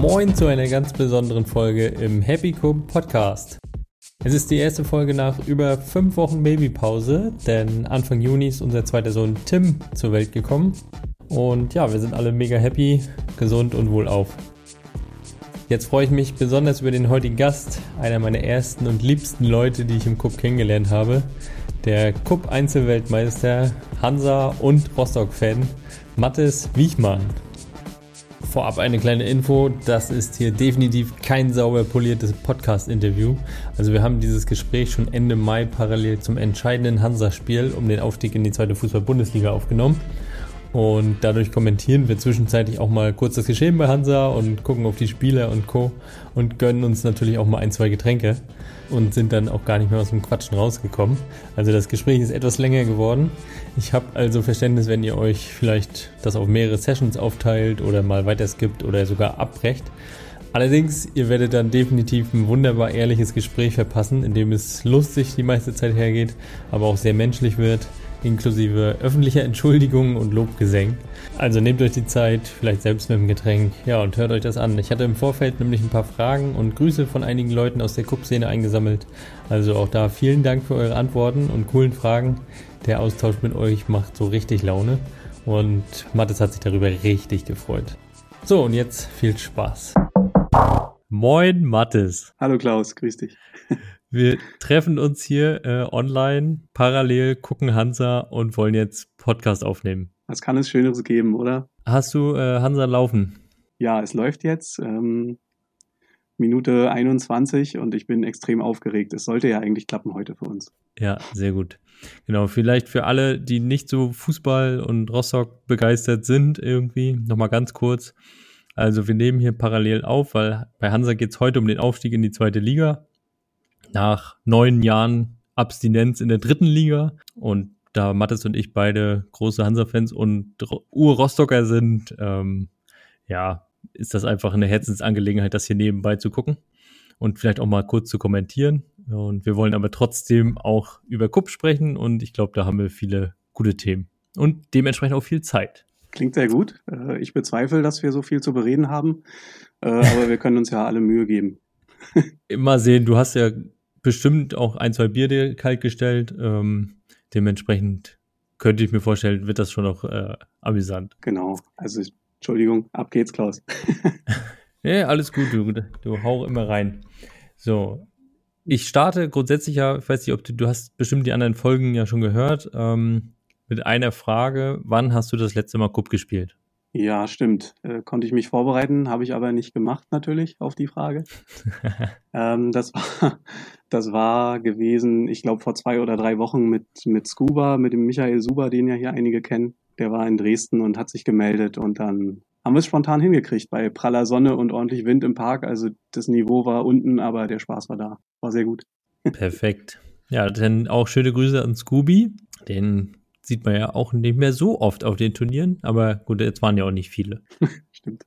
Moin zu einer ganz besonderen Folge im Happy Coop Podcast. Es ist die erste Folge nach über fünf Wochen Babypause, denn Anfang Juni ist unser zweiter Sohn Tim zur Welt gekommen. Und ja, wir sind alle mega happy, gesund und wohlauf. Jetzt freue ich mich besonders über den heutigen Gast, einer meiner ersten und liebsten Leute, die ich im Cup kennengelernt habe. Der Cup Einzelweltmeister, Hansa und Rostock-Fan, Mathis Wiechmann. Vorab eine kleine Info, das ist hier definitiv kein sauber poliertes Podcast-Interview. Also wir haben dieses Gespräch schon Ende Mai parallel zum entscheidenden Hansa-Spiel um den Aufstieg in die zweite Fußball-Bundesliga aufgenommen. Und dadurch kommentieren wir zwischenzeitlich auch mal kurz das Geschehen bei Hansa und gucken auf die Spieler und Co. und gönnen uns natürlich auch mal ein, zwei Getränke und sind dann auch gar nicht mehr aus dem Quatschen rausgekommen. Also das Gespräch ist etwas länger geworden. Ich habe also Verständnis, wenn ihr euch vielleicht das auf mehrere Sessions aufteilt oder mal weiter skippt oder sogar abbrecht. Allerdings, ihr werdet dann definitiv ein wunderbar ehrliches Gespräch verpassen, in dem es lustig die meiste Zeit hergeht, aber auch sehr menschlich wird inklusive öffentlicher Entschuldigungen und Lobgesängen. Also nehmt euch die Zeit, vielleicht selbst mit dem Getränk, ja, und hört euch das an. Ich hatte im Vorfeld nämlich ein paar Fragen und Grüße von einigen Leuten aus der Cup-Szene eingesammelt. Also auch da vielen Dank für eure Antworten und coolen Fragen. Der Austausch mit euch macht so richtig Laune und Mathis hat sich darüber richtig gefreut. So, und jetzt viel Spaß. Moin, Mathis. Hallo Klaus, grüß dich. Wir treffen uns hier äh, online, parallel, gucken Hansa und wollen jetzt Podcast aufnehmen. Was kann es Schöneres geben, oder? Hast du äh, Hansa laufen? Ja, es läuft jetzt. Ähm, Minute 21 und ich bin extrem aufgeregt. Es sollte ja eigentlich klappen heute für uns. Ja, sehr gut. Genau, vielleicht für alle, die nicht so Fußball und Rostock begeistert sind, irgendwie, nochmal ganz kurz. Also wir nehmen hier parallel auf, weil bei Hansa geht es heute um den Aufstieg in die zweite Liga nach neun Jahren Abstinenz in der dritten Liga. Und da Mattes und ich beide große Hansa-Fans und Ur-Rostocker sind, ähm, ja, ist das einfach eine Herzensangelegenheit, das hier nebenbei zu gucken und vielleicht auch mal kurz zu kommentieren. Und wir wollen aber trotzdem auch über Kupp sprechen und ich glaube, da haben wir viele gute Themen und dementsprechend auch viel Zeit. Klingt sehr gut. Äh, ich bezweifle, dass wir so viel zu bereden haben, äh, aber wir können uns ja alle Mühe geben. Immer sehen, du hast ja bestimmt auch ein, zwei Bier dir kalt gestellt. Ähm, dementsprechend könnte ich mir vorstellen, wird das schon noch äh, amüsant. Genau. Also, Entschuldigung, ab geht's, Klaus. ja, alles gut, du, du hau immer rein. So. Ich starte grundsätzlich ja, ich weiß nicht, ob du, du hast bestimmt die anderen Folgen ja schon gehört, ähm, mit einer Frage, wann hast du das letzte Mal Cup gespielt? Ja, stimmt. Äh, konnte ich mich vorbereiten, habe ich aber nicht gemacht natürlich auf die Frage. ähm, das, war, das war gewesen, ich glaube, vor zwei oder drei Wochen mit, mit Scuba, mit dem Michael Suber, den ja hier einige kennen. Der war in Dresden und hat sich gemeldet und dann haben wir es spontan hingekriegt bei praller Sonne und ordentlich Wind im Park. Also das Niveau war unten, aber der Spaß war da. War sehr gut. Perfekt. Ja, dann auch schöne Grüße an Scooby. Den sieht man ja auch nicht mehr so oft auf den Turnieren, aber gut, jetzt waren ja auch nicht viele. Stimmt.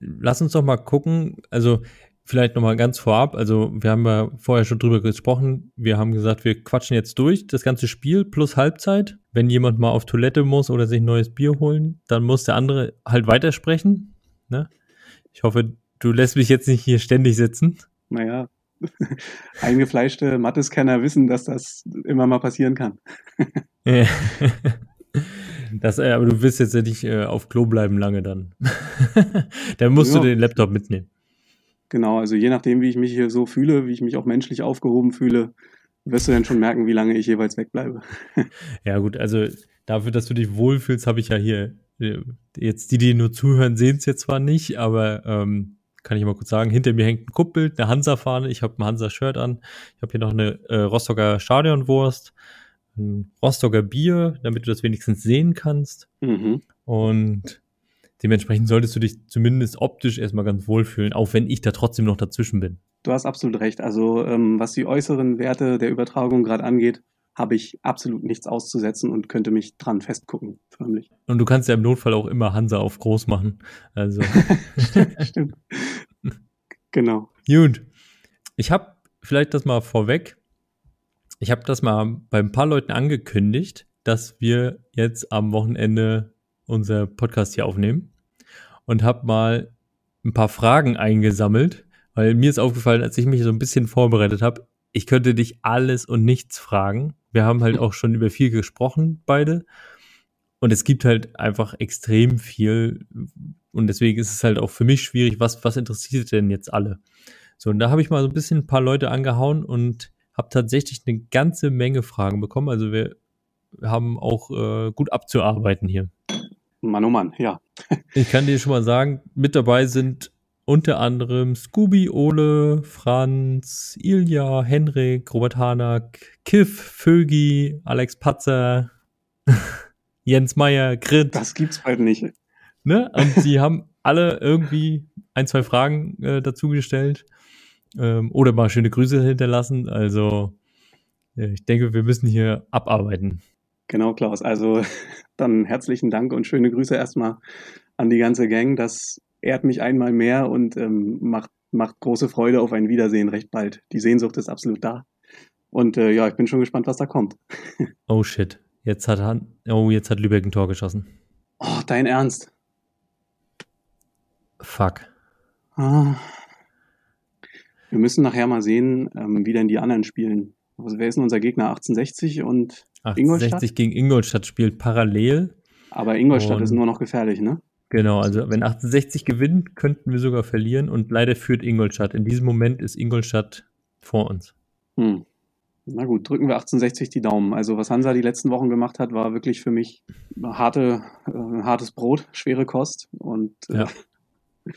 Lass uns doch mal gucken, also vielleicht noch mal ganz vorab, also wir haben ja vorher schon drüber gesprochen, wir haben gesagt, wir quatschen jetzt durch das ganze Spiel plus Halbzeit. Wenn jemand mal auf Toilette muss oder sich ein neues Bier holen, dann muss der andere halt weitersprechen. Ne? Ich hoffe, du lässt mich jetzt nicht hier ständig sitzen. Naja, eingefleischte Matheskenner wissen, dass das immer mal passieren kann. das, äh, aber du willst jetzt ja nicht äh, auf Klo bleiben lange dann. dann musst ja. du den Laptop mitnehmen. Genau, also je nachdem, wie ich mich hier so fühle, wie ich mich auch menschlich aufgehoben fühle, wirst du dann schon merken, wie lange ich jeweils wegbleibe. ja, gut, also dafür, dass du dich wohlfühlst, habe ich ja hier äh, jetzt die, die nur zuhören, sehen es jetzt zwar nicht, aber ähm, kann ich mal kurz sagen, hinter mir hängt ein Kuppbild, eine Hansa-Fahne, ich habe ein Hansa-Shirt an, ich habe hier noch eine äh, Rostocker Stadionwurst, ein Rostocker Bier, damit du das wenigstens sehen kannst. Mhm. Und dementsprechend solltest du dich zumindest optisch erstmal ganz wohlfühlen, auch wenn ich da trotzdem noch dazwischen bin. Du hast absolut recht. Also ähm, was die äußeren Werte der Übertragung gerade angeht, habe ich absolut nichts auszusetzen und könnte mich dran festgucken, förmlich. Und du kannst ja im Notfall auch immer Hansa auf groß machen. Also. Stimmt. Genau. Gut. Ich habe vielleicht das mal vorweg. Ich habe das mal bei ein paar Leuten angekündigt, dass wir jetzt am Wochenende unser Podcast hier aufnehmen und habe mal ein paar Fragen eingesammelt, weil mir ist aufgefallen, als ich mich so ein bisschen vorbereitet habe, ich könnte dich alles und nichts fragen. Wir haben halt auch schon über viel gesprochen, beide. Und es gibt halt einfach extrem viel. Und deswegen ist es halt auch für mich schwierig, was, was interessiert denn jetzt alle? So, und da habe ich mal so ein bisschen ein paar Leute angehauen und habe tatsächlich eine ganze Menge Fragen bekommen. Also wir haben auch äh, gut abzuarbeiten hier. Mann, oh Mann, ja. ich kann dir schon mal sagen, mit dabei sind unter anderem Scooby, Ole, Franz, Ilja, Henrik, Robert Hanak, Kiff, Vögi, Alex Patzer, Jens Meyer, Grit. Das gibt's bald nicht. Ne? Und die haben alle irgendwie ein, zwei Fragen äh, dazu gestellt ähm, oder mal schöne Grüße hinterlassen. Also ich denke, wir müssen hier abarbeiten. Genau, Klaus. Also dann herzlichen Dank und schöne Grüße erstmal an die ganze Gang. Das ehrt mich einmal mehr und ähm, macht, macht große Freude auf ein Wiedersehen recht bald. Die Sehnsucht ist absolut da. Und äh, ja, ich bin schon gespannt, was da kommt. oh shit. Jetzt hat Han oh, jetzt hat Lübeck ein Tor geschossen. Oh, dein Ernst. Fuck. Ah. Wir müssen nachher mal sehen, ähm, wie denn die anderen spielen. Also, wer ist denn unser Gegner? 1860 und 1860 Ingolstadt? gegen Ingolstadt spielt parallel. Aber Ingolstadt und ist nur noch gefährlich, ne? Genau, also wenn 1860 gewinnt, könnten wir sogar verlieren und leider führt Ingolstadt. In diesem Moment ist Ingolstadt vor uns. Hm. Na gut, drücken wir 1860 die Daumen. Also was Hansa die letzten Wochen gemacht hat, war wirklich für mich harte, äh, hartes Brot, schwere Kost und äh, ja.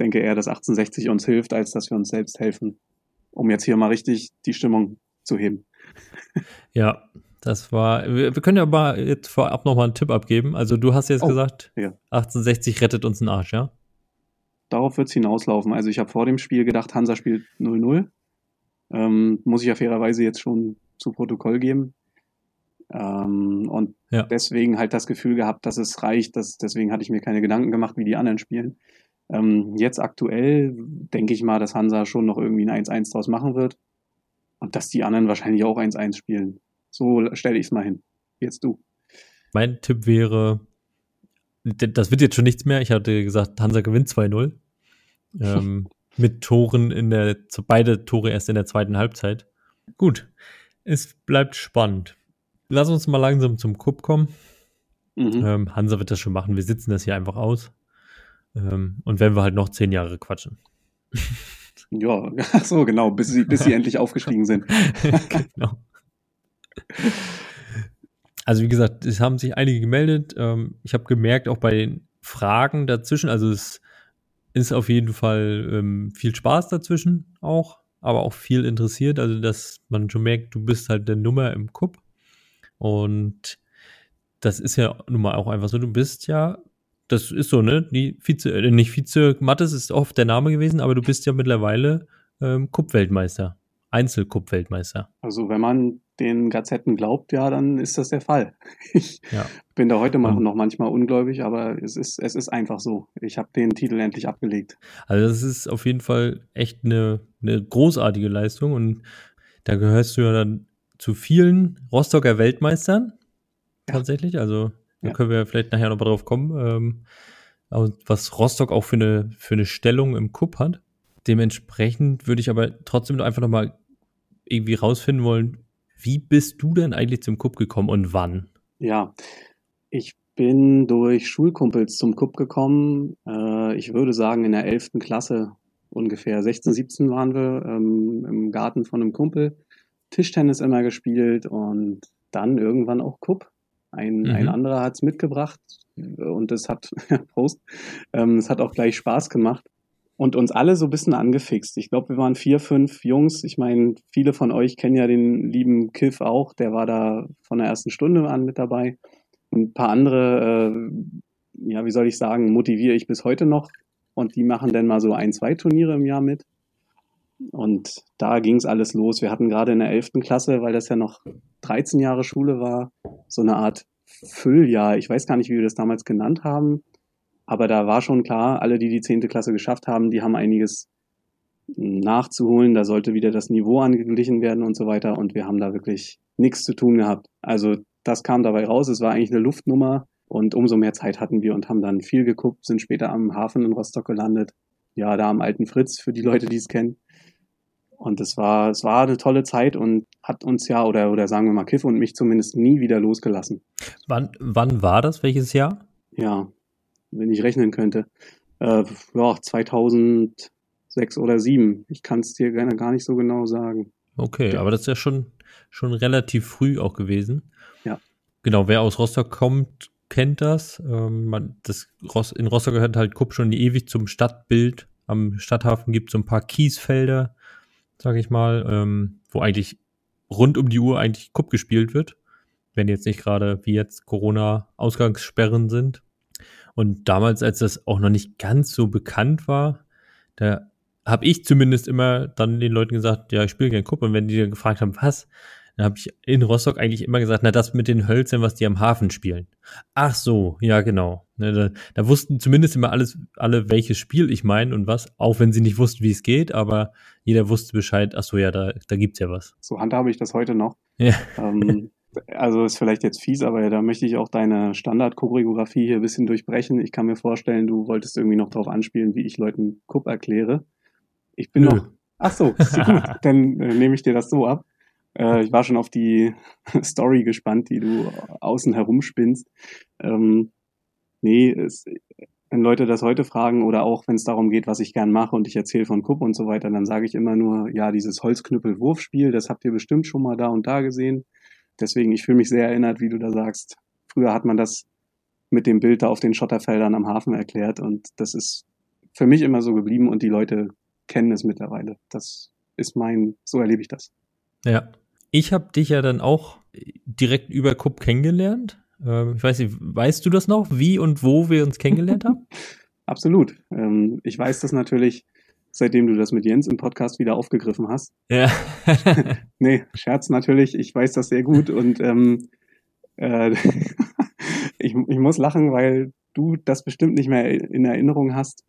denke eher, dass 1860 uns hilft, als dass wir uns selbst helfen, um jetzt hier mal richtig die Stimmung zu heben. Ja, das war, wir, wir können ja mal jetzt vorab nochmal einen Tipp abgeben. Also du hast jetzt oh, gesagt, ja. 1860 rettet uns einen Arsch, ja? Darauf wird es hinauslaufen. Also ich habe vor dem Spiel gedacht, Hansa spielt 0-0. Ähm, muss ich ja fairerweise jetzt schon zu Protokoll geben. Ähm, und ja. deswegen halt das Gefühl gehabt, dass es reicht. Dass, deswegen hatte ich mir keine Gedanken gemacht, wie die anderen spielen. Ähm, jetzt aktuell denke ich mal, dass Hansa schon noch irgendwie ein 1-1 draus machen wird. Und dass die anderen wahrscheinlich auch 1-1 spielen. So stelle ich es mal hin. Jetzt du. Mein Tipp wäre, das wird jetzt schon nichts mehr. Ich hatte gesagt, Hansa gewinnt 2-0. Ähm, mit Toren in der, beide Tore erst in der zweiten Halbzeit. Gut, es bleibt spannend. Lass uns mal langsam zum Cup kommen. Mhm. Ähm, Hansa wird das schon machen. Wir sitzen das hier einfach aus. Ähm, und wenn wir halt noch zehn Jahre quatschen. Ja, so genau, bis sie, bis sie endlich aufgestiegen sind. genau. Also wie gesagt, es haben sich einige gemeldet. Ähm, ich habe gemerkt, auch bei den Fragen dazwischen, also es ist auf jeden Fall ähm, viel Spaß dazwischen auch, aber auch viel interessiert. Also dass man schon merkt, du bist halt der Nummer im Cup. Und das ist ja nun mal auch einfach so, du bist ja, das ist so, ne? Die Vize, äh, nicht Vize Mattes ist oft der Name gewesen, aber du bist ja mittlerweile ähm, Cup-Weltmeister. Einzelcup-Weltmeister. Also wenn man den Gazetten glaubt, ja, dann ist das der Fall. Ich ja. bin da heute mal noch manchmal ungläubig, aber es ist, es ist einfach so. Ich habe den Titel endlich abgelegt. Also das ist auf jeden Fall echt eine, eine großartige Leistung und da gehörst du ja dann zu vielen Rostocker Weltmeistern ja. tatsächlich. Also da ja. können wir vielleicht nachher noch mal drauf kommen, ähm, was Rostock auch für eine, für eine Stellung im Cup hat. Dementsprechend würde ich aber trotzdem einfach noch mal irgendwie rausfinden wollen, wie bist du denn eigentlich zum Cup gekommen und wann? Ja, ich bin durch Schulkumpels zum Cup gekommen. Äh, ich würde sagen, in der 11. Klasse ungefähr. 16, 17 waren wir ähm, im Garten von einem Kumpel. Tischtennis immer gespielt und dann irgendwann auch Cup. Ein, mhm. ein anderer hat es mitgebracht und es hat, Prost, ähm, es hat auch gleich Spaß gemacht und uns alle so ein bisschen angefixt. Ich glaube, wir waren vier, fünf Jungs. Ich meine, viele von euch kennen ja den lieben Kiff auch. Der war da von der ersten Stunde an mit dabei. ein paar andere, äh, ja, wie soll ich sagen, motiviere ich bis heute noch. Und die machen dann mal so ein, zwei Turniere im Jahr mit. Und da ging es alles los. Wir hatten gerade in der 11. Klasse, weil das ja noch 13 Jahre Schule war, so eine Art Fülljahr. Ich weiß gar nicht, wie wir das damals genannt haben. Aber da war schon klar, alle, die die zehnte Klasse geschafft haben, die haben einiges nachzuholen. Da sollte wieder das Niveau angeglichen werden und so weiter. Und wir haben da wirklich nichts zu tun gehabt. Also das kam dabei raus. Es war eigentlich eine Luftnummer. Und umso mehr Zeit hatten wir und haben dann viel geguckt, sind später am Hafen in Rostock gelandet. Ja, da am alten Fritz, für die Leute, die es kennen. Und es war, es war eine tolle Zeit und hat uns ja, oder, oder sagen wir mal Kiff und mich zumindest nie wieder losgelassen. Wann, wann war das? Welches Jahr? Ja, wenn ich rechnen könnte. Äh, ja, 2006 oder 2007. Ich kann es dir gerne gar nicht so genau sagen. Okay, aber das ist ja schon, schon relativ früh auch gewesen. Ja. Genau, wer aus Rostock kommt, kennt das. Ähm, man, das in Rostock gehört halt Kupp schon ewig zum Stadtbild. Am Stadthafen gibt es so ein paar Kiesfelder, sage ich mal, ähm, wo eigentlich rund um die Uhr eigentlich Kupp gespielt wird. Wenn jetzt nicht gerade wie jetzt Corona-Ausgangssperren sind. Und damals, als das auch noch nicht ganz so bekannt war, da habe ich zumindest immer dann den Leuten gesagt, ja, ich spiele gerne Kupp. Und wenn die dann gefragt haben, was, dann habe ich in Rostock eigentlich immer gesagt, na, das mit den Hölzern, was die am Hafen spielen. Ach so, ja, genau. Ne, da, da wussten zumindest immer alles, alle, welches Spiel ich meine und was, auch wenn sie nicht wussten, wie es geht, aber jeder wusste Bescheid, ach so, ja, da, da gibt's ja was. So handhabe ich das heute noch. Ja. Ähm, also ist vielleicht jetzt fies, aber da möchte ich auch deine Standard-Choreografie hier ein bisschen durchbrechen. Ich kann mir vorstellen, du wolltest irgendwie noch darauf anspielen, wie ich Leuten Kupp erkläre. Ich bin Nö. noch. Ach so, gut, dann äh, nehme ich dir das so ab. Äh, ich war schon auf die Story gespannt, die du außen herum spinnst. Ähm, nee, es, wenn Leute das heute fragen oder auch wenn es darum geht, was ich gern mache und ich erzähle von Kupp und so weiter, dann sage ich immer nur, ja, dieses Holzknüppel-Wurfspiel, das habt ihr bestimmt schon mal da und da gesehen. Deswegen, ich fühle mich sehr erinnert, wie du da sagst. Früher hat man das mit dem Bild da auf den Schotterfeldern am Hafen erklärt und das ist für mich immer so geblieben und die Leute kennen es mittlerweile. Das ist mein, so erlebe ich das. Ja, ich habe dich ja dann auch direkt über Kupp kennengelernt. Ähm, ich weiß nicht, weißt du das noch, wie und wo wir uns kennengelernt haben? Absolut. Ähm, ich weiß das natürlich, seitdem du das mit Jens im Podcast wieder aufgegriffen hast. Ja. nee, Scherz natürlich. Ich weiß das sehr gut und ähm, äh, ich, ich muss lachen, weil du das bestimmt nicht mehr in Erinnerung hast,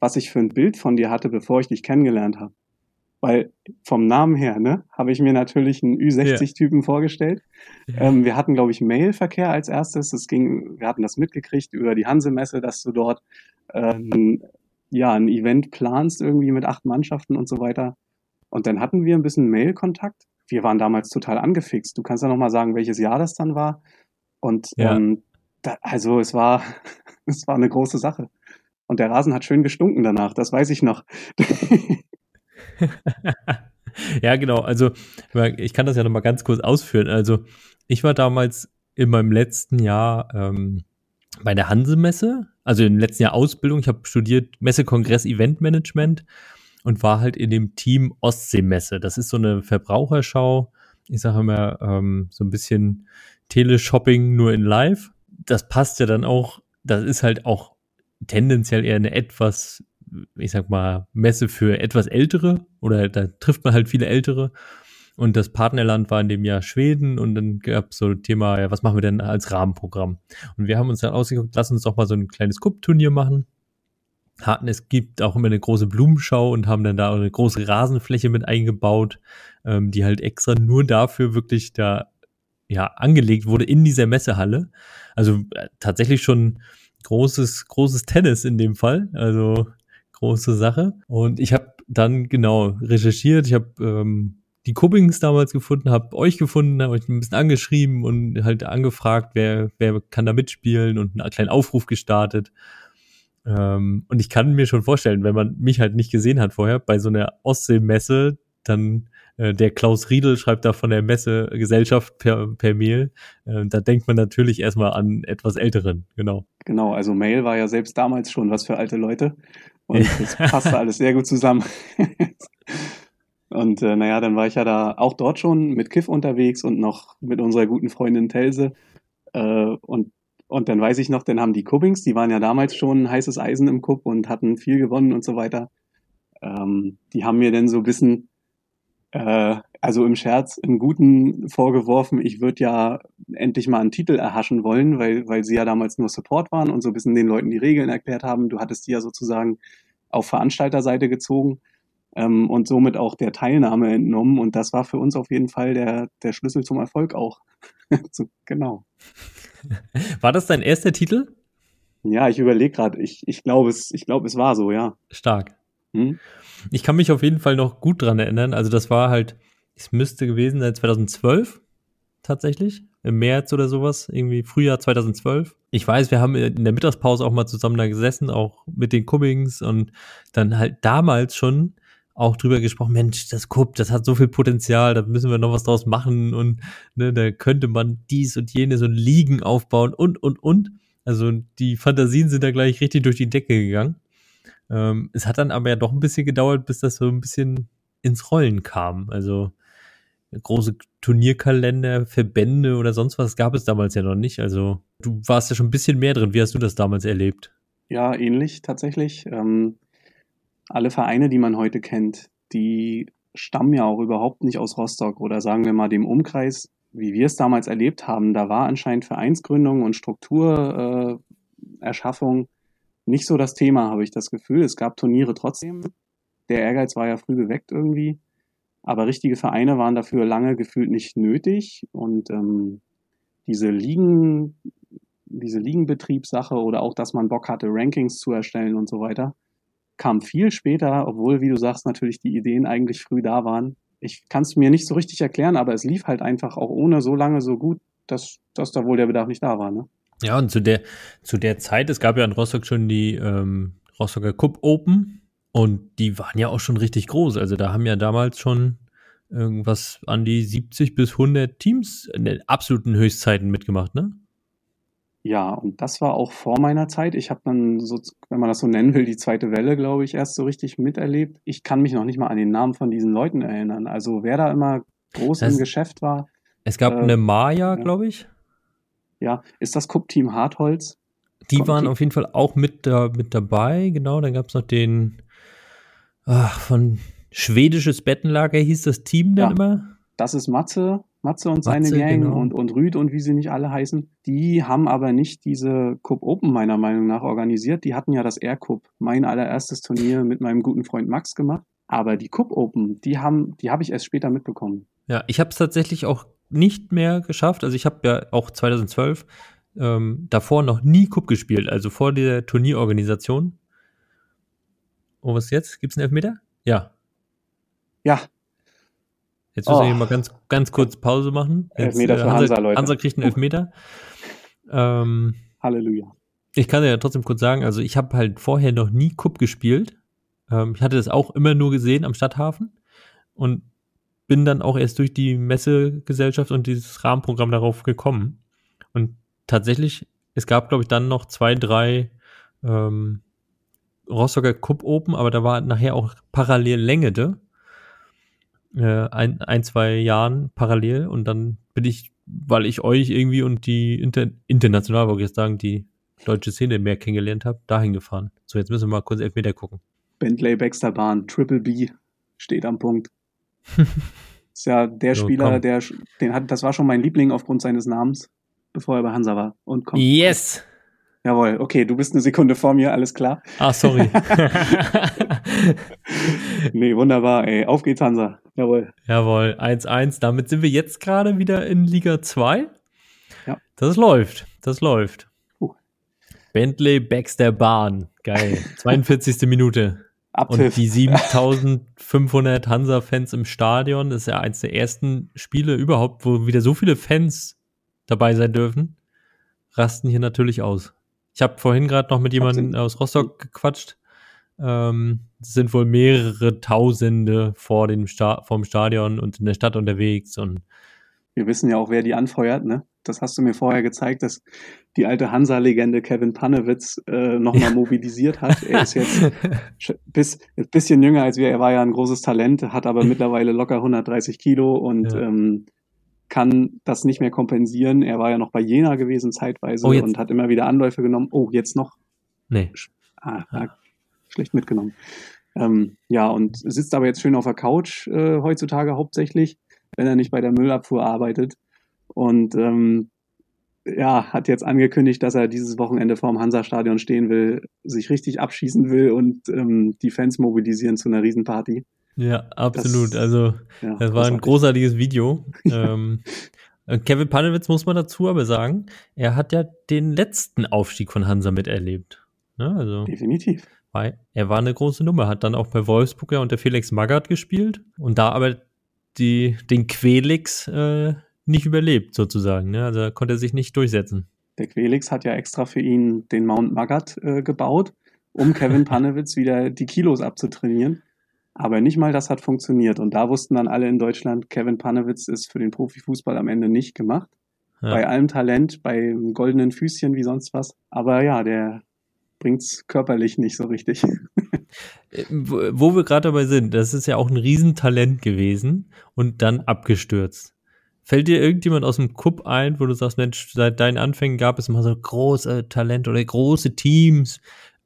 was ich für ein Bild von dir hatte, bevor ich dich kennengelernt habe. Weil vom Namen her, ne, habe ich mir natürlich einen Ü60-Typen ja. vorgestellt. Ja. Ähm, wir hatten, glaube ich, Mailverkehr als erstes. Es ging, wir hatten das mitgekriegt über die Hansemesse, dass du dort ähm, ja ein Event planst irgendwie mit acht Mannschaften und so weiter. Und dann hatten wir ein bisschen Mail-Kontakt. Wir waren damals total angefixt. Du kannst ja noch mal sagen, welches Jahr das dann war. Und ja. ähm, da, also es war, es war eine große Sache. Und der Rasen hat schön gestunken danach, das weiß ich noch. ja, genau. Also ich kann das ja noch mal ganz kurz ausführen. Also ich war damals in meinem letzten Jahr ähm, bei der Hansemesse, also im letzten Jahr Ausbildung. Ich habe studiert Messe, Kongress, Eventmanagement und war halt in dem Team Ostseemesse. Das ist so eine Verbraucherschau. Ich sage immer ähm, so ein bisschen Teleshopping nur in Live. Das passt ja dann auch. Das ist halt auch tendenziell eher eine etwas ich sag mal, Messe für etwas Ältere oder da trifft man halt viele Ältere. Und das Partnerland war in dem Jahr Schweden und dann gab es so ein Thema, ja, was machen wir denn als Rahmenprogramm? Und wir haben uns dann ausgeguckt, lass uns doch mal so ein kleines Cup-Turnier machen. Hatten, es gibt auch immer eine große Blumenschau und haben dann da eine große Rasenfläche mit eingebaut, ähm, die halt extra nur dafür wirklich da ja angelegt wurde in dieser Messehalle. Also äh, tatsächlich schon großes, großes Tennis in dem Fall. Also große Sache. Und ich habe dann genau recherchiert. Ich habe ähm, die Cubbings damals gefunden, habe euch gefunden, habe euch ein bisschen angeschrieben und halt angefragt, wer, wer kann da mitspielen und einen kleinen Aufruf gestartet. Ähm, und ich kann mir schon vorstellen, wenn man mich halt nicht gesehen hat vorher, bei so einer Ostseemesse, dann äh, der Klaus Riedel schreibt da von der Messegesellschaft per, per Mail. Äh, da denkt man natürlich erstmal an etwas Älteren, genau. Genau, also Mail war ja selbst damals schon was für alte Leute. Und das passte alles sehr gut zusammen. und äh, naja, dann war ich ja da auch dort schon mit Kiff unterwegs und noch mit unserer guten Freundin Telse. Äh, und, und dann weiß ich noch, dann haben die Cubbings, die waren ja damals schon heißes Eisen im Cup und hatten viel gewonnen und so weiter. Ähm, die haben mir dann so ein bisschen, äh, also im Scherz, im Guten vorgeworfen, ich würde ja endlich mal einen Titel erhaschen wollen, weil, weil sie ja damals nur Support waren und so ein bisschen den Leuten die Regeln erklärt haben. Du hattest die ja sozusagen auf Veranstalterseite gezogen. Ähm, und somit auch der Teilnahme entnommen. Und das war für uns auf jeden Fall der, der Schlüssel zum Erfolg auch. so, genau. War das dein erster Titel? Ja, ich überlege gerade. Ich, ich glaube, es, ich glaub, es war so, ja. Stark. Hm? Ich kann mich auf jeden Fall noch gut dran erinnern. Also das war halt, es müsste gewesen sein 2012 tatsächlich, im März oder sowas, irgendwie Frühjahr 2012. Ich weiß, wir haben in der Mittagspause auch mal zusammen da gesessen, auch mit den Cummings und dann halt damals schon auch drüber gesprochen, Mensch, das Kupp, das hat so viel Potenzial, da müssen wir noch was draus machen und ne, da könnte man dies und jenes und Liegen aufbauen und, und, und. Also die Fantasien sind da gleich richtig durch die Decke gegangen. Ähm, es hat dann aber ja doch ein bisschen gedauert, bis das so ein bisschen ins Rollen kam. Also große Turnierkalender, Verbände oder sonst was gab es damals ja noch nicht. Also du warst ja schon ein bisschen mehr drin. Wie hast du das damals erlebt? Ja, ähnlich tatsächlich. Ähm, alle Vereine, die man heute kennt, die stammen ja auch überhaupt nicht aus Rostock oder sagen wir mal dem Umkreis, wie wir es damals erlebt haben. Da war anscheinend Vereinsgründung und Strukturerschaffung äh, nicht so das Thema, habe ich das Gefühl. Es gab Turniere trotzdem. Der Ehrgeiz war ja früh geweckt irgendwie. Aber richtige Vereine waren dafür lange gefühlt nicht nötig. Und ähm, diese Ligen, diese Ligenbetriebssache oder auch, dass man Bock hatte, Rankings zu erstellen und so weiter, kam viel später, obwohl, wie du sagst, natürlich die Ideen eigentlich früh da waren. Ich kann es mir nicht so richtig erklären, aber es lief halt einfach auch ohne so lange so gut, dass, dass da wohl der Bedarf nicht da war. Ne? Ja, und zu der, zu der Zeit, es gab ja in Rostock schon die ähm, Rostocker Cup Open und die waren ja auch schon richtig groß. Also da haben ja damals schon irgendwas an die 70 bis 100 Teams in den absoluten Höchstzeiten mitgemacht, ne? Ja, und das war auch vor meiner Zeit. Ich habe dann, so, wenn man das so nennen will, die zweite Welle, glaube ich, erst so richtig miterlebt. Ich kann mich noch nicht mal an den Namen von diesen Leuten erinnern. Also wer da immer groß das, im Geschäft war. Es gab äh, eine Maya, ja. glaube ich. Ja, ist das Cup-Team Hartholz? Die Kommt waren die? auf jeden Fall auch mit, da, mit dabei, genau. Dann gab es noch den ach, von Schwedisches Bettenlager hieß das Team dann ja, immer. Das ist Matze, Matze und seine Matze, Gang genau. und, und Rüd und wie sie nicht alle heißen, die haben aber nicht diese Cup Open meiner Meinung nach organisiert. Die hatten ja das Air Cup, mein allererstes Turnier mit meinem guten Freund Max gemacht. Aber die Cup Open, die haben, die habe ich erst später mitbekommen. Ja, ich habe es tatsächlich auch nicht mehr geschafft. Also ich habe ja auch 2012 ähm, davor noch nie Cup gespielt, also vor der Turnierorganisation. Oh, was jetzt? Gibt's einen Elfmeter? Ja. Ja, Jetzt müssen oh. wir hier mal ganz, ganz kurz Pause machen. Jetzt, Elfmeter für äh, Hansa, Leute. Hansa kriegt einen Elfmeter. Ähm, Halleluja. Ich kann ja trotzdem kurz sagen, also ich habe halt vorher noch nie Cup gespielt. Ähm, ich hatte das auch immer nur gesehen am Stadthafen und bin dann auch erst durch die Messegesellschaft und dieses Rahmenprogramm darauf gekommen. Und tatsächlich, es gab, glaube ich, dann noch zwei, drei ähm, Rostocker Cup Open, aber da war nachher auch parallel Längede äh, ein, ein, zwei Jahren parallel und dann bin ich, weil ich euch irgendwie und die inter, international, wollte ich jetzt sagen, die deutsche Szene mehr kennengelernt habe, dahin gefahren. So, jetzt müssen wir mal kurz Elfmeter gucken. Bentley Baxter Bahn, Triple B steht am Punkt. ist ja der so, Spieler, komm. der, den hat, das war schon mein Liebling aufgrund seines Namens, bevor er bei Hansa war. Und kommt. Yes! Jawohl, okay, du bist eine Sekunde vor mir, alles klar. Ah, sorry. nee, wunderbar, ey. Auf geht's, Hansa. Jawohl. Jawohl, 1-1. Damit sind wir jetzt gerade wieder in Liga 2. Ja. Das läuft, das läuft. Uh. Bentley Baxter Bahn. Geil. 42. Minute. Abpfiff. Und die 7500 Hansa-Fans im Stadion, das ist ja eins der ersten Spiele überhaupt, wo wieder so viele Fans dabei sein dürfen, rasten hier natürlich aus. Ich habe vorhin gerade noch mit jemandem aus Rostock gequatscht. Ähm, es sind wohl mehrere Tausende vor dem Sta vom Stadion und in der Stadt unterwegs und wir wissen ja auch, wer die anfeuert, ne? Das hast du mir vorher gezeigt, dass die alte Hansa-Legende Kevin Pannewitz äh, nochmal ja. mobilisiert hat. Er ist jetzt bis, ein bisschen jünger als wir. Er war ja ein großes Talent, hat aber mittlerweile locker 130 Kilo und ja. ähm, kann das nicht mehr kompensieren. Er war ja noch bei Jena gewesen zeitweise oh, und hat immer wieder Anläufe genommen. Oh, jetzt noch? Nee. Ah, ah, schlecht mitgenommen. Ähm, ja, und sitzt aber jetzt schön auf der Couch äh, heutzutage hauptsächlich, wenn er nicht bei der Müllabfuhr arbeitet. Und ähm, ja, hat jetzt angekündigt, dass er dieses Wochenende vorm Hansa-Stadion stehen will, sich richtig abschießen will und ähm, die Fans mobilisieren zu einer Riesenparty. Ja, absolut. Das, also, ja, das war ein großartiges Video. ähm, äh, Kevin Panewitz muss man dazu aber sagen, er hat ja den letzten Aufstieg von Hansa miterlebt. Ne? Also, Definitiv. Weil er war eine große Nummer, hat dann auch bei Wolfsburg ja unter Felix Magath gespielt und da aber die, den Quelix äh, nicht überlebt, sozusagen. Ne? Also konnte er sich nicht durchsetzen. Der Quelix hat ja extra für ihn den Mount Magath äh, gebaut, um Kevin Panewitz wieder die Kilos abzutrainieren. Aber nicht mal das hat funktioniert. Und da wussten dann alle in Deutschland, Kevin Panewitz ist für den Profifußball am Ende nicht gemacht. Ja. Bei allem Talent, bei goldenen Füßchen wie sonst was. Aber ja, der bringt's körperlich nicht so richtig. Äh, wo wir gerade dabei sind, das ist ja auch ein Riesentalent gewesen und dann abgestürzt. Fällt dir irgendjemand aus dem Cup ein, wo du sagst, Mensch, seit deinen Anfängen gab es mal so große Talente oder große Teams,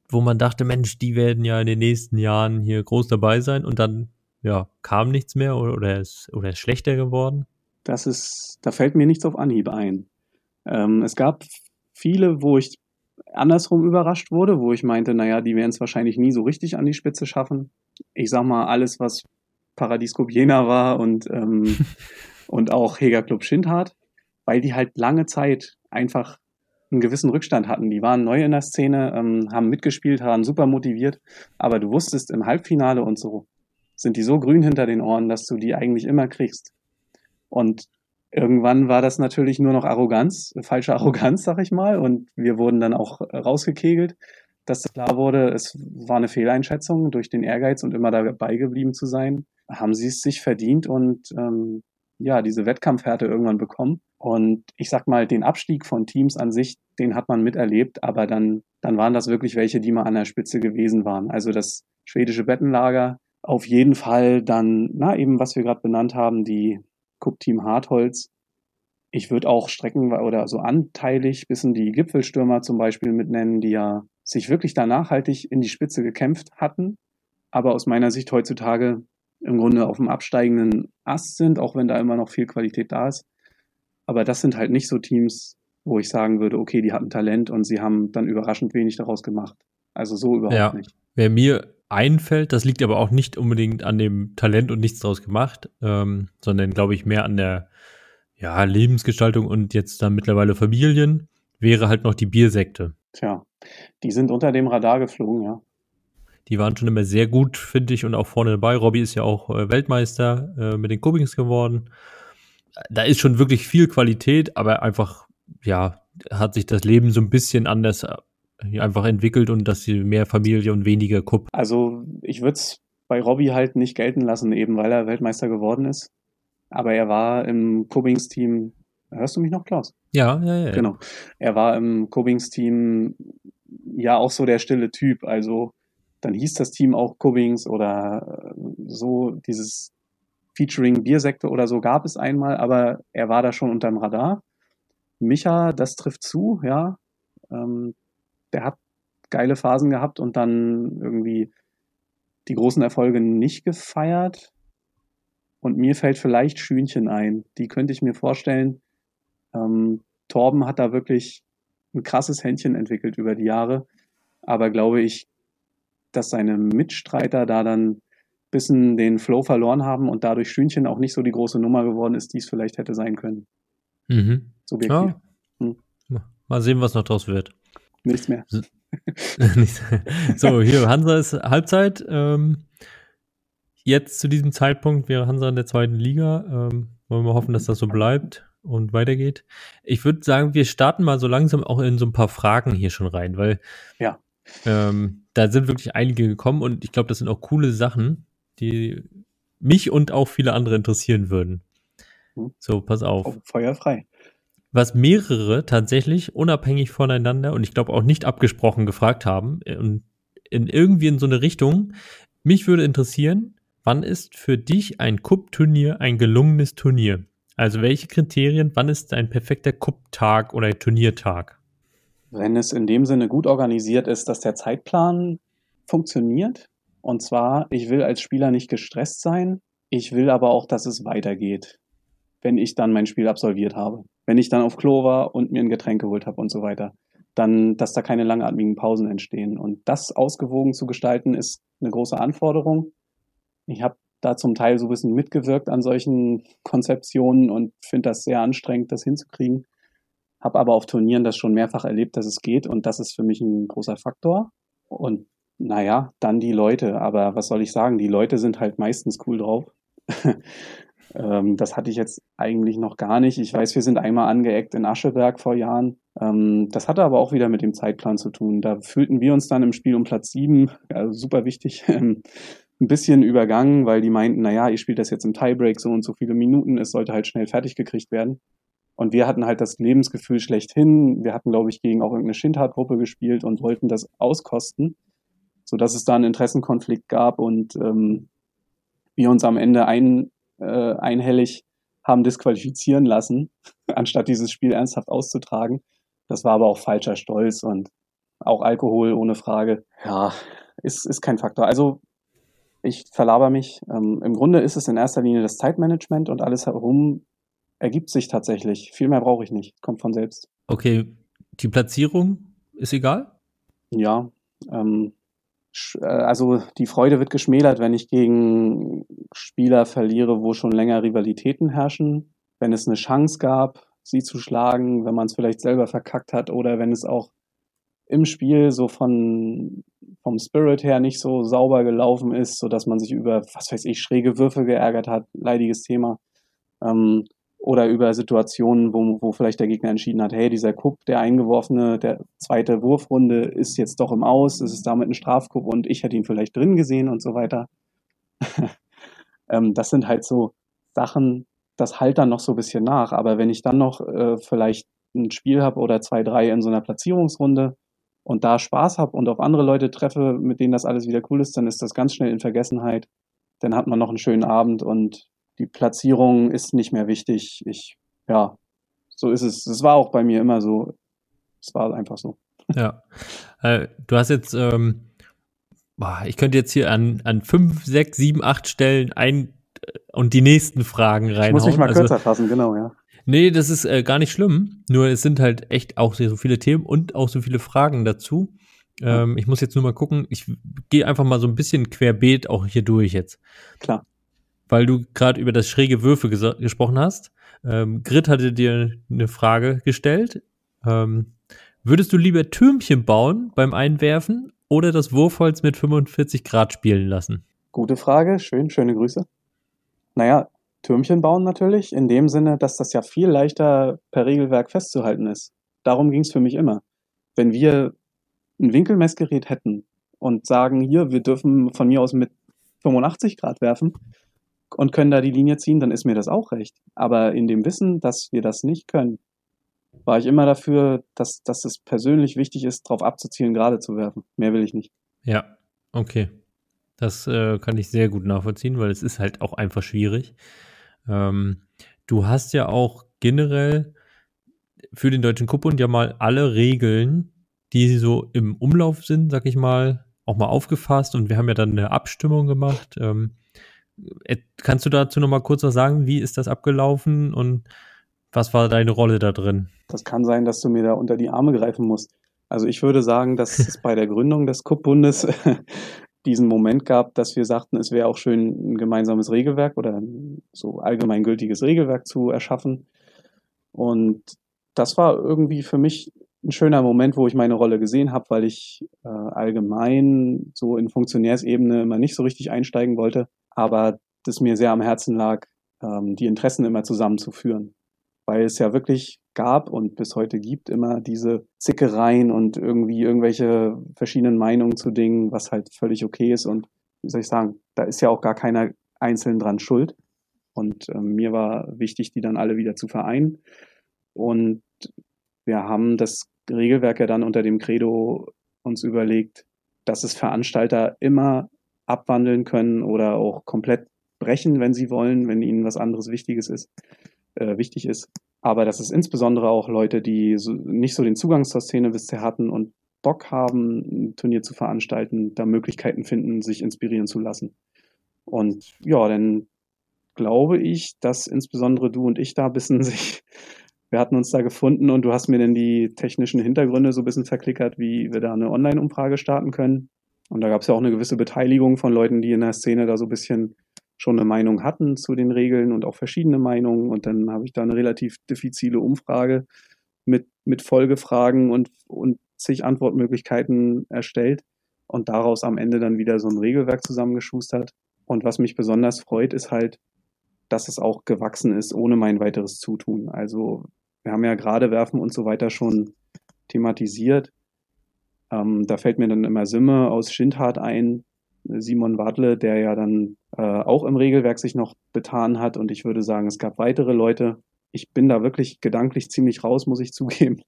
wo man dachte, Mensch, die werden ja in den nächsten Jahren hier groß dabei sein und dann ja, kam nichts mehr oder, oder, ist, oder ist schlechter geworden? Das ist, da fällt mir nichts auf Anhieb ein. Ähm, es gab viele, wo ich andersrum überrascht wurde, wo ich meinte, naja, die werden es wahrscheinlich nie so richtig an die Spitze schaffen. Ich sag mal, alles, was Paradies Jena war und, ähm, und auch Heger Club Schindhardt, weil die halt lange Zeit einfach einen gewissen Rückstand hatten. Die waren neu in der Szene, ähm, haben mitgespielt, waren super motiviert, aber du wusstest im Halbfinale und so sind die so grün hinter den Ohren, dass du die eigentlich immer kriegst. Und irgendwann war das natürlich nur noch Arroganz, falsche Arroganz, sag ich mal, und wir wurden dann auch rausgekegelt, dass klar wurde, es war eine Fehleinschätzung durch den Ehrgeiz und immer dabei geblieben zu sein, haben sie es sich verdient und ähm, ja, diese Wettkampfhärte irgendwann bekommen. Und ich sag mal, den Abstieg von Teams an sich, den hat man miterlebt, aber dann, dann waren das wirklich welche, die mal an der Spitze gewesen waren. Also das schwedische Bettenlager, auf jeden Fall dann, na, eben was wir gerade benannt haben, die Cup-Team Hartholz. Ich würde auch Strecken oder so anteilig bisschen die Gipfelstürmer zum Beispiel mitnennen, die ja sich wirklich da nachhaltig in die Spitze gekämpft hatten, aber aus meiner Sicht heutzutage im Grunde auf dem absteigenden Ast sind, auch wenn da immer noch viel Qualität da ist. Aber das sind halt nicht so Teams, wo ich sagen würde, okay, die hatten Talent und sie haben dann überraschend wenig daraus gemacht. Also so überhaupt ja. nicht. Wer mir einfällt, das liegt aber auch nicht unbedingt an dem Talent und nichts daraus gemacht, ähm, sondern glaube ich mehr an der ja, Lebensgestaltung und jetzt dann mittlerweile Familien, wäre halt noch die Biersekte. Tja, die sind unter dem Radar geflogen, ja. Die waren schon immer sehr gut, finde ich, und auch vorne dabei. Robbie ist ja auch äh, Weltmeister äh, mit den Cubbings geworden da ist schon wirklich viel Qualität, aber einfach, ja, hat sich das Leben so ein bisschen anders äh, einfach entwickelt und dass sie mehr Familie und weniger Kupp. Also ich würde es bei Robbie halt nicht gelten lassen, eben weil er Weltmeister geworden ist. Aber er war im Cubbings-Team. Hörst du mich noch, Klaus? Ja, ja, ja. Genau. Er war im Cubbings-Team ja auch so der stille Typ. Also dann hieß das Team auch Cubbings oder äh, so dieses Featuring Biersekte oder so gab es einmal, aber er war da schon unterm Radar. Micha, das trifft zu, ja. Ähm, der hat geile Phasen gehabt und dann irgendwie die großen Erfolge nicht gefeiert. Und mir fällt vielleicht Schünchen ein. Die könnte ich mir vorstellen. Ähm, Torben hat da wirklich ein krasses Händchen entwickelt über die Jahre. Aber glaube ich, dass seine Mitstreiter da dann bisschen den Flow verloren haben und dadurch Stühnchen auch nicht so die große Nummer geworden ist, die es vielleicht hätte sein können. Mhm. Subjektiv. Ja. Hm. Mal sehen, was noch draus wird. Nichts mehr. so, hier, Hansa ist Halbzeit. Ähm, jetzt zu diesem Zeitpunkt wäre Hansa in der zweiten Liga. Ähm, wollen wir hoffen, dass das so bleibt und weitergeht. Ich würde sagen, wir starten mal so langsam auch in so ein paar Fragen hier schon rein, weil ja. ähm, da sind wirklich einige gekommen und ich glaube, das sind auch coole Sachen die mich und auch viele andere interessieren würden. Hm. So, pass auf. Feuer frei. Was mehrere tatsächlich unabhängig voneinander und ich glaube auch nicht abgesprochen gefragt haben äh, und in irgendwie in so eine Richtung. Mich würde interessieren, wann ist für dich ein Cup-Turnier ein gelungenes Turnier? Also welche Kriterien, wann ist ein perfekter Cup-Tag oder Turniertag? Wenn es in dem Sinne gut organisiert ist, dass der Zeitplan funktioniert, und zwar, ich will als Spieler nicht gestresst sein, ich will aber auch, dass es weitergeht, wenn ich dann mein Spiel absolviert habe. Wenn ich dann auf Klo war und mir ein Getränk geholt habe und so weiter. Dann, dass da keine langatmigen Pausen entstehen. Und das ausgewogen zu gestalten, ist eine große Anforderung. Ich habe da zum Teil so ein bisschen mitgewirkt an solchen Konzeptionen und finde das sehr anstrengend, das hinzukriegen. Habe aber auf Turnieren das schon mehrfach erlebt, dass es geht und das ist für mich ein großer Faktor. Und naja, dann die Leute. Aber was soll ich sagen? Die Leute sind halt meistens cool drauf. ähm, das hatte ich jetzt eigentlich noch gar nicht. Ich weiß, wir sind einmal angeeckt in Ascheberg vor Jahren. Ähm, das hatte aber auch wieder mit dem Zeitplan zu tun. Da fühlten wir uns dann im Spiel um Platz sieben, also super wichtig, ähm, ein bisschen übergangen, weil die meinten, naja, ihr spielt das jetzt im Tiebreak so und so viele Minuten, es sollte halt schnell fertig gekriegt werden. Und wir hatten halt das Lebensgefühl schlechthin. Wir hatten, glaube ich, gegen auch irgendeine Schindhard-Gruppe gespielt und wollten das auskosten, sodass es da einen Interessenkonflikt gab und ähm, wir uns am Ende ein, äh, einhellig haben disqualifizieren lassen, anstatt dieses Spiel ernsthaft auszutragen. Das war aber auch falscher Stolz und auch Alkohol ohne Frage. Ja, ist, ist kein Faktor. Also ich verlaber mich. Ähm, Im Grunde ist es in erster Linie das Zeitmanagement und alles herum ergibt sich tatsächlich. Viel mehr brauche ich nicht. Kommt von selbst. Okay, die Platzierung ist egal? Ja, ähm, äh, also die Freude wird geschmälert, wenn ich gegen Spieler verliere, wo schon länger Rivalitäten herrschen. Wenn es eine Chance gab, sie zu schlagen, wenn man es vielleicht selber verkackt hat oder wenn es auch im Spiel so von vom Spirit her nicht so sauber gelaufen ist, so dass man sich über was weiß ich schräge Würfe geärgert hat, leidiges Thema. Ähm, oder über Situationen, wo, wo vielleicht der Gegner entschieden hat, hey, dieser Kupp, der eingeworfene, der zweite Wurfrunde ist jetzt doch im Aus, es ist damit ein Strafkupp und ich hätte ihn vielleicht drin gesehen und so weiter. ähm, das sind halt so Sachen, das halt dann noch so ein bisschen nach. Aber wenn ich dann noch äh, vielleicht ein Spiel habe oder zwei, drei in so einer Platzierungsrunde und da Spaß habe und auf andere Leute treffe, mit denen das alles wieder cool ist, dann ist das ganz schnell in Vergessenheit. Dann hat man noch einen schönen Abend und die Platzierung ist nicht mehr wichtig. Ich, ja, so ist es. Es war auch bei mir immer so. Es war einfach so. Ja. Äh, du hast jetzt, ähm, ich könnte jetzt hier an, an fünf, sechs, sieben, acht Stellen ein äh, und die nächsten Fragen reinhauen. Ich muss mich mal also, kürzer fassen, genau, ja. Nee, das ist äh, gar nicht schlimm. Nur es sind halt echt auch so viele Themen und auch so viele Fragen dazu. Ähm, ich muss jetzt nur mal gucken. Ich gehe einfach mal so ein bisschen querbeet auch hier durch jetzt. Klar weil du gerade über das schräge Würfe ges gesprochen hast. Ähm, Grit hatte dir eine Frage gestellt. Ähm, würdest du lieber Türmchen bauen beim Einwerfen oder das Wurfholz mit 45 Grad spielen lassen? Gute Frage, schön, schöne Grüße. Naja, Türmchen bauen natürlich, in dem Sinne, dass das ja viel leichter per Regelwerk festzuhalten ist. Darum ging es für mich immer. Wenn wir ein Winkelmessgerät hätten und sagen, hier, wir dürfen von mir aus mit 85 Grad werfen, und können da die Linie ziehen, dann ist mir das auch recht. Aber in dem Wissen, dass wir das nicht können, war ich immer dafür, dass, dass es persönlich wichtig ist, darauf abzuzielen, gerade zu werfen. Mehr will ich nicht. Ja, okay. Das äh, kann ich sehr gut nachvollziehen, weil es ist halt auch einfach schwierig. Ähm, du hast ja auch generell für den Deutschen Kuppbund ja mal alle Regeln, die so im Umlauf sind, sag ich mal, auch mal aufgefasst und wir haben ja dann eine Abstimmung gemacht. Ähm, äh, kannst du dazu noch mal kurz was sagen? Wie ist das abgelaufen und was war deine Rolle da drin? Das kann sein, dass du mir da unter die Arme greifen musst. Also ich würde sagen, dass es bei der Gründung des Kupp-Bundes diesen Moment gab, dass wir sagten, es wäre auch schön, ein gemeinsames Regelwerk oder so allgemeingültiges Regelwerk zu erschaffen. Und das war irgendwie für mich ein schöner Moment, wo ich meine Rolle gesehen habe, weil ich äh, allgemein so in Funktionärsebene immer nicht so richtig einsteigen wollte aber das mir sehr am Herzen lag, ähm, die Interessen immer zusammenzuführen. Weil es ja wirklich gab und bis heute gibt immer diese Zickereien und irgendwie irgendwelche verschiedenen Meinungen zu Dingen, was halt völlig okay ist. Und wie soll ich sagen, da ist ja auch gar keiner einzeln dran schuld. Und ähm, mir war wichtig, die dann alle wieder zu vereinen. Und wir haben das Regelwerk ja dann unter dem Credo uns überlegt, dass es Veranstalter immer abwandeln können oder auch komplett brechen, wenn sie wollen, wenn ihnen was anderes Wichtiges ist, äh, wichtig ist. Aber das ist insbesondere auch Leute, die so, nicht so den Zugang zur Szene bisher hatten und Bock haben, ein Turnier zu veranstalten, da Möglichkeiten finden, sich inspirieren zu lassen. Und ja, dann glaube ich, dass insbesondere du und ich da ein bisschen sich, wir hatten uns da gefunden und du hast mir dann die technischen Hintergründe so ein bisschen verklickert, wie wir da eine Online-Umfrage starten können. Und da gab es ja auch eine gewisse Beteiligung von Leuten, die in der Szene da so ein bisschen schon eine Meinung hatten zu den Regeln und auch verschiedene Meinungen. Und dann habe ich da eine relativ diffizile Umfrage mit, mit Folgefragen und, und zig Antwortmöglichkeiten erstellt und daraus am Ende dann wieder so ein Regelwerk zusammengeschustert. Und was mich besonders freut, ist halt, dass es auch gewachsen ist ohne mein weiteres Zutun. Also wir haben ja gerade Werfen und so weiter schon thematisiert. Ähm, da fällt mir dann immer Simme aus Schindhart ein, Simon Wadle, der ja dann äh, auch im Regelwerk sich noch betan hat. Und ich würde sagen, es gab weitere Leute. Ich bin da wirklich gedanklich ziemlich raus, muss ich zugeben.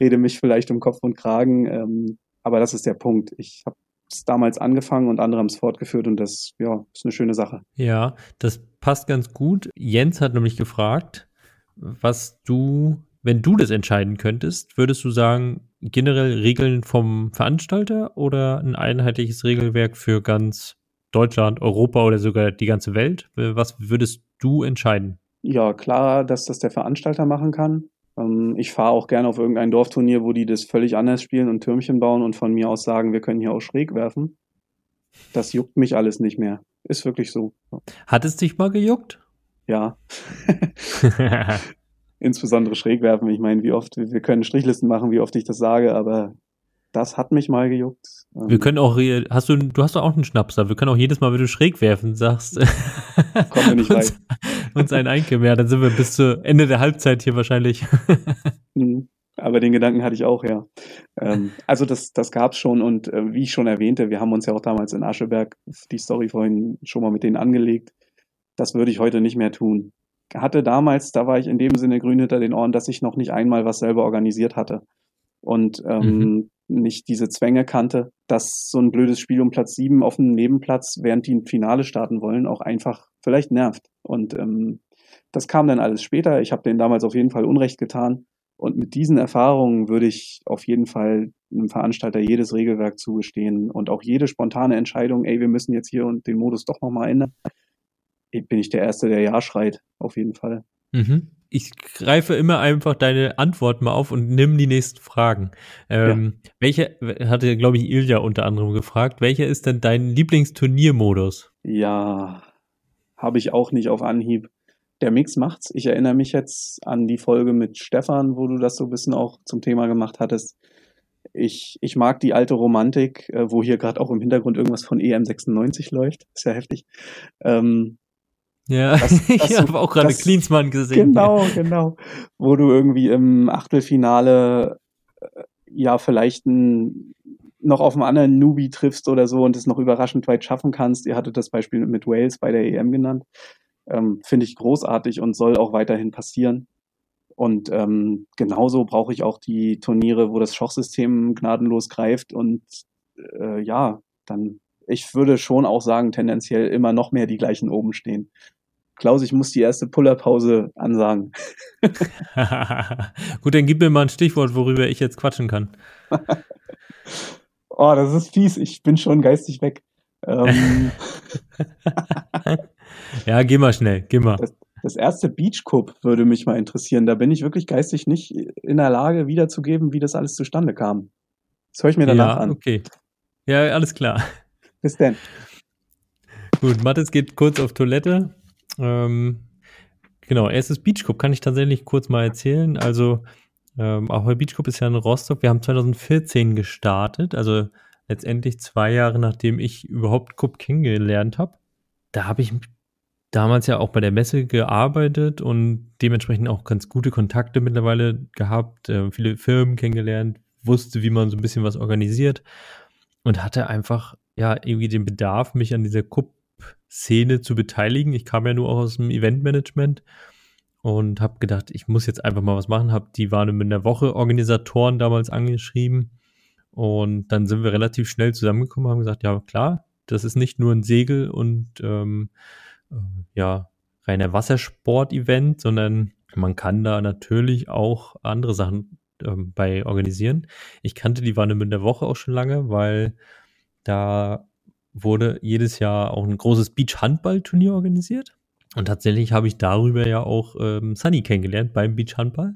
Rede mich vielleicht um Kopf und Kragen. Ähm, aber das ist der Punkt. Ich habe es damals angefangen und andere haben es fortgeführt und das ja, ist eine schöne Sache. Ja, das passt ganz gut. Jens hat nämlich gefragt, was du, wenn du das entscheiden könntest, würdest du sagen, generell Regeln vom Veranstalter oder ein einheitliches Regelwerk für ganz Deutschland, Europa oder sogar die ganze Welt? Was würdest du entscheiden? Ja, klar, dass das der Veranstalter machen kann. Ähm, ich fahre auch gerne auf irgendein Dorfturnier, wo die das völlig anders spielen und Türmchen bauen und von mir aus sagen, wir können hier auch schräg werfen. Das juckt mich alles nicht mehr. Ist wirklich so. Hat es dich mal gejuckt? Ja. insbesondere schräg werfen. Ich meine, wie oft, wir können Strichlisten machen, wie oft ich das sage, aber das hat mich mal gejuckt. Wir ähm, können auch, hast du, du hast doch auch einen Schnapser. Wir können auch jedes Mal, wenn du schräg werfen sagst, kommen wir nicht uns, uns ein Einkommen. Ja, dann sind wir bis zu Ende der Halbzeit hier wahrscheinlich. Mhm. Aber den Gedanken hatte ich auch, ja. Ähm, also das, das gab's schon und äh, wie ich schon erwähnte, wir haben uns ja auch damals in Ascheberg die Story vorhin schon mal mit denen angelegt. Das würde ich heute nicht mehr tun hatte damals, da war ich in dem Sinne grün hinter den Ohren, dass ich noch nicht einmal was selber organisiert hatte und ähm, mhm. nicht diese Zwänge kannte, dass so ein blödes Spiel um Platz sieben auf dem Nebenplatz, während die ein Finale starten wollen, auch einfach vielleicht nervt. Und ähm, das kam dann alles später. Ich habe denen damals auf jeden Fall Unrecht getan. Und mit diesen Erfahrungen würde ich auf jeden Fall einem Veranstalter jedes Regelwerk zugestehen und auch jede spontane Entscheidung, ey, wir müssen jetzt hier und den Modus doch nochmal ändern, bin ich der Erste, der Ja schreit, auf jeden Fall. Mhm. Ich greife immer einfach deine Antwort mal auf und nimm die nächsten Fragen. Ähm, ja. Welche, hatte, glaube ich, Ilja unter anderem gefragt, welcher ist denn dein Lieblingsturniermodus? Ja, habe ich auch nicht auf Anhieb. Der Mix macht's. Ich erinnere mich jetzt an die Folge mit Stefan, wo du das so ein bisschen auch zum Thema gemacht hattest. Ich, ich mag die alte Romantik, äh, wo hier gerade auch im Hintergrund irgendwas von EM96 läuft. Ist ja heftig. Ähm, ja, das, das ich habe auch gerade Cleansmann gesehen. Genau, genau. Wo du irgendwie im Achtelfinale äh, ja vielleicht ein, noch auf einen anderen Newbie triffst oder so und es noch überraschend weit schaffen kannst. Ihr hattet das Beispiel mit Wales bei der EM genannt. Ähm, Finde ich großartig und soll auch weiterhin passieren. Und ähm, genauso brauche ich auch die Turniere, wo das Schachsystem gnadenlos greift und äh, ja, dann ich würde schon auch sagen, tendenziell immer noch mehr die gleichen oben stehen. Klaus, ich muss die erste Pullerpause ansagen. Gut, dann gib mir mal ein Stichwort, worüber ich jetzt quatschen kann. oh, das ist fies. Ich bin schon geistig weg. Ähm, ja, geh mal schnell, geh mal. Das, das erste Beach Cup würde mich mal interessieren. Da bin ich wirklich geistig nicht in der Lage, wiederzugeben, wie das alles zustande kam. Das höre ich mir danach ja, an. Okay. Ja, alles klar. Bis dann. Gut, Mathis geht kurz auf Toilette. Ähm, genau, erstes Beachcup kann ich tatsächlich kurz mal erzählen. Also, ähm, Ahoy Beachcup ist ja in Rostock. Wir haben 2014 gestartet, also letztendlich zwei Jahre nachdem ich überhaupt Cup kennengelernt habe. Da habe ich damals ja auch bei der Messe gearbeitet und dementsprechend auch ganz gute Kontakte mittlerweile gehabt, äh, viele Firmen kennengelernt, wusste, wie man so ein bisschen was organisiert und hatte einfach ja irgendwie den Bedarf, mich an dieser Cup-Szene zu beteiligen. Ich kam ja nur aus dem Eventmanagement und habe gedacht, ich muss jetzt einfach mal was machen. Hab die waren in der Woche Organisatoren damals angeschrieben und dann sind wir relativ schnell zusammengekommen, haben gesagt, ja klar, das ist nicht nur ein Segel und ähm, äh, ja reiner Wassersport-Event, sondern man kann da natürlich auch andere Sachen ähm, bei organisieren. Ich kannte die Warnemünder Woche auch schon lange, weil da wurde jedes Jahr auch ein großes Beach-Handball-Turnier organisiert. Und tatsächlich habe ich darüber ja auch ähm, Sunny kennengelernt beim Beach-Handball.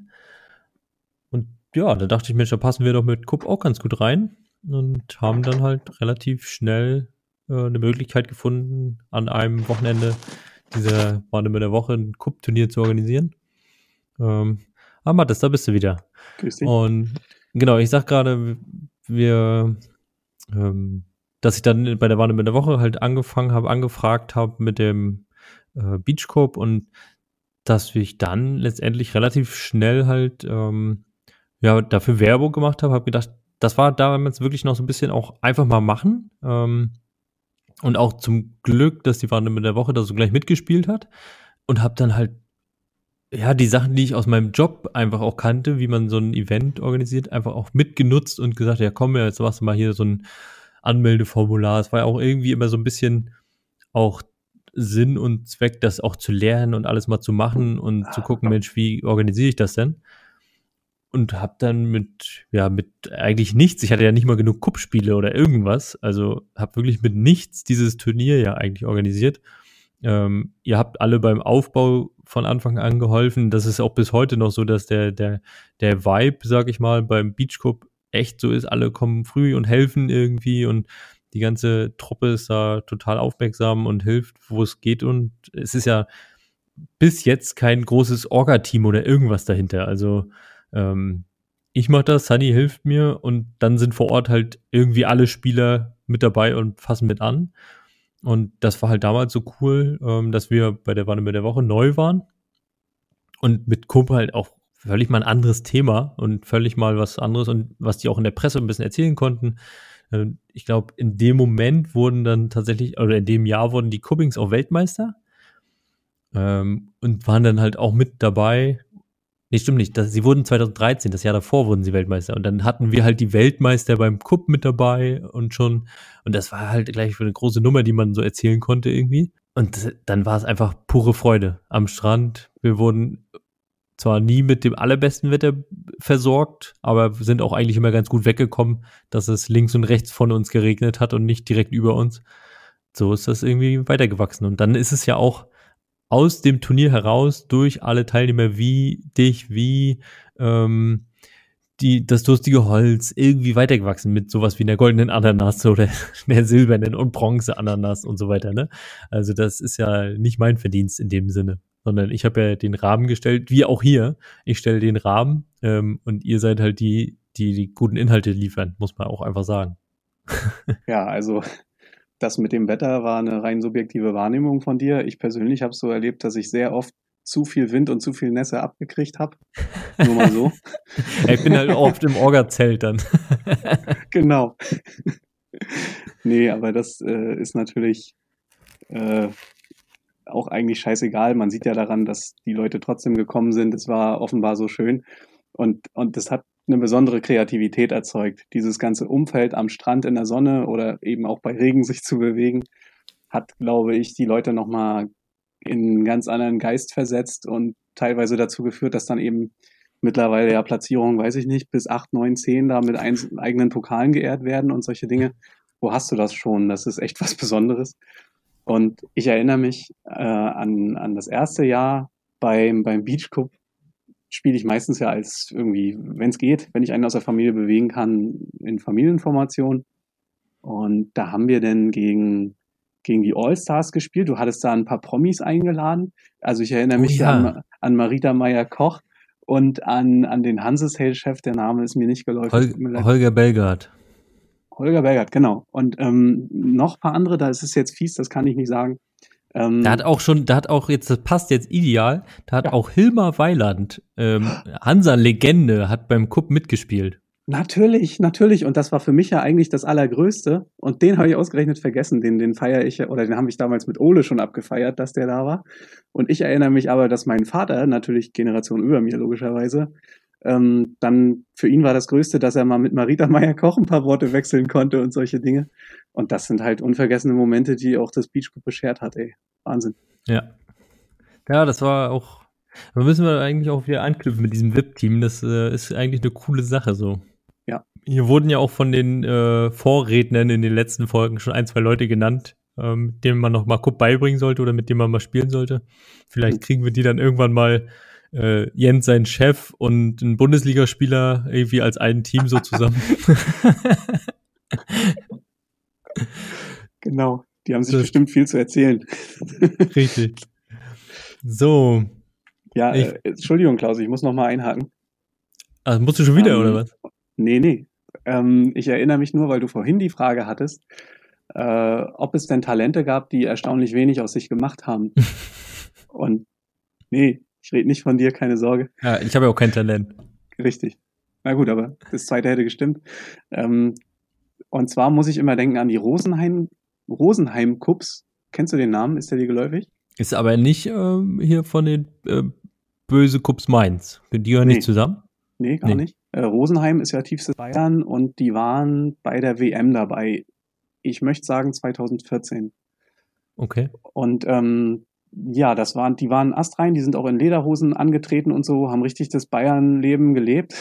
Und ja, da dachte ich mir, da passen wir doch mit Kupp auch ganz gut rein. Und haben dann halt relativ schnell äh, eine Möglichkeit gefunden, an einem Wochenende dieser Warte der Woche ein Cup-Turnier zu organisieren. Ähm, ah, Mathis, da bist du wieder. Grüß dich. Und genau, ich sag gerade, wir, ähm, dass ich dann bei der Warne der Woche halt angefangen habe, angefragt habe mit dem äh, Beachcorp und dass ich dann letztendlich relativ schnell halt ähm, ja dafür Werbung gemacht habe, habe gedacht, das war damals wirklich noch so ein bisschen auch einfach mal machen. Ähm, und auch zum Glück, dass die Warne der Woche da so gleich mitgespielt hat und habe dann halt ja, die Sachen, die ich aus meinem Job einfach auch kannte, wie man so ein Event organisiert, einfach auch mitgenutzt und gesagt, ja komm, jetzt machst du mal hier so ein Anmeldeformular. Es war ja auch irgendwie immer so ein bisschen auch Sinn und Zweck, das auch zu lernen und alles mal zu machen und zu gucken, Mensch, wie organisiere ich das denn? Und hab dann mit, ja, mit eigentlich nichts, ich hatte ja nicht mal genug Kuppspiele oder irgendwas, also hab wirklich mit nichts dieses Turnier ja eigentlich organisiert. Ähm, ihr habt alle beim Aufbau von Anfang an geholfen. Das ist auch bis heute noch so, dass der, der, der Vibe, sag ich mal, beim Beach Cup echt so ist. Alle kommen früh und helfen irgendwie und die ganze Truppe ist da total aufmerksam und hilft, wo es geht. Und es ist ja bis jetzt kein großes Orga-Team oder irgendwas dahinter. Also ähm, ich mache das, Sunny hilft mir und dann sind vor Ort halt irgendwie alle Spieler mit dabei und fassen mit an. Und das war halt damals so cool, ähm, dass wir bei der Wanne der Woche neu waren und mit Kumpel halt auch völlig mal ein anderes Thema und völlig mal was anderes und was die auch in der Presse ein bisschen erzählen konnten. Ähm, ich glaube, in dem Moment wurden dann tatsächlich, oder in dem Jahr wurden die Cubbings auch Weltmeister ähm, und waren dann halt auch mit dabei Nee, stimmt nicht. Das, sie wurden 2013, das Jahr davor wurden sie Weltmeister. Und dann hatten wir halt die Weltmeister beim Cup mit dabei und schon. Und das war halt gleich eine große Nummer, die man so erzählen konnte irgendwie. Und dann war es einfach pure Freude am Strand. Wir wurden zwar nie mit dem allerbesten Wetter versorgt, aber sind auch eigentlich immer ganz gut weggekommen, dass es links und rechts von uns geregnet hat und nicht direkt über uns. So ist das irgendwie weitergewachsen. Und dann ist es ja auch aus dem Turnier heraus durch alle Teilnehmer wie dich, wie ähm, die, das durstige Holz irgendwie weitergewachsen mit sowas wie einer goldenen Ananas oder einer silbernen und Bronze Ananas und so weiter. Ne? Also das ist ja nicht mein Verdienst in dem Sinne, sondern ich habe ja den Rahmen gestellt, wie auch hier. Ich stelle den Rahmen ähm, und ihr seid halt die, die die guten Inhalte liefern, muss man auch einfach sagen. Ja, also das mit dem Wetter war eine rein subjektive Wahrnehmung von dir. Ich persönlich habe es so erlebt, dass ich sehr oft zu viel Wind und zu viel Nässe abgekriegt habe. Nur mal so. ich bin halt oft im Orga-Zelt dann. genau. nee, aber das äh, ist natürlich äh, auch eigentlich scheißegal. Man sieht ja daran, dass die Leute trotzdem gekommen sind. Es war offenbar so schön. Und, und das hat eine besondere Kreativität erzeugt. Dieses ganze Umfeld am Strand in der Sonne oder eben auch bei Regen sich zu bewegen, hat, glaube ich, die Leute nochmal in einen ganz anderen Geist versetzt und teilweise dazu geführt, dass dann eben mittlerweile ja Platzierungen, weiß ich nicht, bis acht, neun, zehn da mit eigenen Pokalen geehrt werden und solche Dinge. Wo hast du das schon? Das ist echt was Besonderes. Und ich erinnere mich äh, an, an das erste Jahr beim, beim Beach Cup spiele ich meistens ja als irgendwie, wenn es geht, wenn ich einen aus der Familie bewegen kann, in Familienformation. Und da haben wir denn gegen, gegen die All-Stars gespielt. Du hattest da ein paar Promis eingeladen. Also ich erinnere oh, mich ja. an, an Marita Meyer-Koch und an, an den Hansesale-Chef, der Name ist mir nicht geläufig. Hol Holger Belgard. Holger Belgard, genau. Und ähm, noch paar andere, da ist es jetzt fies, das kann ich nicht sagen. Ähm, da hat auch schon, da hat auch jetzt, das passt jetzt ideal, da hat ja. auch Hilmar Weiland, ähm, Hansa-Legende, hat beim Cup mitgespielt. Natürlich, natürlich. Und das war für mich ja eigentlich das Allergrößte. Und den habe ich ausgerechnet vergessen. Den, den feiere ich, oder den habe ich damals mit Ole schon abgefeiert, dass der da war. Und ich erinnere mich aber, dass mein Vater, natürlich Generation über mir logischerweise, ähm, dann für ihn war das Größte, dass er mal mit Marita Meyer Koch ein paar Worte wechseln konnte und solche Dinge. Und das sind halt unvergessene Momente, die auch das Beach Group beschert hat, ey. Wahnsinn. Ja. Ja, das war auch. Da müssen wir eigentlich auch wieder anknüpfen mit diesem VIP-Team. Das äh, ist eigentlich eine coole Sache so. Ja. Hier wurden ja auch von den äh, Vorrednern in den letzten Folgen schon ein, zwei Leute genannt, ähm, denen man noch mal Cup beibringen sollte oder mit denen man mal spielen sollte. Vielleicht kriegen wir die dann irgendwann mal äh, Jens sein Chef und ein Bundesligaspieler irgendwie als ein Team so zusammen. Genau, die haben sich das bestimmt viel zu erzählen. Richtig. So. Ja, ich, äh, Entschuldigung, Klaus, ich muss noch mal einhaken. Also musst du schon wieder, ähm, oder was? Nee, nee. Ähm, ich erinnere mich nur, weil du vorhin die Frage hattest, äh, ob es denn Talente gab, die erstaunlich wenig aus sich gemacht haben. Und nee, ich rede nicht von dir, keine Sorge. Ja, ich habe ja auch kein Talent. Richtig. Na gut, aber das zweite hätte gestimmt. Ähm, und zwar muss ich immer denken an die Rosenheim, Rosenheim Cups. Kennst du den Namen? Ist der dir geläufig? Ist aber nicht äh, hier von den äh, Böse Cups Mainz. Die gehören nee. nicht zusammen? Nee, gar nee. nicht. Äh, Rosenheim ist ja tiefstes Bayern und die waren bei der WM dabei. Ich möchte sagen 2014. Okay. Und ähm, ja, das waren, die waren astrein, die sind auch in Lederhosen angetreten und so, haben richtig das Bayern-Leben gelebt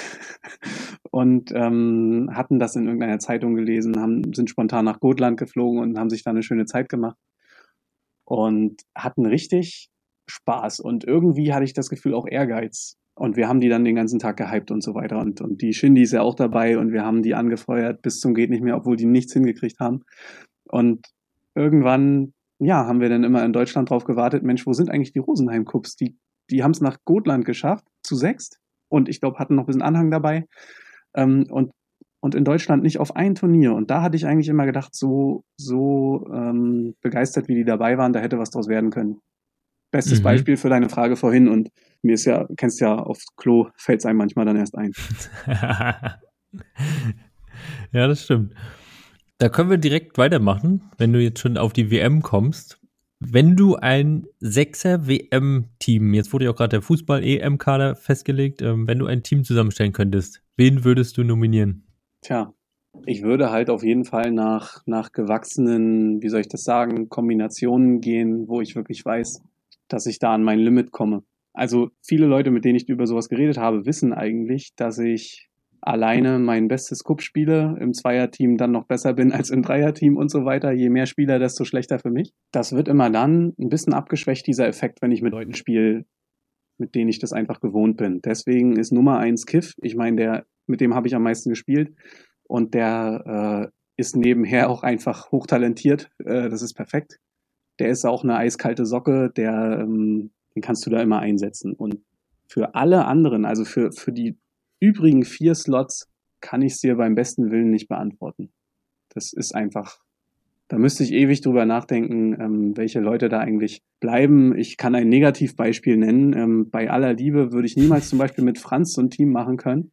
und ähm, hatten das in irgendeiner Zeitung gelesen, haben, sind spontan nach Gotland geflogen und haben sich da eine schöne Zeit gemacht und hatten richtig Spaß und irgendwie hatte ich das Gefühl auch Ehrgeiz. Und wir haben die dann den ganzen Tag gehypt und so weiter. Und, und die Shindy ist ja auch dabei und wir haben die angefeuert bis zum geht nicht mehr, obwohl die nichts hingekriegt haben. Und irgendwann ja, haben wir dann immer in Deutschland drauf gewartet, Mensch, wo sind eigentlich die Rosenheim-Cups? Die, die haben es nach Gotland geschafft, zu sechst. Und ich glaube, hatten noch ein bisschen Anhang dabei. Ähm, und, und in Deutschland nicht auf ein Turnier. Und da hatte ich eigentlich immer gedacht, so, so ähm, begeistert, wie die dabei waren, da hätte was draus werden können. Bestes mhm. Beispiel für deine Frage vorhin. Und mir ist ja, kennst ja, aufs Klo fällt es einem manchmal dann erst ein. ja, das stimmt. Da können wir direkt weitermachen, wenn du jetzt schon auf die WM kommst. Wenn du ein Sechser WM-Team, jetzt wurde ja auch gerade der Fußball-EM-Kader festgelegt, ähm, wenn du ein Team zusammenstellen könntest, wen würdest du nominieren? Tja, ich würde halt auf jeden Fall nach, nach gewachsenen, wie soll ich das sagen, Kombinationen gehen, wo ich wirklich weiß, dass ich da an mein Limit komme. Also viele Leute, mit denen ich über sowas geredet habe, wissen eigentlich, dass ich alleine mein bestes Cup spiele, im Zweierteam dann noch besser bin als im Dreierteam und so weiter. Je mehr Spieler, desto schlechter für mich. Das wird immer dann ein bisschen abgeschwächt, dieser Effekt, wenn ich mit Leuten spiele, mit denen ich das einfach gewohnt bin. Deswegen ist Nummer eins Kiff. Ich meine, der, mit dem habe ich am meisten gespielt und der äh, ist nebenher auch einfach hochtalentiert. Äh, das ist perfekt. Der ist auch eine eiskalte Socke, der, ähm, den kannst du da immer einsetzen. Und für alle anderen, also für, für die übrigen vier Slots kann ich es dir beim besten Willen nicht beantworten. Das ist einfach, da müsste ich ewig drüber nachdenken, ähm, welche Leute da eigentlich bleiben. Ich kann ein Negativbeispiel nennen. Ähm, bei aller Liebe würde ich niemals zum Beispiel mit Franz so ein Team machen können.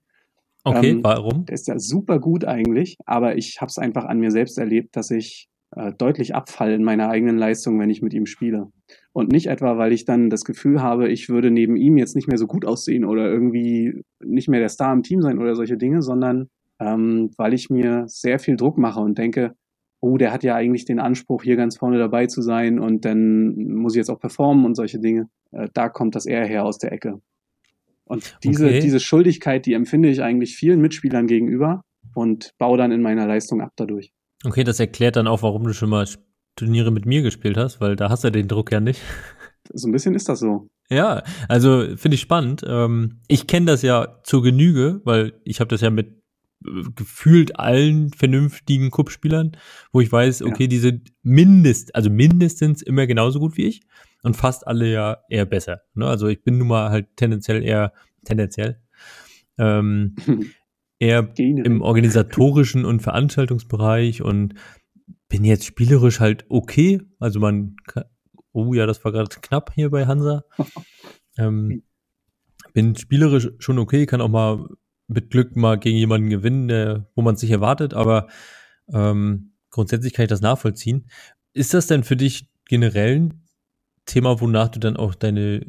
Okay, ähm, warum? Der ist ja super gut eigentlich, aber ich habe es einfach an mir selbst erlebt, dass ich äh, deutlich abfall in meiner eigenen Leistung, wenn ich mit ihm spiele. Und nicht etwa, weil ich dann das Gefühl habe, ich würde neben ihm jetzt nicht mehr so gut aussehen oder irgendwie nicht mehr der Star im Team sein oder solche Dinge, sondern ähm, weil ich mir sehr viel Druck mache und denke, oh, der hat ja eigentlich den Anspruch, hier ganz vorne dabei zu sein und dann muss ich jetzt auch performen und solche Dinge. Äh, da kommt das eher her aus der Ecke. Und diese, okay. diese Schuldigkeit, die empfinde ich eigentlich vielen Mitspielern gegenüber und baue dann in meiner Leistung ab dadurch. Okay, das erklärt dann auch, warum du schon mal Turniere mit mir gespielt hast, weil da hast du den Druck ja nicht. So ein bisschen ist das so. Ja, also finde ich spannend. Ähm, ich kenne das ja zur Genüge, weil ich habe das ja mit äh, gefühlt allen vernünftigen Cup-Spielern, wo ich weiß, okay, ja. die sind mindest, also mindestens immer genauso gut wie ich und fast alle ja eher besser. Ne? Also ich bin nun mal halt tendenziell eher tendenziell ähm, eher Gene. im organisatorischen und Veranstaltungsbereich und bin jetzt spielerisch halt okay. Also man kann, oh ja, das war gerade knapp hier bei Hansa. ähm, bin spielerisch schon okay, kann auch mal mit Glück mal gegen jemanden gewinnen, der, wo man es nicht erwartet, aber ähm, grundsätzlich kann ich das nachvollziehen. Ist das denn für dich generell ein Thema, wonach du dann auch deine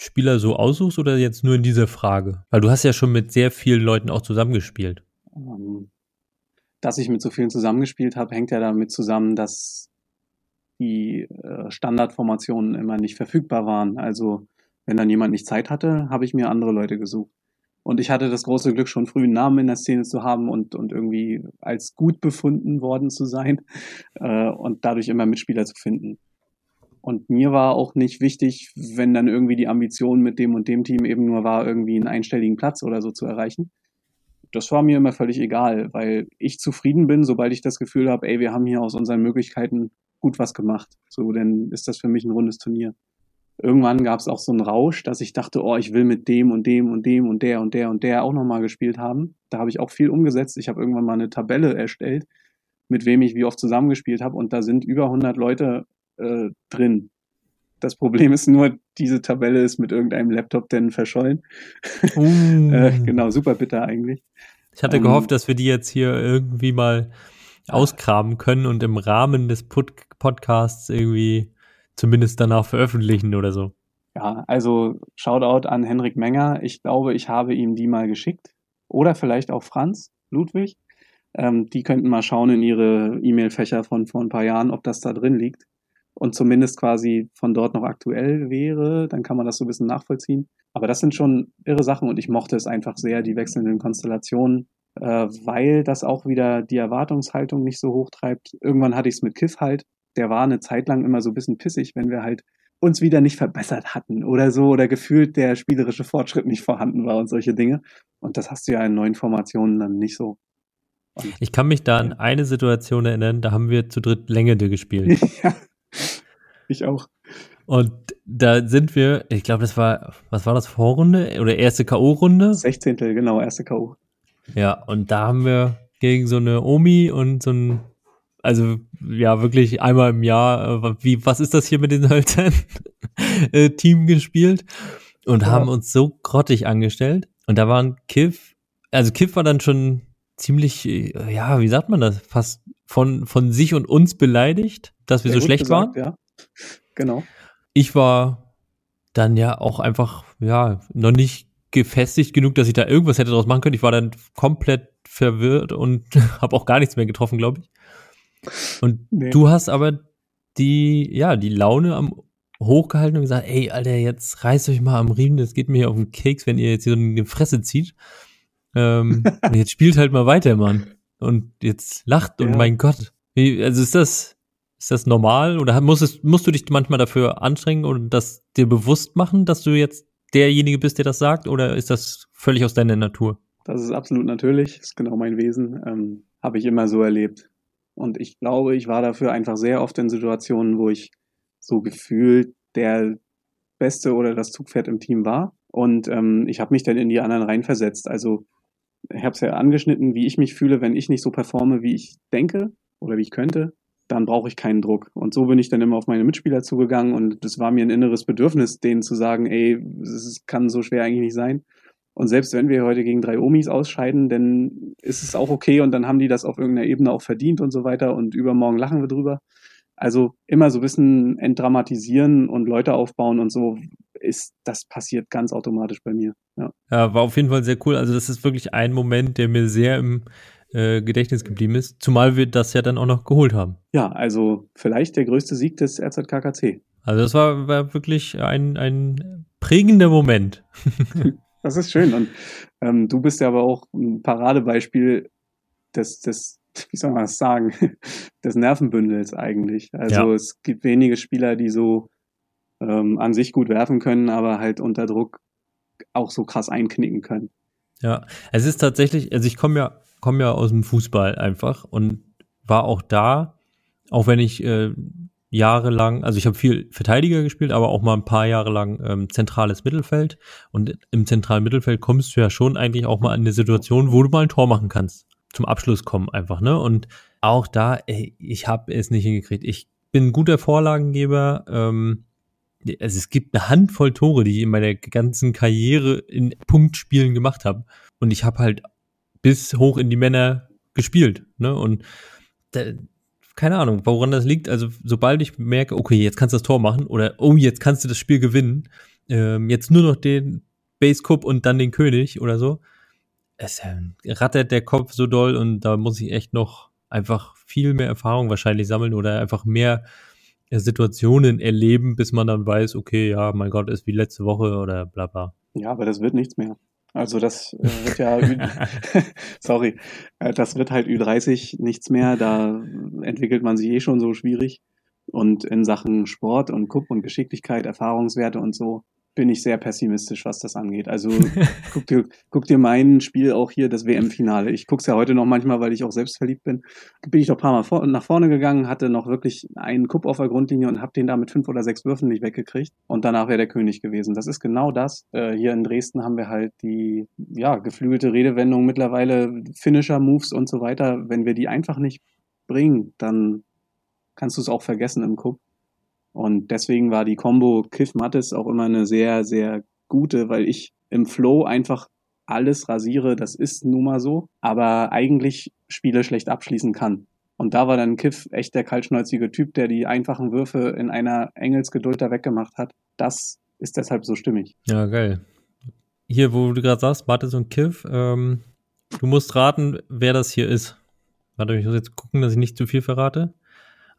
Spieler so aussuchst oder jetzt nur in dieser Frage? Weil du hast ja schon mit sehr vielen Leuten auch zusammengespielt. Ähm, dass ich mit so vielen zusammengespielt habe, hängt ja damit zusammen, dass die äh, Standardformationen immer nicht verfügbar waren. Also wenn dann jemand nicht Zeit hatte, habe ich mir andere Leute gesucht. Und ich hatte das große Glück, schon früh einen Namen in der Szene zu haben und, und irgendwie als gut befunden worden zu sein äh, und dadurch immer Mitspieler zu finden. Und mir war auch nicht wichtig, wenn dann irgendwie die Ambition mit dem und dem Team eben nur war, irgendwie einen einstelligen Platz oder so zu erreichen. das war mir immer völlig egal, weil ich zufrieden bin, sobald ich das Gefühl habe, ey, wir haben hier aus unseren Möglichkeiten gut was gemacht. So, dann ist das für mich ein rundes Turnier. Irgendwann gab es auch so einen Rausch, dass ich dachte, oh, ich will mit dem und dem und dem und der und der und der auch nochmal gespielt haben. Da habe ich auch viel umgesetzt. Ich habe irgendwann mal eine Tabelle erstellt, mit wem ich wie oft zusammengespielt habe und da sind über 100 Leute äh, drin. Das Problem ist nur, diese Tabelle ist mit irgendeinem Laptop denn verschollen. Uh. äh, genau, super bitter eigentlich. Ich hatte um, gehofft, dass wir die jetzt hier irgendwie mal ausgraben können und im Rahmen des Pod Podcasts irgendwie zumindest danach veröffentlichen oder so. Ja, also Shoutout an Henrik Menger. Ich glaube, ich habe ihm die mal geschickt. Oder vielleicht auch Franz Ludwig. Ähm, die könnten mal schauen in ihre E-Mail-Fächer von vor ein paar Jahren, ob das da drin liegt und zumindest quasi von dort noch aktuell wäre, dann kann man das so ein bisschen nachvollziehen. Aber das sind schon irre Sachen und ich mochte es einfach sehr, die wechselnden Konstellationen, äh, weil das auch wieder die Erwartungshaltung nicht so hoch treibt. Irgendwann hatte ich es mit Kiff halt. Der war eine Zeit lang immer so ein bisschen pissig, wenn wir halt uns wieder nicht verbessert hatten oder so oder gefühlt der spielerische Fortschritt nicht vorhanden war und solche Dinge. Und das hast du ja in neuen Formationen dann nicht so. Und ich kann mich da an eine Situation erinnern, da haben wir zu dritt Längende gespielt. ja, ich auch. Und da sind wir, ich glaube, das war, was war das, Vorrunde oder erste K.O.-Runde? 16. genau, erste K.O. Ja, und da haben wir gegen so eine Omi und so ein, also ja, wirklich einmal im Jahr, äh, wie, was ist das hier mit den Hölzern? Äh, Team gespielt und ja. haben uns so grottig angestellt. Und da waren Kiff, also Kiff war dann schon ziemlich, äh, ja, wie sagt man das, fast von, von sich und uns beleidigt, dass wir Sehr so schlecht gesagt, waren. Ja. Genau. Ich war dann ja auch einfach, ja, noch nicht gefestigt genug, dass ich da irgendwas hätte draus machen können. Ich war dann komplett verwirrt und habe auch gar nichts mehr getroffen, glaube ich. Und nee. du hast aber die, ja, die Laune am hochgehalten und gesagt, ey, Alter, jetzt reißt euch mal am Riemen, das geht mir hier auf den Keks, wenn ihr jetzt hier so eine Fresse zieht. Ähm, und jetzt spielt halt mal weiter, Mann. Und jetzt lacht und mein Gott. Wie, also ist das, ist das normal oder musst, musst du dich manchmal dafür anstrengen und das dir bewusst machen, dass du jetzt derjenige bist, der das sagt, oder ist das völlig aus deiner Natur? Das ist absolut natürlich, ist genau mein Wesen, ähm, habe ich immer so erlebt. Und ich glaube, ich war dafür einfach sehr oft in Situationen, wo ich so gefühlt der Beste oder das Zugpferd im Team war. Und ähm, ich habe mich dann in die anderen reinversetzt. Also ich habe es ja angeschnitten, wie ich mich fühle, wenn ich nicht so performe, wie ich denke oder wie ich könnte dann brauche ich keinen Druck. Und so bin ich dann immer auf meine Mitspieler zugegangen und das war mir ein inneres Bedürfnis, denen zu sagen, ey, es kann so schwer eigentlich nicht sein. Und selbst wenn wir heute gegen drei Omis ausscheiden, dann ist es auch okay und dann haben die das auf irgendeiner Ebene auch verdient und so weiter und übermorgen lachen wir drüber. Also immer so ein bisschen entdramatisieren und Leute aufbauen und so ist, das passiert ganz automatisch bei mir. Ja. ja, war auf jeden Fall sehr cool. Also das ist wirklich ein Moment, der mir sehr im äh, Gedächtnis geblieben ist, zumal wir das ja dann auch noch geholt haben. Ja, also vielleicht der größte Sieg des RZKKC. Also das war, war wirklich ein, ein prägender Moment. das ist schön und ähm, du bist ja aber auch ein Paradebeispiel des, des wie soll man das sagen, des Nervenbündels eigentlich. Also ja. es gibt wenige Spieler, die so ähm, an sich gut werfen können, aber halt unter Druck auch so krass einknicken können. Ja, es ist tatsächlich, also ich komme ja komme ja aus dem Fußball einfach und war auch da, auch wenn ich äh, jahrelang, also ich habe viel Verteidiger gespielt, aber auch mal ein paar Jahre lang ähm, zentrales Mittelfeld. Und im zentralen Mittelfeld kommst du ja schon eigentlich auch mal in eine Situation, wo du mal ein Tor machen kannst. Zum Abschluss kommen einfach, ne? Und auch da, ey, ich habe es nicht hingekriegt. Ich bin ein guter Vorlagengeber. Ähm, also es gibt eine Handvoll Tore, die ich in meiner ganzen Karriere in Punktspielen gemacht habe. Und ich habe halt bis hoch in die Männer gespielt. Ne? Und da, keine Ahnung, woran das liegt. Also, sobald ich merke, okay, jetzt kannst du das Tor machen oder oh, jetzt kannst du das Spiel gewinnen, ähm, jetzt nur noch den Base Cup und dann den König oder so, es rattert der Kopf so doll und da muss ich echt noch einfach viel mehr Erfahrung wahrscheinlich sammeln oder einfach mehr Situationen erleben, bis man dann weiß, okay, ja, mein Gott, ist wie letzte Woche oder bla bla. Ja, aber das wird nichts mehr. Also das äh, wird ja, sorry, äh, das wird halt Ü30 nichts mehr. Da entwickelt man sich eh schon so schwierig. Und in Sachen Sport und Kupp und Geschicklichkeit, Erfahrungswerte und so bin ich sehr pessimistisch, was das angeht. Also guck dir, guck dir mein Spiel auch hier, das WM-Finale. Ich gucke es ja heute noch manchmal, weil ich auch selbst verliebt bin. Bin ich doch ein paar Mal vor, nach vorne gegangen, hatte noch wirklich einen Kupp auf der Grundlinie und habe den da mit fünf oder sechs Würfen nicht weggekriegt. Und danach wäre der König gewesen. Das ist genau das. Äh, hier in Dresden haben wir halt die ja, geflügelte Redewendung mittlerweile, Finisher-Moves und so weiter. Wenn wir die einfach nicht bringen, dann kannst du es auch vergessen im Cup. Und deswegen war die Combo Kiff Mattes auch immer eine sehr, sehr gute, weil ich im Flow einfach alles rasiere, das ist nun mal so, aber eigentlich Spiele schlecht abschließen kann. Und da war dann Kiff echt der kaltschnäuzige Typ, der die einfachen Würfe in einer Engelsgeduld da weggemacht hat. Das ist deshalb so stimmig. Ja, geil. Hier, wo du gerade sagst, Mattes und Kiff, ähm, du musst raten, wer das hier ist. Warte, ich muss jetzt gucken, dass ich nicht zu viel verrate.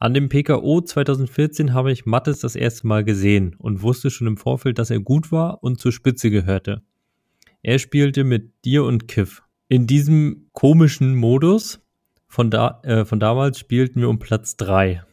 An dem PKO 2014 habe ich Mattes das erste Mal gesehen und wusste schon im Vorfeld, dass er gut war und zur Spitze gehörte. Er spielte mit dir und Kiff. In diesem komischen Modus von, da, äh, von damals spielten wir um Platz drei.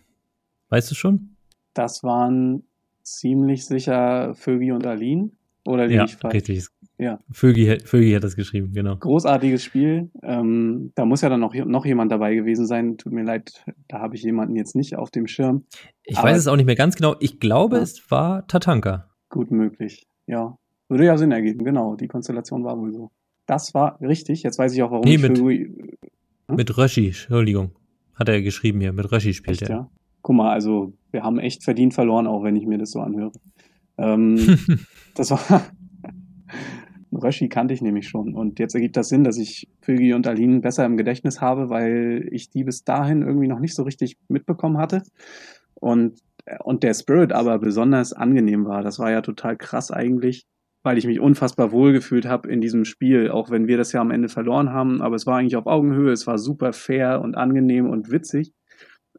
Weißt du schon? Das waren ziemlich sicher Vögi und Aline. Oder liege ja, ich falsch? Richtig. Ja. Vögi, Vögi hat das geschrieben, genau. Großartiges Spiel. Ähm, da muss ja dann noch, noch jemand dabei gewesen sein. Tut mir leid, da habe ich jemanden jetzt nicht auf dem Schirm. Ich Aber weiß es auch nicht mehr ganz genau. Ich glaube, ja. es war Tatanka. Gut möglich, ja. Würde ja Sinn ergeben, genau. Die Konstellation war wohl so. Das war richtig. Jetzt weiß ich auch, warum nee, ich mit, Vögi, hm? mit Röschi, Entschuldigung. Hat er geschrieben hier. Mit Röschi spielt echt, er. Ja? Guck mal, also wir haben echt verdient verloren, auch wenn ich mir das so anhöre. Ähm, das war Röschi kannte ich nämlich schon. Und jetzt ergibt das Sinn, dass ich Philgi und Aline besser im Gedächtnis habe, weil ich die bis dahin irgendwie noch nicht so richtig mitbekommen hatte. Und, und der Spirit aber besonders angenehm war. Das war ja total krass eigentlich, weil ich mich unfassbar wohl gefühlt habe in diesem Spiel, auch wenn wir das ja am Ende verloren haben. Aber es war eigentlich auf Augenhöhe, es war super fair und angenehm und witzig.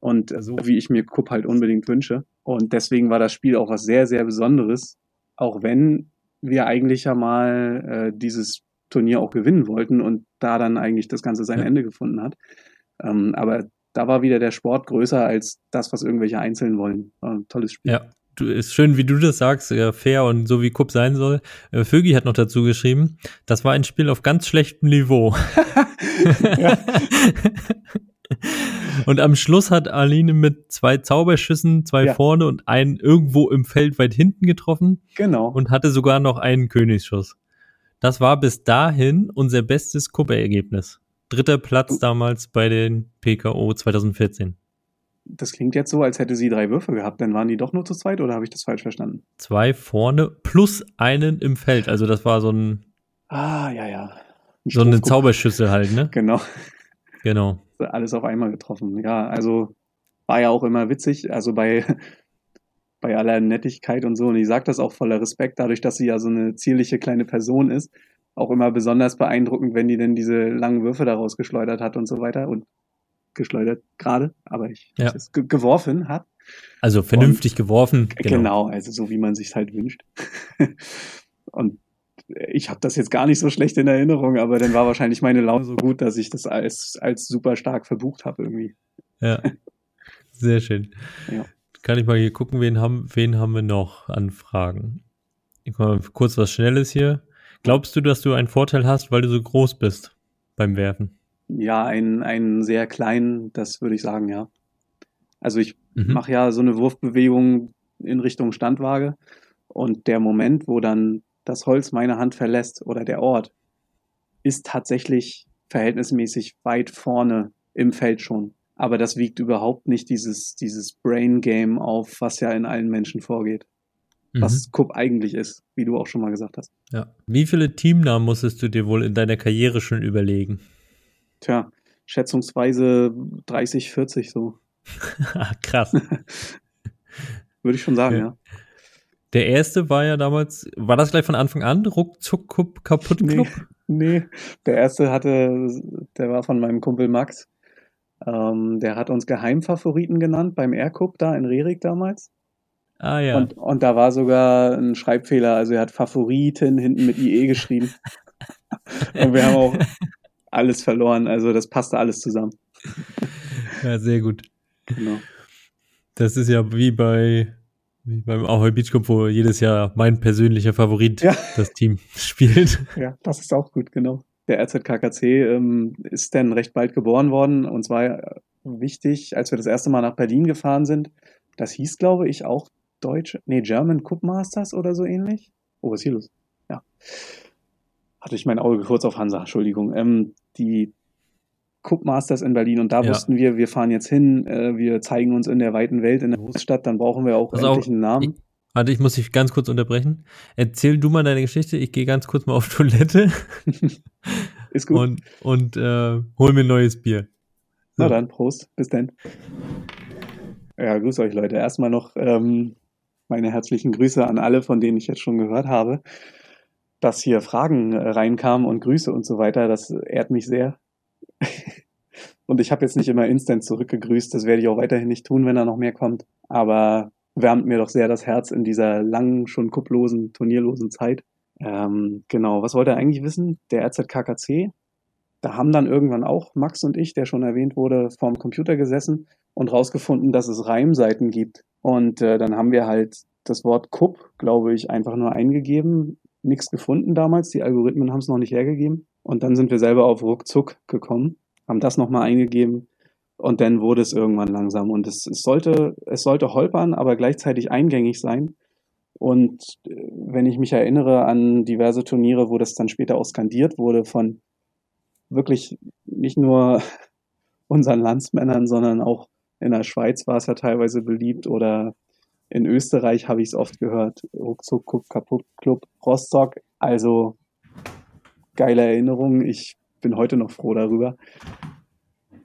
Und so wie ich mir Kupp halt unbedingt wünsche. Und deswegen war das Spiel auch was sehr, sehr Besonderes. Auch wenn wir eigentlich ja mal äh, dieses Turnier auch gewinnen wollten und da dann eigentlich das Ganze sein ja. Ende gefunden hat. Ähm, aber da war wieder der Sport größer als das, was irgendwelche Einzelnen wollen. War ein tolles Spiel. Ja, du, ist schön, wie du das sagst, fair und so wie Kupp sein soll. Äh, Vögi hat noch dazu geschrieben, das war ein Spiel auf ganz schlechtem Niveau. Und am Schluss hat Aline mit zwei Zauberschüssen, zwei ja. vorne und einen irgendwo im Feld weit hinten getroffen. Genau. Und hatte sogar noch einen Königsschuss. Das war bis dahin unser bestes Kuppe-Ergebnis. Dritter Platz damals bei den PKO 2014. Das klingt jetzt so, als hätte sie drei Würfe gehabt. Dann waren die doch nur zu zweit oder habe ich das falsch verstanden? Zwei vorne plus einen im Feld. Also das war so ein. Ah, ja, ja. Ein so eine Zauberschüssel halt, ne? Genau. Genau alles auf einmal getroffen. Ja, also war ja auch immer witzig, also bei, bei aller Nettigkeit und so. Und ich sage das auch voller Respekt, dadurch, dass sie ja so eine zierliche kleine Person ist. Auch immer besonders beeindruckend, wenn die denn diese langen Würfe daraus geschleudert hat und so weiter. Und geschleudert gerade, aber ich ja. es geworfen hat. Also vernünftig und, geworfen. Genau. genau, also so wie man sich halt wünscht. und ich habe das jetzt gar nicht so schlecht in Erinnerung, aber dann war wahrscheinlich meine Laune so gut, dass ich das als, als super stark verbucht habe irgendwie. Ja, sehr schön. Ja. Kann ich mal hier gucken, wen haben, wen haben wir noch an Fragen? Ich mal kurz was Schnelles hier. Glaubst du, dass du einen Vorteil hast, weil du so groß bist beim Werfen? Ja, einen, einen sehr kleinen, das würde ich sagen, ja. Also ich mhm. mache ja so eine Wurfbewegung in Richtung Standwaage und der Moment, wo dann das Holz meine Hand verlässt oder der Ort, ist tatsächlich verhältnismäßig weit vorne im Feld schon. Aber das wiegt überhaupt nicht dieses, dieses Brain Game auf, was ja in allen Menschen vorgeht. Mhm. Was Kupp eigentlich ist, wie du auch schon mal gesagt hast. Ja. Wie viele Teamnamen musstest du dir wohl in deiner Karriere schon überlegen? Tja, schätzungsweise 30, 40 so. Krass. Würde ich schon sagen, ja. ja. Der erste war ja damals, war das gleich von Anfang an? Ruckzuck kaputt Club? Nee, nee, der erste hatte, der war von meinem Kumpel Max. Ähm, der hat uns Geheimfavoriten genannt beim Aircup da in Rerik damals. Ah ja. Und, und da war sogar ein Schreibfehler, also er hat Favoriten hinten mit IE geschrieben. und wir haben auch alles verloren, also das passte alles zusammen. ja, sehr gut. Genau. Das ist ja wie bei beim Ahoy Beach Cup, wo jedes Jahr mein persönlicher Favorit ja. das Team spielt. Ja, das ist auch gut, genau. Der RZKKC ähm, ist dann recht bald geboren worden und zwar wichtig, als wir das erste Mal nach Berlin gefahren sind. Das hieß, glaube ich, auch Deutsche, nee, German Cup Masters oder so ähnlich. Oh, was ist hier los? Ja. Hatte ich mein Auge kurz auf Hansa, Entschuldigung. Ähm, die Cup Masters in Berlin und da ja. wussten wir, wir fahren jetzt hin, äh, wir zeigen uns in der weiten Welt, in der Großstadt, dann brauchen wir auch Pass endlich auf, einen Namen. Ich, warte, ich muss dich ganz kurz unterbrechen. Erzähl du mal deine Geschichte, ich gehe ganz kurz mal auf Toilette. Ist gut. Und, und äh, hol mir ein neues Bier. So. Na dann, Prost, bis dann. Ja, grüß euch Leute. Erstmal noch ähm, meine herzlichen Grüße an alle, von denen ich jetzt schon gehört habe, dass hier Fragen äh, reinkamen und Grüße und so weiter. Das ehrt mich sehr. Und ich habe jetzt nicht immer instant zurückgegrüßt. Das werde ich auch weiterhin nicht tun, wenn da noch mehr kommt. Aber wärmt mir doch sehr das Herz in dieser langen, schon kupplosen, turnierlosen Zeit. Ähm, genau, was wollt ihr eigentlich wissen? Der RZKKC, da haben dann irgendwann auch Max und ich, der schon erwähnt wurde, vorm Computer gesessen und rausgefunden, dass es Reimseiten gibt. Und äh, dann haben wir halt das Wort Kupp, glaube ich, einfach nur eingegeben. Nichts gefunden damals. Die Algorithmen haben es noch nicht hergegeben. Und dann sind wir selber auf Ruckzuck gekommen, haben das nochmal eingegeben und dann wurde es irgendwann langsam. Und es, es, sollte, es sollte holpern, aber gleichzeitig eingängig sein. Und äh, wenn ich mich erinnere an diverse Turniere, wo das dann später auch skandiert wurde von wirklich nicht nur unseren Landsmännern, sondern auch in der Schweiz war es ja teilweise beliebt oder in Österreich habe ich es oft gehört. Ruckzuck, kaputt, Club, Rostock. Also geile Erinnerung. Ich bin heute noch froh darüber.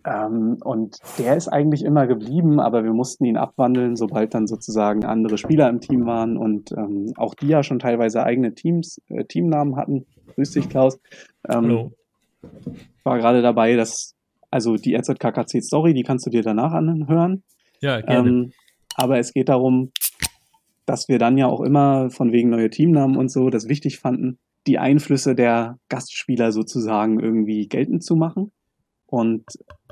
Ähm, und der ist eigentlich immer geblieben, aber wir mussten ihn abwandeln, sobald dann sozusagen andere Spieler im Team waren und ähm, auch die ja schon teilweise eigene Teams, äh, Teamnamen hatten. Grüß dich, Klaus. Ähm, Hallo. War gerade dabei, dass also die RZKKC-Story, die kannst du dir danach anhören. Ja, gerne. Ähm, aber es geht darum, dass wir dann ja auch immer von wegen neue Teamnamen und so das wichtig fanden, die Einflüsse der Gastspieler sozusagen irgendwie geltend zu machen. Und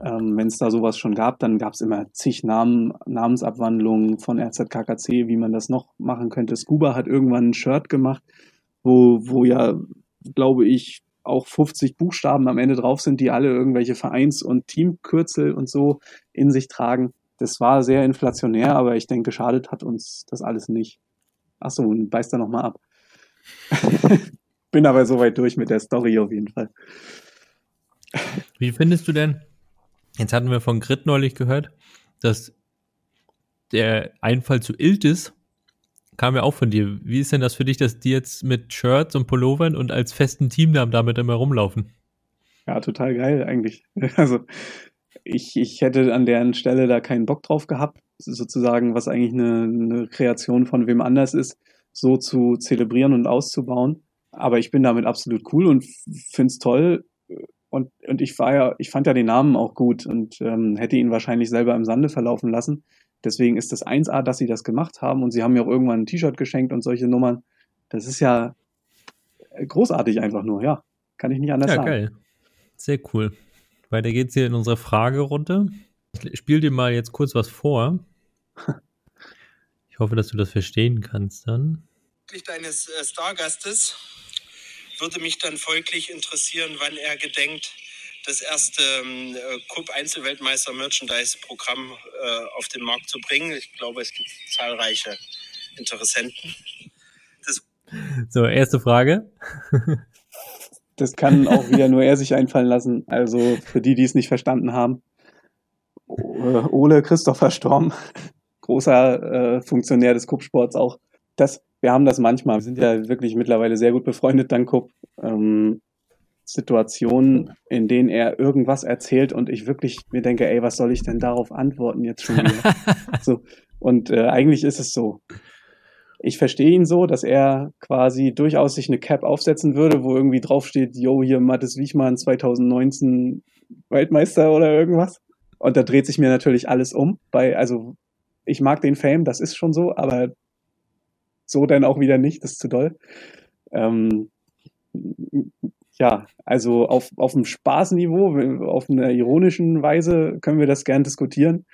ähm, wenn es da sowas schon gab, dann gab es immer zig Namen, Namensabwandlungen von RZKKC, wie man das noch machen könnte. Scuba hat irgendwann ein Shirt gemacht, wo, wo ja, glaube ich, auch 50 Buchstaben am Ende drauf sind, die alle irgendwelche Vereins- und Teamkürzel und so in sich tragen. Das war sehr inflationär, aber ich denke, geschadet hat uns das alles nicht. Achso, und beißt da nochmal ab. Bin aber soweit durch mit der Story auf jeden Fall. Wie findest du denn, jetzt hatten wir von Grit neulich gehört, dass der Einfall zu Iltis kam ja auch von dir. Wie ist denn das für dich, dass die jetzt mit Shirts und Pullovern und als festen Teamnamen damit immer rumlaufen? Ja, total geil eigentlich. Also ich, ich hätte an deren Stelle da keinen Bock drauf gehabt, sozusagen, was eigentlich eine, eine Kreation von wem anders ist, so zu zelebrieren und auszubauen. Aber ich bin damit absolut cool und finde es toll. Und, und ich war ja, ich fand ja den Namen auch gut und ähm, hätte ihn wahrscheinlich selber im Sande verlaufen lassen. Deswegen ist das 1A, dass sie das gemacht haben und sie haben mir auch irgendwann ein T-Shirt geschenkt und solche Nummern. Das ist ja großartig einfach nur, ja. Kann ich nicht anders ja, sagen. Ja, geil. Sehr cool. Weiter geht's hier in unserer Fragerunde. Ich spiele dir mal jetzt kurz was vor. Ich hoffe, dass du das verstehen kannst dann. Deines äh, Stargastes würde mich dann folglich interessieren, wann er gedenkt, das erste ähm, Cup Einzelweltmeister Merchandise Programm äh, auf den Markt zu bringen. Ich glaube, es gibt zahlreiche Interessenten. Das so, erste Frage. das kann auch wieder nur er sich einfallen lassen. Also für die, die es nicht verstanden haben. Ole Christopher Storm, großer äh, Funktionär des Cup-Sports auch. Das, wir haben das manchmal. Wir sind ja wirklich mittlerweile sehr gut befreundet, dank Cup. Ähm, Situationen, in denen er irgendwas erzählt und ich wirklich mir denke, ey, was soll ich denn darauf antworten jetzt schon wieder? so. Und äh, eigentlich ist es so. Ich verstehe ihn so, dass er quasi durchaus sich eine Cap aufsetzen würde, wo irgendwie draufsteht, yo, hier Mattes Wichmann 2019 Weltmeister oder irgendwas. Und da dreht sich mir natürlich alles um. Bei, also ich mag den Fame, das ist schon so, aber so dann auch wieder nicht, das ist zu doll. Ähm, ja, also auf, auf einem Spaßniveau, auf einer ironischen Weise können wir das gern diskutieren.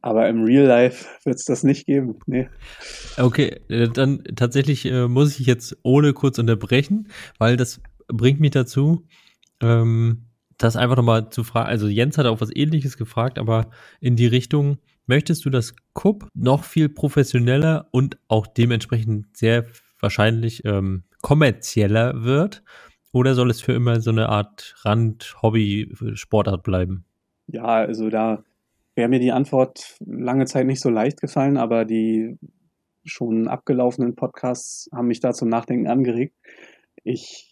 Aber im Real Life wird es das nicht geben. Nee. Okay, äh, dann tatsächlich äh, muss ich jetzt ohne kurz unterbrechen, weil das bringt mich dazu, ähm, das einfach nochmal zu fragen. Also Jens hat auch was ähnliches gefragt, aber in die Richtung, möchtest du, dass Kupp noch viel professioneller und auch dementsprechend sehr wahrscheinlich ähm, kommerzieller wird? Oder soll es für immer so eine Art Rand-Hobby-Sportart bleiben? Ja, also da wäre mir die Antwort lange Zeit nicht so leicht gefallen, aber die schon abgelaufenen Podcasts haben mich da zum Nachdenken angeregt. Ich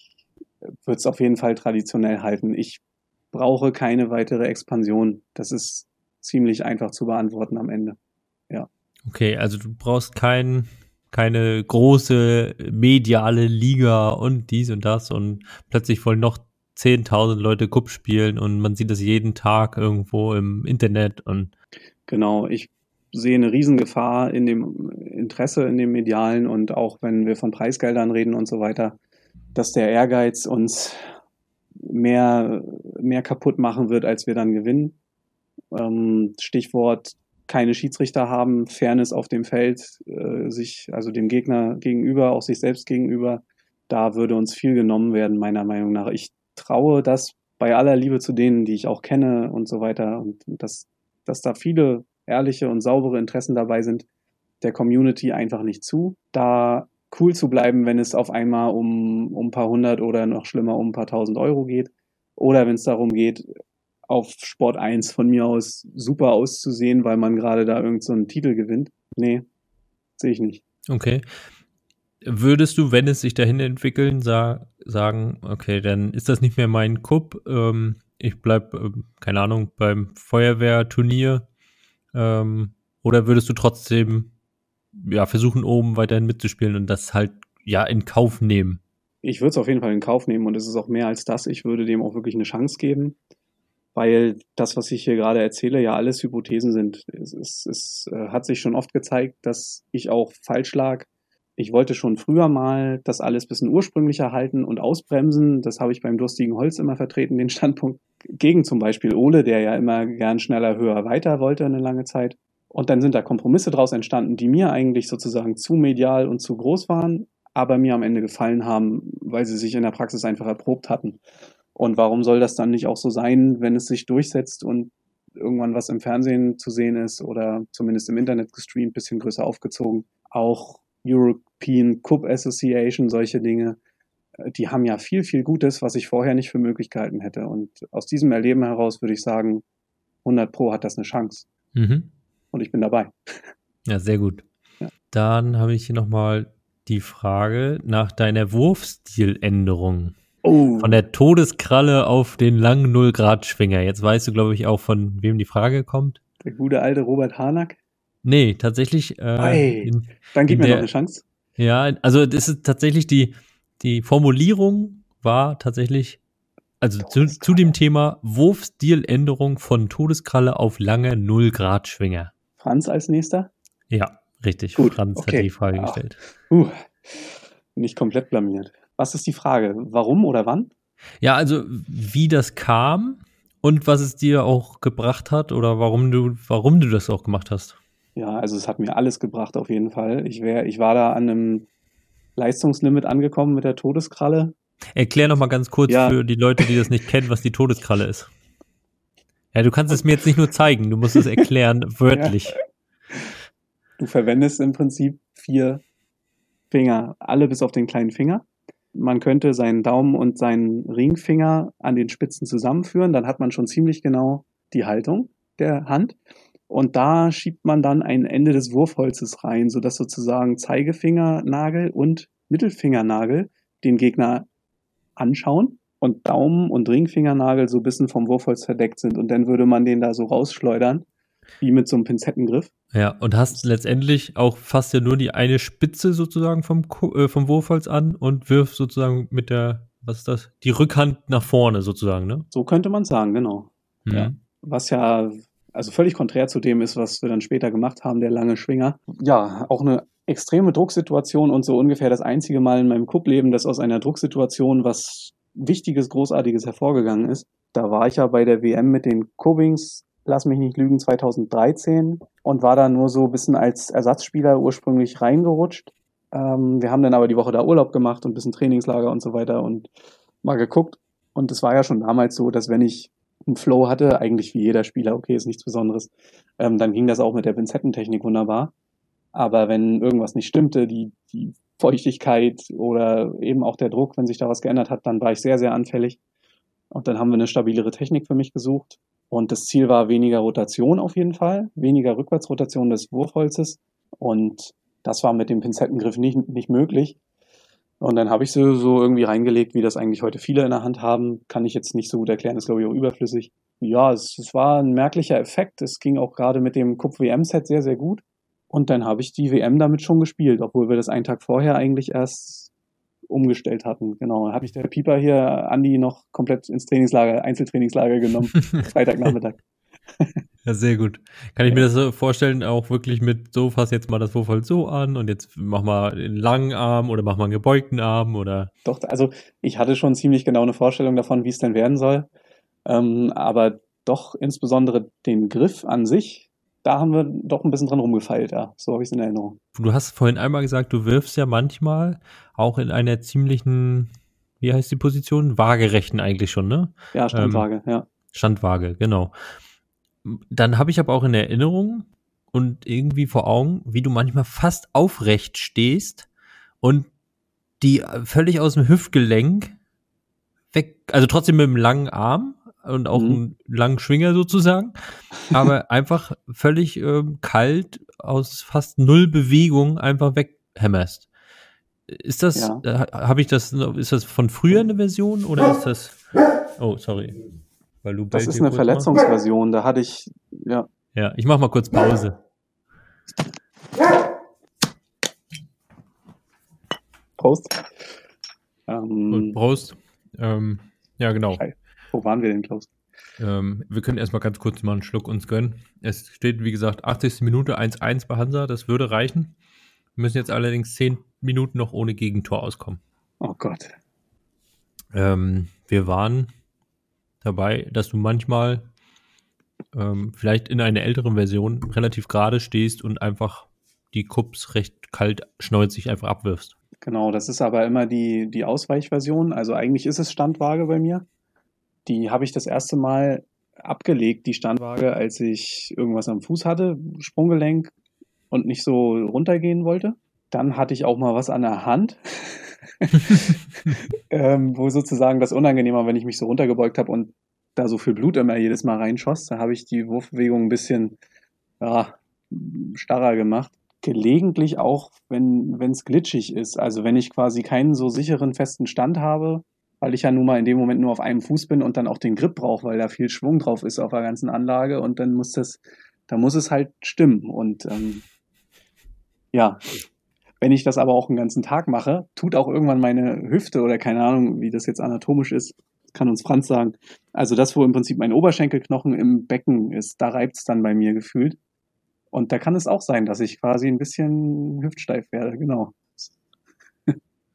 würde es auf jeden Fall traditionell halten. Ich brauche keine weitere Expansion. Das ist ziemlich einfach zu beantworten am Ende. Ja. Okay, also du brauchst kein, keine große mediale Liga und dies und das und plötzlich wollen noch 10.000 Leute Cup spielen und man sieht das jeden Tag irgendwo im Internet und genau, ich sehe eine Riesengefahr in dem Interesse in dem medialen und auch wenn wir von Preisgeldern reden und so weiter, dass der Ehrgeiz uns mehr mehr kaputt machen wird, als wir dann gewinnen. Ähm, Stichwort keine Schiedsrichter haben, Fairness auf dem Feld, äh, sich also dem Gegner gegenüber, auch sich selbst gegenüber, da würde uns viel genommen werden, meiner Meinung nach. Ich traue das bei aller Liebe zu denen, die ich auch kenne und so weiter, und dass, dass da viele ehrliche und saubere Interessen dabei sind, der Community einfach nicht zu, da cool zu bleiben, wenn es auf einmal um, um ein paar hundert oder noch schlimmer um ein paar tausend Euro geht. Oder wenn es darum geht, auf Sport 1 von mir aus super auszusehen, weil man gerade da irgendeinen so Titel gewinnt. Nee, sehe ich nicht. Okay. Würdest du, wenn es sich dahin entwickeln, sa sagen, okay, dann ist das nicht mehr mein Cup, ähm, ich bleib, äh, keine Ahnung, beim Feuerwehrturnier, ähm, oder würdest du trotzdem, ja, versuchen, oben weiterhin mitzuspielen und das halt, ja, in Kauf nehmen? Ich würde es auf jeden Fall in Kauf nehmen und es ist auch mehr als das. Ich würde dem auch wirklich eine Chance geben, weil das, was ich hier gerade erzähle, ja alles Hypothesen sind. Es, es, es äh, hat sich schon oft gezeigt, dass ich auch falsch lag ich wollte schon früher mal das alles bisschen ursprünglicher halten und ausbremsen. Das habe ich beim durstigen Holz immer vertreten, den Standpunkt gegen zum Beispiel Ole, der ja immer gern schneller, höher, weiter wollte eine lange Zeit. Und dann sind da Kompromisse draus entstanden, die mir eigentlich sozusagen zu medial und zu groß waren, aber mir am Ende gefallen haben, weil sie sich in der Praxis einfach erprobt hatten. Und warum soll das dann nicht auch so sein, wenn es sich durchsetzt und irgendwann was im Fernsehen zu sehen ist oder zumindest im Internet gestreamt, bisschen größer aufgezogen, auch European Cup Association, solche Dinge, äh, die haben ja viel, viel Gutes, was ich vorher nicht für möglich gehalten hätte. Und aus diesem Erleben heraus würde ich sagen, 100 Pro hat das eine Chance. Mhm. Und ich bin dabei. Ja, sehr gut. Ja. Dann habe ich hier nochmal die Frage nach deiner Wurfstiländerung. Oh. Von der Todeskralle auf den langen Null-Grad-Schwinger. Jetzt weißt du, glaube ich, auch, von wem die Frage kommt. Der gute alte Robert Harnack. Nee, tatsächlich. Äh, hey, in, dann gib mir der, noch eine Chance. Ja, also das ist tatsächlich die, die Formulierung war tatsächlich, also zu, zu, dem Thema Wurfstiländerung von Todeskralle auf lange Null-Grad-Schwinger. Franz als nächster? Ja, richtig. Gut, Franz okay. hat die Frage Ach. gestellt. Uh, nicht komplett blamiert. Was ist die Frage? Warum oder wann? Ja, also wie das kam und was es dir auch gebracht hat oder warum du, warum du das auch gemacht hast. Ja, also es hat mir alles gebracht auf jeden Fall. Ich, wär, ich war da an einem Leistungslimit angekommen mit der Todeskralle. Erklär noch mal ganz kurz ja. für die Leute, die das nicht kennen, was die Todeskralle ist. Ja, du kannst es mir jetzt nicht nur zeigen, du musst es erklären, wörtlich. Ja. Du verwendest im Prinzip vier Finger, alle bis auf den kleinen Finger. Man könnte seinen Daumen und seinen Ringfinger an den Spitzen zusammenführen, dann hat man schon ziemlich genau die Haltung der Hand. Und da schiebt man dann ein Ende des Wurfholzes rein, sodass sozusagen Zeigefingernagel und Mittelfingernagel den Gegner anschauen und Daumen und Ringfingernagel so ein bisschen vom Wurfholz verdeckt sind. Und dann würde man den da so rausschleudern, wie mit so einem Pinzettengriff. Ja, und hast letztendlich auch fast ja nur die eine Spitze sozusagen vom, äh, vom Wurfholz an und wirfst sozusagen mit der, was ist das, die Rückhand nach vorne sozusagen, ne? So könnte man sagen, genau. Mhm. Ja. Was ja also völlig konträr zu dem ist, was wir dann später gemacht haben, der lange Schwinger. Ja, auch eine extreme Drucksituation und so ungefähr das einzige Mal in meinem Cup-Leben, dass aus einer Drucksituation was Wichtiges, Großartiges hervorgegangen ist. Da war ich ja bei der WM mit den Cubbings lass mich nicht lügen, 2013 und war da nur so ein bisschen als Ersatzspieler ursprünglich reingerutscht. Ähm, wir haben dann aber die Woche da Urlaub gemacht und ein bisschen Trainingslager und so weiter und mal geguckt. Und es war ja schon damals so, dass wenn ich einen Flow hatte, eigentlich wie jeder Spieler, okay, ist nichts Besonderes, ähm, dann ging das auch mit der Pinzettentechnik wunderbar. Aber wenn irgendwas nicht stimmte, die, die Feuchtigkeit oder eben auch der Druck, wenn sich da was geändert hat, dann war ich sehr, sehr anfällig. Und dann haben wir eine stabilere Technik für mich gesucht. Und das Ziel war weniger Rotation auf jeden Fall, weniger Rückwärtsrotation des Wurfholzes. Und das war mit dem Pinzettengriff nicht, nicht möglich. Und dann habe ich so, so irgendwie reingelegt, wie das eigentlich heute viele in der Hand haben. Kann ich jetzt nicht so gut erklären, ist glaube ich auch überflüssig. Ja, es, es war ein merklicher Effekt. Es ging auch gerade mit dem Kupf WM-Set sehr, sehr gut. Und dann habe ich die WM damit schon gespielt, obwohl wir das einen Tag vorher eigentlich erst umgestellt hatten. Genau. Hat mich der Pieper hier, Andi, noch komplett ins Trainingslager, Einzeltrainingslager genommen. Freitagnachmittag. Ja, sehr gut. Kann ich mir das so vorstellen, auch wirklich mit so, fass jetzt mal das Wurf so an und jetzt mach mal einen langen Arm oder mach mal einen gebeugten Arm oder. Doch, also ich hatte schon ziemlich genau eine Vorstellung davon, wie es denn werden soll. Ähm, aber doch insbesondere den Griff an sich, da haben wir doch ein bisschen dran rumgefeilt, ja. So habe ich es in Erinnerung. Du hast vorhin einmal gesagt, du wirfst ja manchmal auch in einer ziemlichen, wie heißt die Position? Waagerechten eigentlich schon, ne? Ja, Standwaage, ähm, ja. Standwaage, genau. Dann habe ich aber auch in Erinnerung und irgendwie vor Augen, wie du manchmal fast aufrecht stehst und die völlig aus dem Hüftgelenk weg, also trotzdem mit einem langen Arm, und auch mhm. einen langen Schwinger sozusagen, aber einfach völlig ähm, kalt aus fast null Bewegung einfach weghämmerst. Ist das, ja. äh, habe ich das, ist das von früher eine Version oder ist das, oh, sorry. Weil du das ist eine Verletzungsversion, da hatte ich, ja. Ja, ich mach mal kurz Pause. Prost. Ähm, Und Prost. Ähm, ja, genau. Scheiße. Wo waren wir denn, Klaus? Ähm, wir können erstmal ganz kurz mal einen Schluck uns gönnen. Es steht, wie gesagt, 80. Minute 1-1 bei Hansa. Das würde reichen. Wir müssen jetzt allerdings 10 Minuten noch ohne Gegentor auskommen. Oh Gott. Ähm, wir waren dabei, dass du manchmal ähm, vielleicht in einer älteren Version relativ gerade stehst und einfach die Cups recht kalt schneuzig einfach abwirfst. Genau, das ist aber immer die, die Ausweichversion. Also eigentlich ist es Standwaage bei mir. Die habe ich das erste Mal abgelegt, die Standwaage, als ich irgendwas am Fuß hatte, Sprunggelenk und nicht so runtergehen wollte. Dann hatte ich auch mal was an der Hand, ähm, wo sozusagen das unangenehmer, wenn ich mich so runtergebeugt habe und da so viel Blut immer jedes Mal reinschoss. Da habe ich die Wurfbewegung ein bisschen ja, starrer gemacht. Gelegentlich auch, wenn es glitschig ist. Also wenn ich quasi keinen so sicheren festen Stand habe, weil ich ja nun mal in dem Moment nur auf einem Fuß bin und dann auch den Grip brauche, weil da viel Schwung drauf ist auf der ganzen Anlage und dann muss das, da muss es halt stimmen. Und ähm, ja, wenn ich das aber auch einen ganzen Tag mache, tut auch irgendwann meine Hüfte oder keine Ahnung, wie das jetzt anatomisch ist, kann uns Franz sagen. Also das, wo im Prinzip mein Oberschenkelknochen im Becken ist, da reibt es dann bei mir gefühlt. Und da kann es auch sein, dass ich quasi ein bisschen hüftsteif werde, genau.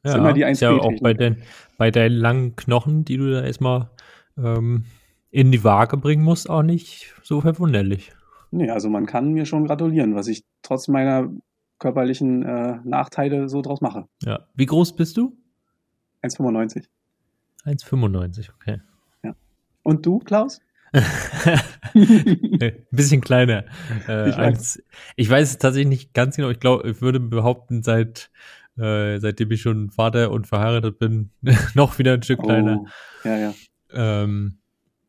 Das ja, ist immer die 1 ja auch bei, den, bei deinen langen Knochen, die du da erstmal ähm, in die Waage bringen musst, auch nicht so verwunderlich. Nee, also man kann mir schon gratulieren, was ich trotz meiner körperlichen äh, Nachteile so draus mache. Ja. Wie groß bist du? 1,95. 1,95, okay. Ja. Und du, Klaus? Ein bisschen kleiner. Äh, ich, weiß. ich weiß es tatsächlich nicht ganz genau. Ich glaube, ich würde behaupten, seit äh, seitdem ich schon Vater und verheiratet bin, noch wieder ein Stück kleiner. Oh, ja, ja. Ähm,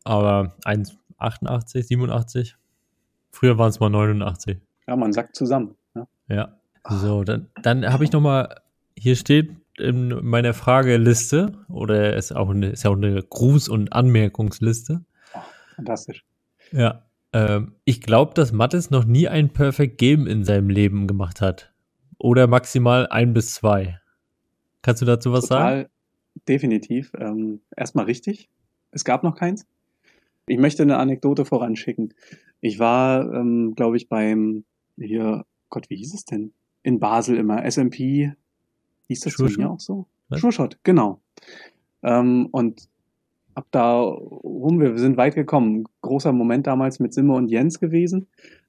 aber 1,88, 87. Früher waren es mal 89. Ja, man sagt zusammen. Ja. ja. So, dann, dann habe ich noch mal, hier steht in meiner Frageliste, oder ist auch eine, ist auch eine Gruß- und Anmerkungsliste. Oh, fantastisch. Ja. Ähm, ich glaube, dass Mattes noch nie ein Perfect Game in seinem Leben gemacht hat oder maximal ein bis zwei. Kannst du dazu was Total, sagen? Definitiv. Ähm, erstmal richtig. Es gab noch keins. Ich möchte eine Anekdote voranschicken. Ich war, ähm, glaube ich, beim hier, Gott, wie hieß es denn? In Basel immer. SMP, hieß das mir auch so? Schurschott, genau. Ähm, und ab da rum, wir sind weit gekommen. Großer Moment damals mit Simme und Jens gewesen.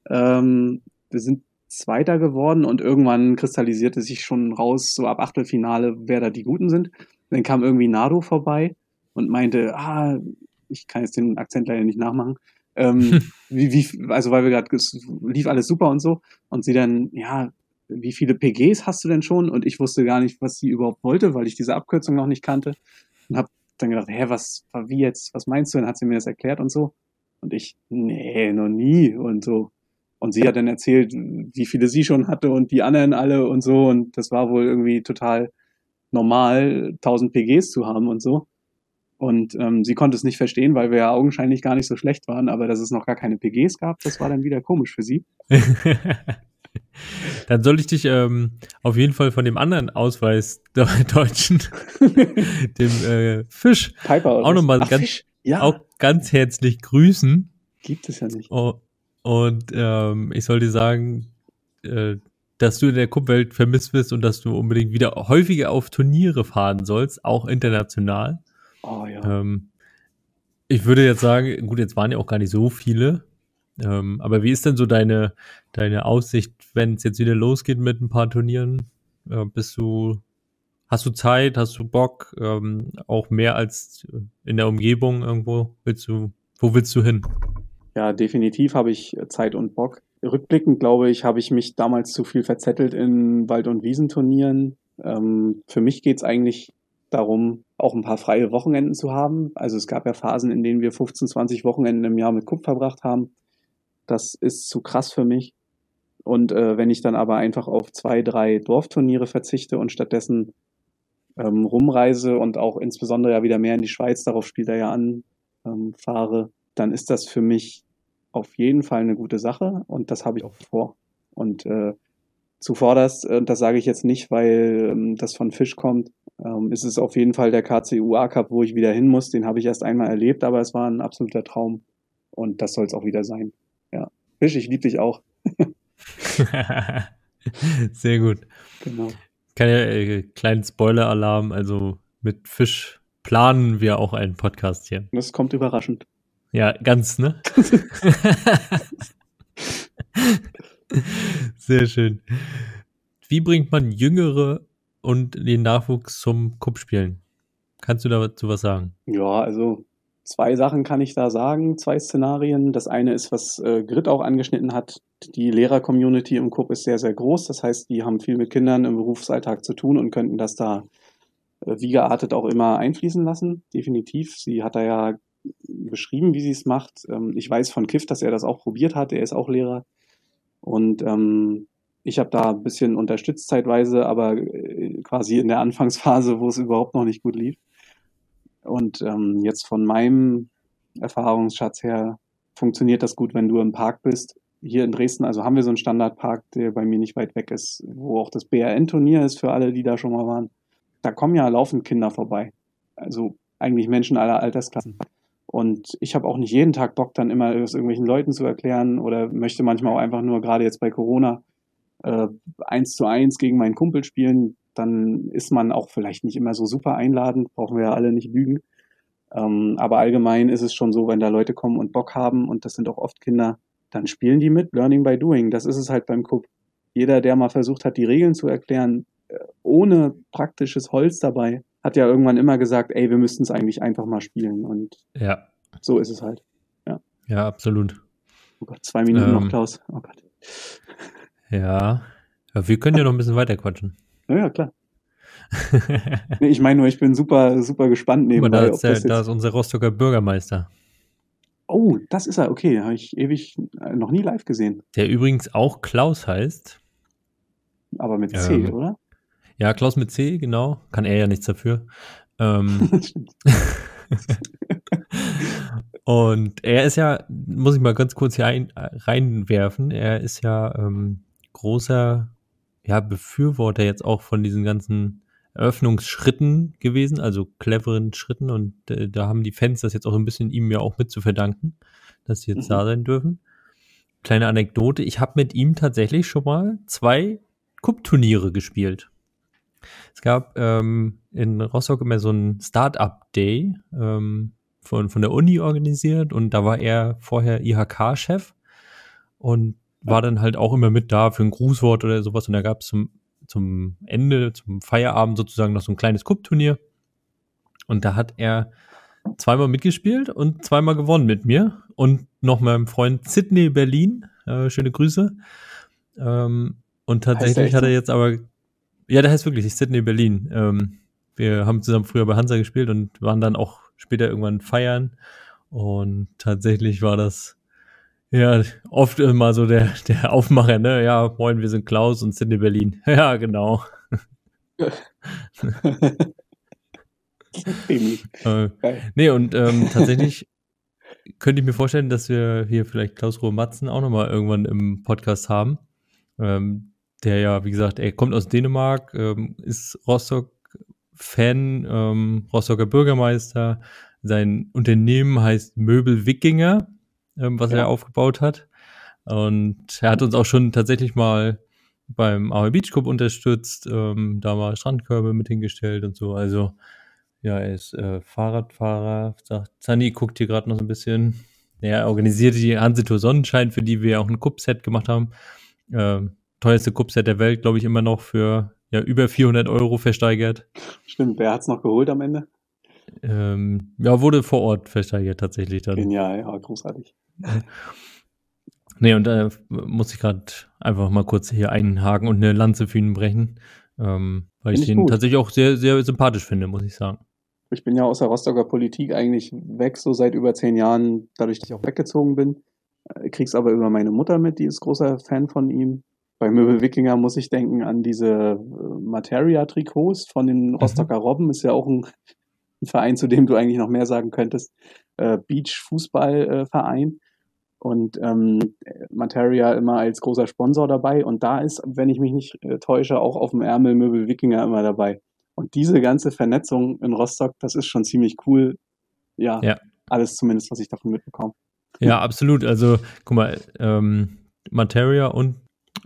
Ähm, wir sind Zweiter geworden und irgendwann kristallisierte sich schon raus, so ab Achtelfinale, wer da die Guten sind. Dann kam irgendwie Nado vorbei und meinte, ah, ich kann jetzt den Akzent leider nicht nachmachen. Ähm, wie, wie, also weil wir gerade lief alles super und so. Und sie dann, ja, wie viele PGs hast du denn schon? Und ich wusste gar nicht, was sie überhaupt wollte, weil ich diese Abkürzung noch nicht kannte. Und habe dann gedacht, hä, was, wie jetzt, was meinst du? Und hat sie mir das erklärt und so. Und ich, nee, noch nie und so. Und sie hat dann erzählt, wie viele sie schon hatte und die anderen alle und so. Und das war wohl irgendwie total normal, 1000 PGs zu haben und so. Und ähm, sie konnte es nicht verstehen, weil wir ja augenscheinlich gar nicht so schlecht waren, aber dass es noch gar keine PGs gab, das war dann wieder komisch für sie. Dann soll ich dich ähm, auf jeden Fall von dem anderen Ausweis der Deutschen, dem äh, Fisch, Piper auch nochmal ganz, ja. auch ganz herzlich grüßen. Gibt es ja nicht. Oh, und ähm, ich soll dir sagen, äh, dass du in der Cup-Welt vermisst bist und dass du unbedingt wieder häufiger auf Turniere fahren sollst, auch international. Oh ja. Ähm, ich würde jetzt sagen, gut, jetzt waren ja auch gar nicht so viele, ähm, aber wie ist denn so deine, deine Aussicht, wenn es jetzt wieder losgeht mit ein paar Turnieren? Äh, bist du, hast du Zeit, hast du Bock, ähm, auch mehr als in der Umgebung irgendwo? Willst du, wo willst du hin? Ja, definitiv habe ich Zeit und Bock. Rückblickend glaube ich, habe ich mich damals zu viel verzettelt in Wald- und Wiesenturnieren. Ähm, für mich geht es eigentlich darum, auch ein paar freie Wochenenden zu haben. Also es gab ja Phasen, in denen wir 15, 20 Wochenenden im Jahr mit Kupp verbracht haben. Das ist zu krass für mich. Und äh, wenn ich dann aber einfach auf zwei, drei Dorfturniere verzichte und stattdessen ähm, rumreise und auch insbesondere ja wieder mehr in die Schweiz, darauf spielt er ja an, ähm, fahre, dann ist das für mich auf jeden Fall eine gute Sache und das habe ich auch vor. Und äh, zuvorderst, und das sage ich jetzt nicht, weil ähm, das von Fisch kommt, ähm, ist es auf jeden Fall der KCU A-Cup, wo ich wieder hin muss. Den habe ich erst einmal erlebt, aber es war ein absoluter Traum und das soll es auch wieder sein. Ja. Fisch, ich liebe dich auch. Sehr gut. Genau. Keine äh, kleinen Spoiler-Alarm, also mit Fisch planen wir auch einen Podcast hier. Das kommt überraschend. Ja, ganz, ne? Sehr schön. Wie bringt man Jüngere und den Nachwuchs zum Kuppspielen? Kannst du dazu was sagen? Ja, also zwei Sachen kann ich da sagen, zwei Szenarien. Das eine ist, was äh, Grit auch angeschnitten hat. Die Lehrer-Community im Kupp ist sehr, sehr groß. Das heißt, die haben viel mit Kindern im Berufsalltag zu tun und könnten das da äh, wie geartet auch immer einfließen lassen. Definitiv. Sie hat da ja beschrieben, wie sie es macht. Ähm, ich weiß von Kiff, dass er das auch probiert hat. Er ist auch Lehrer. Und ähm, ich habe da ein bisschen unterstützt zeitweise, aber äh, quasi in der Anfangsphase, wo es überhaupt noch nicht gut lief. Und ähm, jetzt von meinem Erfahrungsschatz her funktioniert das gut, wenn du im Park bist. Hier in Dresden, also haben wir so einen Standardpark, der bei mir nicht weit weg ist, wo auch das BRN-Turnier ist für alle, die da schon mal waren. Da kommen ja laufend Kinder vorbei. Also eigentlich Menschen aller Altersklassen. Und ich habe auch nicht jeden Tag Bock, dann immer es irgendwelchen Leuten zu erklären oder möchte manchmal auch einfach nur, gerade jetzt bei Corona, äh, eins zu eins gegen meinen Kumpel spielen. Dann ist man auch vielleicht nicht immer so super einladend, brauchen wir ja alle nicht lügen. Ähm, aber allgemein ist es schon so, wenn da Leute kommen und Bock haben, und das sind auch oft Kinder, dann spielen die mit, Learning by Doing. Das ist es halt beim Cup. Jeder, der mal versucht hat, die Regeln zu erklären, äh, ohne praktisches Holz dabei, hat ja irgendwann immer gesagt, ey, wir müssten es eigentlich einfach mal spielen. Und ja. so ist es halt. Ja, ja absolut. Oh Gott, zwei Minuten ähm, noch, Klaus. Oh Gott. Ja. ja. Wir können ja noch ein bisschen weiter quatschen. Ja, ja klar. nee, ich meine nur, ich bin super, super gespannt nebenbei. Da ist, der, da ist unser Rostocker Bürgermeister. Oh, das ist er. Okay, habe ich ewig äh, noch nie live gesehen. Der übrigens auch Klaus heißt. Aber mit C, ähm, oder? Ja, Klaus mit C, genau. Kann er ja nichts dafür. Ähm, und er ist ja, muss ich mal ganz kurz hier ein, reinwerfen, er ist ja ähm, großer ja, Befürworter jetzt auch von diesen ganzen Eröffnungsschritten gewesen, also cleveren Schritten. Und äh, da haben die Fans das jetzt auch ein bisschen ihm ja auch mit zu verdanken, dass sie jetzt mhm. da sein dürfen. Kleine Anekdote, ich habe mit ihm tatsächlich schon mal zwei Cup-Turniere gespielt. Es gab ähm, in Rostock immer so einen Start-up-Day, ähm, von, von der Uni organisiert und da war er vorher IHK-Chef und war dann halt auch immer mit da für ein Grußwort oder sowas und da gab es zum, zum Ende, zum Feierabend sozusagen noch so ein kleines Cup-Turnier und da hat er zweimal mitgespielt und zweimal gewonnen mit mir und noch meinem Freund Sydney Berlin, äh, schöne Grüße. Ähm, und tatsächlich hat er jetzt aber, ja, der heißt wirklich Sydney Berlin. Ähm, wir haben zusammen früher bei Hansa gespielt und waren dann auch später irgendwann feiern. Und tatsächlich war das ja oft immer so der, der Aufmacher, ne? Ja, moin, wir sind Klaus und Sydney Berlin. Ja, genau. äh, nee, und ähm, tatsächlich könnte ich mir vorstellen, dass wir hier vielleicht Klaus Ruhe Matzen auch nochmal irgendwann im Podcast haben. Ähm, der ja, wie gesagt, er kommt aus Dänemark, ähm, ist Rostock-Fan, ähm, Rostocker Bürgermeister. Sein Unternehmen heißt Möbel Wikinger, ähm, was ja. er aufgebaut hat. Und er hat uns auch schon tatsächlich mal beim Aue Beach Club unterstützt, ähm, da mal Strandkörbe mit hingestellt und so. Also ja, er ist äh, Fahrradfahrer, sagt, Zani guckt hier gerade noch so ein bisschen. Er organisierte die Hansetour Sonnenschein, für die wir auch ein Cup-Set gemacht haben. Äh, teuerste Cup-Set der Welt, glaube ich, immer noch für ja, über 400 Euro versteigert. Stimmt, wer hat's noch geholt am Ende? Ähm, ja, wurde vor Ort versteigert tatsächlich dann. Genial, ja, großartig. nee, und da äh, muss ich gerade einfach mal kurz hier einhaken und eine Lanze für ihn brechen, ähm, weil Find ich ihn gut. tatsächlich auch sehr, sehr sympathisch finde, muss ich sagen. Ich bin ja aus der Rostocker Politik eigentlich weg, so seit über zehn Jahren, dadurch, dass ich auch weggezogen bin. Äh, krieg's aber über meine Mutter mit, die ist großer Fan von ihm. Bei Möbel Wikinger muss ich denken an diese äh, Materia-Trikots von den mhm. Rostocker. Robben. Ist ja auch ein, ein, Verein, zu dem du eigentlich noch mehr sagen könntest. Äh, Beach-Fußballverein. Äh, und ähm, Materia immer als großer Sponsor dabei. Und da ist, wenn ich mich nicht äh, täusche, auch auf dem Ärmel Möbel Wikinger immer dabei. Und diese ganze Vernetzung in Rostock, das ist schon ziemlich cool. Ja, ja. alles zumindest, was ich davon mitbekomme. Ja, absolut. Also, guck mal, ähm, Materia und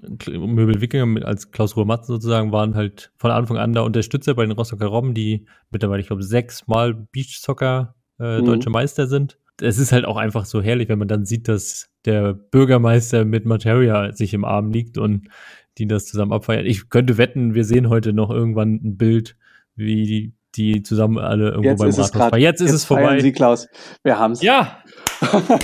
Möbel Wikinger als Klaus Ruhr Matzen sozusagen waren halt von Anfang an da Unterstützer bei den Rostocker Robben, die mittlerweile, ich glaube, sechsmal Beachsoccer äh, mhm. deutsche Meister sind. Es ist halt auch einfach so herrlich, wenn man dann sieht, dass der Bürgermeister mit Materia sich im Arm liegt und die das zusammen abfeiern. Ich könnte wetten, wir sehen heute noch irgendwann ein Bild, wie die, die zusammen alle irgendwo jetzt beim Rathaus waren. Jetzt ist jetzt es vorbei. Sie, Klaus. Wir haben's. Ja.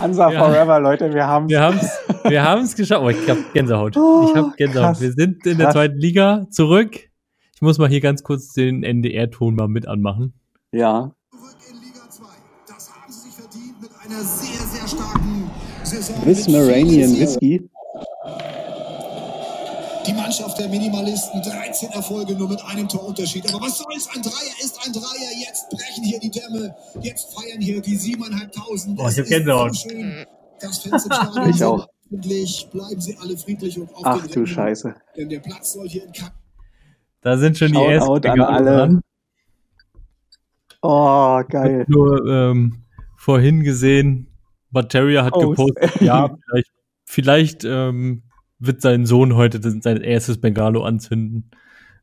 Hansa ja. Forever, Leute, wir haben's. Wir haben's, wir haben's geschafft. Oh, ich hab Gänsehaut. Oh, ich hab Gänsehaut. Krass. Wir sind in der krass. zweiten Liga zurück. Ich muss mal hier ganz kurz den NDR-Ton mal mit anmachen. Ja. Bismaranian Whisky. Die Mannschaft der Minimalisten, 13 Erfolge nur mit einem Torunterschied. Aber was soll's? Ein Dreier ist ein Dreier. Jetzt brechen hier die Dämme. Jetzt feiern hier die 7.500. Boah, ich hab Gänsehaut. So das Fans im Stadion ich auch. Bleiben sie alle friedlich und auf Ach du Scheiße. Denn der Platz soll hier in Kack. Da sind schon Shout die ersten an alle. Dran. Oh, geil. Nur ähm, vorhin gesehen, Materia hat oh, gepostet, ja, vielleicht, vielleicht ähm, wird sein Sohn heute sein erstes Bengalo anzünden.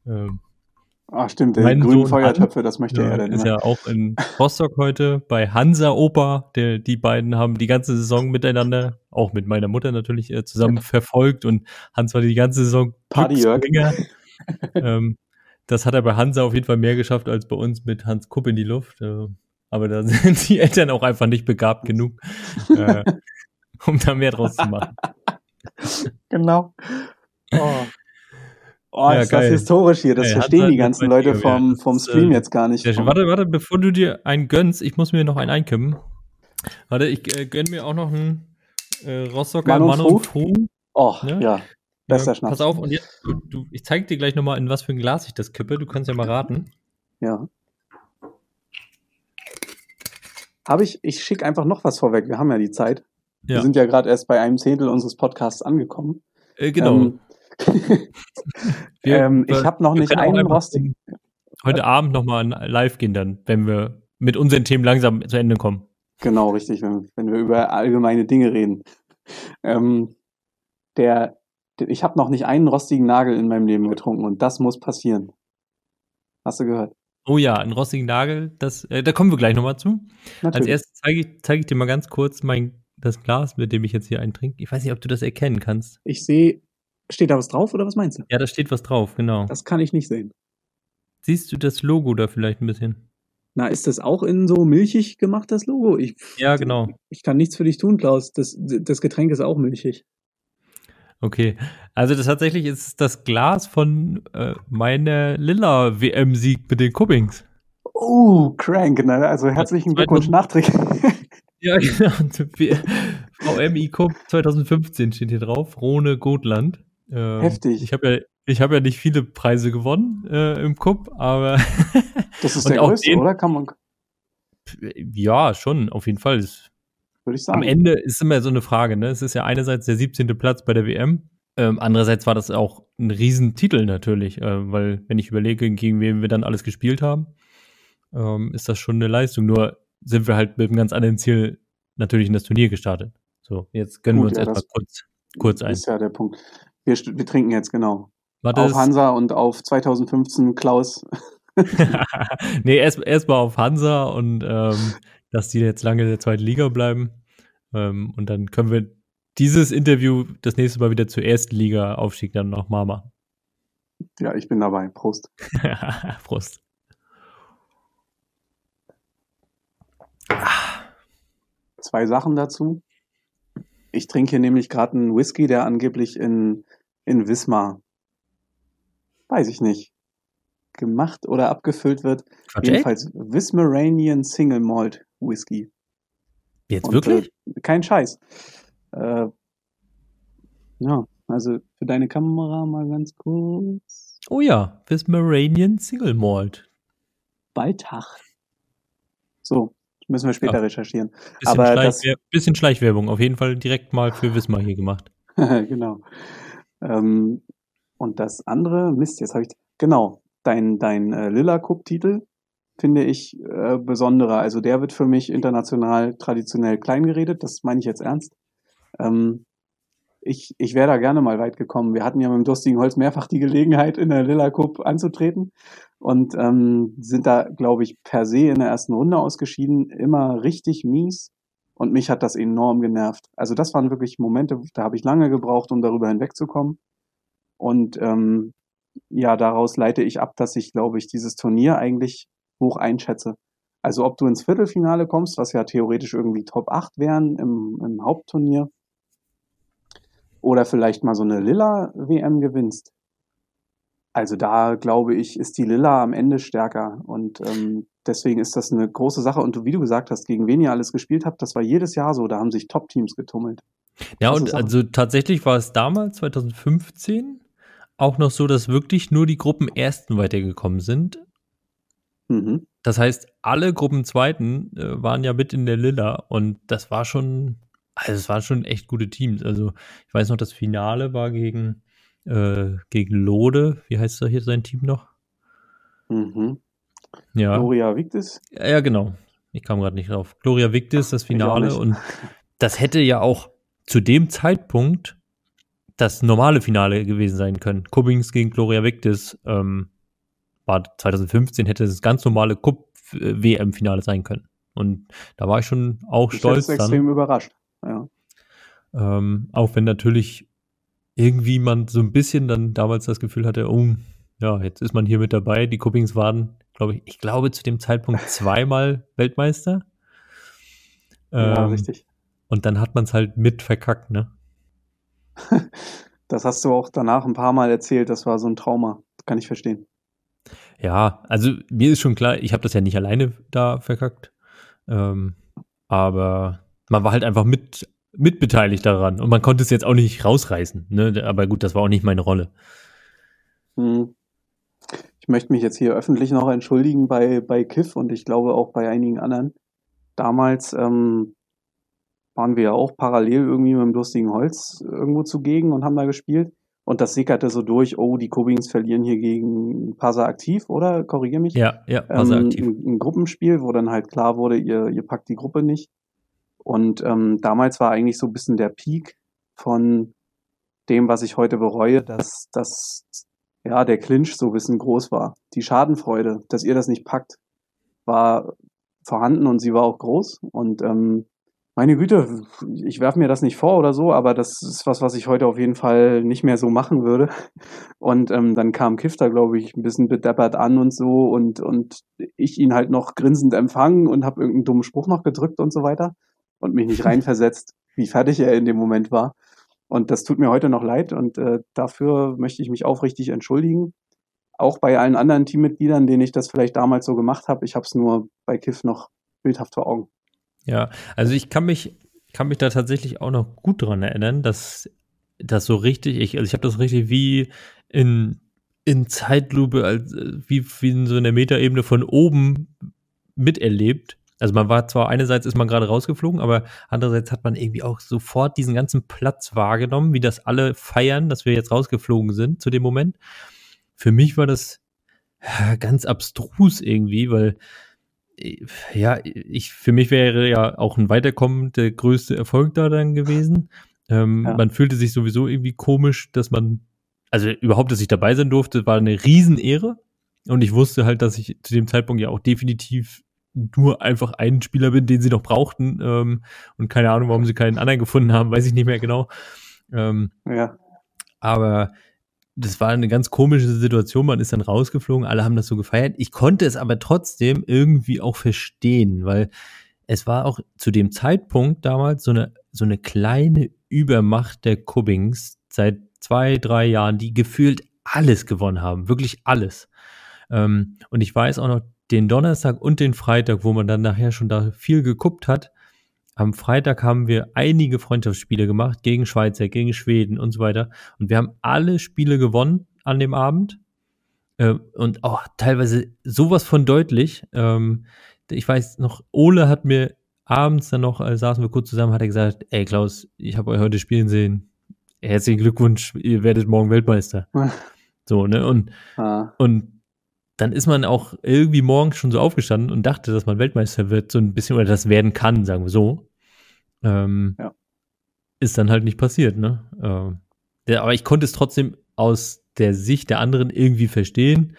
Ähm, Ach stimmt, der grünen Sohn Feuertöpfe, das möchte ja, er dann Ist ja auch in Rostock heute bei Hansa Oper. Der, die beiden haben die ganze Saison miteinander, auch mit meiner Mutter natürlich, äh, zusammen verfolgt und Hans war die ganze Saison Party ähm, Das hat er bei Hansa auf jeden Fall mehr geschafft als bei uns mit Hans Kupp in die Luft. Äh, aber da sind die Eltern auch einfach nicht begabt genug, äh, um da mehr draus zu machen. genau. Oh. Oh, ja, ist geil. das historisch hier. Das ja, verstehen die ganzen Leute vom, vom Stream äh, jetzt gar nicht. Warte, warte, bevor du dir einen gönnst, ich muss mir noch einen einkippen. Warte, ich äh, gönn mir auch noch einen äh, Rostocker Mann und Fu. Oh, ne? ja. Ja, Schnaps. Pass auf, und jetzt, du, du, ich zeig dir gleich nochmal, in was für ein Glas ich das kippe. Du kannst ja mal raten. Ja. Habe ich, ich schicke einfach noch was vorweg. Wir haben ja die Zeit. Ja. Wir sind ja gerade erst bei einem Zehntel unseres Podcasts angekommen. Äh, genau. Ähm, wir, ähm, ich habe noch nicht einen rostigen. Heute Abend nochmal live gehen dann, wenn wir mit unseren Themen langsam zu Ende kommen. Genau, richtig, wenn, wenn wir über allgemeine Dinge reden. Ähm, der, der, ich habe noch nicht einen rostigen Nagel in meinem Leben getrunken und das muss passieren. Hast du gehört? Oh ja, ein rostigen Nagel, das, äh, da kommen wir gleich nochmal zu. Natürlich. Als erstes zeige ich, zeig ich dir mal ganz kurz mein, das Glas, mit dem ich jetzt hier eintrinke. Ich weiß nicht, ob du das erkennen kannst. Ich sehe, steht da was drauf oder was meinst du? Ja, da steht was drauf, genau. Das kann ich nicht sehen. Siehst du das Logo da vielleicht ein bisschen? Na, ist das auch in so milchig gemacht, das Logo? Ich, ja, genau. Ich kann nichts für dich tun, Klaus. Das, das Getränk ist auch milchig. Okay, also das tatsächlich ist das Glas von äh, meiner Lilla WM-Sieg mit den Cubbings. Oh, crank, ne? Also herzlichen Glückwunsch nachträglich. Ja, genau. VMI Cup 2015 steht hier drauf. Rhone Gotland. Ähm, Heftig. Ich habe ja, ich habe ja nicht viele Preise gewonnen äh, im Cup, aber das ist der größte, den, oder? Kann man? Ja, schon. Auf jeden Fall. Das würde ich sagen. Am Ende ist immer so eine Frage, ne? Es ist ja einerseits der 17. Platz bei der WM, ähm, andererseits war das auch ein Riesentitel natürlich, äh, weil wenn ich überlege, gegen wen wir dann alles gespielt haben, ähm, ist das schon eine Leistung. Nur sind wir halt mit einem ganz anderen Ziel natürlich in das Turnier gestartet. So, jetzt gönnen Gut, wir uns ja, erstmal kurz, kurz ein. Das ist ja der Punkt. Wir, wir trinken jetzt genau. Warte, auf Hansa und auf 2015 Klaus. nee, erstmal erst auf Hansa und ähm, dass die jetzt lange in der zweiten Liga bleiben. Ähm, und dann können wir dieses Interview das nächste Mal wieder zur ersten Liga-Aufstieg dann nochmal machen. Ja, ich bin dabei. Prost. Prost. Zwei Sachen dazu. Ich trinke hier nämlich gerade einen Whisky, der angeblich in, in Wismar, weiß ich nicht, gemacht oder abgefüllt wird. Quatsch, Jedenfalls Wismaranian Single Malt Whisky. Jetzt Und, wirklich? Äh, kein Scheiß. Äh, ja, also für deine Kamera mal ganz kurz. Oh ja, Wismaranian Single Malt. Balltag. So, müssen wir später ja. recherchieren. Bisschen, Aber Schleichwer das, bisschen Schleichwerbung, auf jeden Fall direkt mal für Wismar hier gemacht. genau. Ähm, und das andere, Mist, jetzt habe ich, genau, dein, dein äh, Lilla Cup-Titel finde ich äh, besonderer. Also der wird für mich international traditionell klein geredet, das meine ich jetzt ernst. Ähm, ich, ich wäre da gerne mal weit gekommen. Wir hatten ja mit dem Durstigen Holz mehrfach die Gelegenheit, in der Lilla Cup anzutreten und ähm, sind da, glaube ich, per se in der ersten Runde ausgeschieden, immer richtig mies. Und mich hat das enorm genervt. Also das waren wirklich Momente, da habe ich lange gebraucht, um darüber hinwegzukommen. Und ähm, ja, daraus leite ich ab, dass ich, glaube ich, dieses Turnier eigentlich hoch einschätze. Also ob du ins Viertelfinale kommst, was ja theoretisch irgendwie Top 8 wären im, im Hauptturnier, oder vielleicht mal so eine Lilla-WM gewinnst. Also da glaube ich, ist die Lilla am Ende stärker und ähm, deswegen ist das eine große Sache. Und wie du gesagt hast, gegen wen ihr alles gespielt habt, das war jedes Jahr so. Da haben sich Top-Teams getummelt. Ja, und also tatsächlich war es damals, 2015, auch noch so, dass wirklich nur die Gruppenersten weitergekommen sind. Mhm. Das heißt, alle Gruppenzweiten äh, waren ja mit in der Lilla und das war schon, also es waren schon echt gute Teams. Also ich weiß noch, das Finale war gegen, äh, gegen Lode. Wie heißt da hier sein Team noch? Mhm. Ja. Gloria Victis? Ja, ja, genau. Ich kam gerade nicht drauf. Gloria Victis, das Finale. Und das hätte ja auch zu dem Zeitpunkt das normale Finale gewesen sein können. Cubbings gegen Gloria Victis. Ähm, war 2015 hätte es das ganz normale Cup-WM-Finale sein können. Und da war ich schon auch ich stolz. Ich extrem überrascht. Ja. Ähm, auch wenn natürlich irgendwie man so ein bisschen dann damals das Gefühl hatte, oh, ja, jetzt ist man hier mit dabei. Die Cuppings waren, glaube ich, ich glaube zu dem Zeitpunkt zweimal Weltmeister. Ähm, ja, richtig. Und dann hat man es halt mit verkackt, ne? Das hast du auch danach ein paar Mal erzählt, das war so ein Trauma. Das kann ich verstehen. Ja, also mir ist schon klar, ich habe das ja nicht alleine da verkackt. Ähm, aber man war halt einfach mit mitbeteiligt daran und man konnte es jetzt auch nicht rausreißen. Ne? Aber gut, das war auch nicht meine Rolle. Hm. Ich möchte mich jetzt hier öffentlich noch entschuldigen bei, bei Kiff und ich glaube auch bei einigen anderen. Damals ähm, waren wir ja auch parallel irgendwie mit dem lustigen Holz irgendwo zugegen und haben da gespielt. Und das sickerte so durch, oh, die Kobings verlieren hier gegen Pasa aktiv, oder? Korrigier mich. Ja, ja, Pasa ähm, aktiv. Ein, ein, Gruppenspiel, wo dann halt klar wurde, ihr, ihr packt die Gruppe nicht. Und ähm, damals war eigentlich so ein bisschen der Peak von dem, was ich heute bereue, dass, dass ja, der Clinch so ein bisschen groß war. Die Schadenfreude, dass ihr das nicht packt, war vorhanden und sie war auch groß. Und ähm, meine Güte, ich werfe mir das nicht vor oder so, aber das ist was, was ich heute auf jeden Fall nicht mehr so machen würde. Und ähm, dann kam Kifter, glaube ich, ein bisschen bedeppert an und so und, und ich ihn halt noch grinsend empfangen und habe irgendeinen dummen Spruch noch gedrückt und so weiter und mich nicht reinversetzt, wie fertig er in dem Moment war. Und das tut mir heute noch leid und äh, dafür möchte ich mich aufrichtig entschuldigen. Auch bei allen anderen Teammitgliedern, denen ich das vielleicht damals so gemacht habe. Ich habe es nur bei Kiff noch bildhaft vor Augen. Ja, also ich kann mich, kann mich da tatsächlich auch noch gut dran erinnern, dass das so richtig, ich, also ich habe das richtig wie in, in Zeitlupe, als, wie, wie in so einer Metaebene von oben miterlebt. Also man war zwar einerseits ist man gerade rausgeflogen, aber andererseits hat man irgendwie auch sofort diesen ganzen Platz wahrgenommen, wie das alle feiern, dass wir jetzt rausgeflogen sind zu dem Moment. Für mich war das ganz abstrus irgendwie, weil ja, ich, für mich wäre ja auch ein Weiterkommen der größte Erfolg da dann gewesen. Ähm, ja. Man fühlte sich sowieso irgendwie komisch, dass man, also überhaupt, dass ich dabei sein durfte, war eine Riesenehre. Und ich wusste halt, dass ich zu dem Zeitpunkt ja auch definitiv nur einfach einen Spieler bin, den sie noch brauchten. Ähm, und keine Ahnung, warum sie keinen anderen gefunden haben, weiß ich nicht mehr genau. Ähm, ja. Aber das war eine ganz komische Situation. Man ist dann rausgeflogen, alle haben das so gefeiert. Ich konnte es aber trotzdem irgendwie auch verstehen, weil es war auch zu dem Zeitpunkt damals so eine, so eine kleine Übermacht der Cubbings seit zwei, drei Jahren, die gefühlt alles gewonnen haben. Wirklich alles. Ähm, und ich weiß auch noch den Donnerstag und den Freitag, wo man dann nachher schon da viel geguckt hat, am Freitag haben wir einige Freundschaftsspiele gemacht gegen Schweizer, gegen Schweden und so weiter. Und wir haben alle Spiele gewonnen an dem Abend. Äh, und auch teilweise sowas von deutlich. Ähm, ich weiß noch, Ole hat mir abends dann noch, äh, saßen wir kurz zusammen, hat er gesagt, ey Klaus, ich habe euch heute spielen sehen. Herzlichen Glückwunsch, ihr werdet morgen Weltmeister. so, ne? Und, ah. und dann ist man auch irgendwie morgens schon so aufgestanden und dachte, dass man Weltmeister wird, so ein bisschen, oder das werden kann, sagen wir so. Ähm, ja. Ist dann halt nicht passiert, ne? Ähm, der, aber ich konnte es trotzdem aus der Sicht der anderen irgendwie verstehen.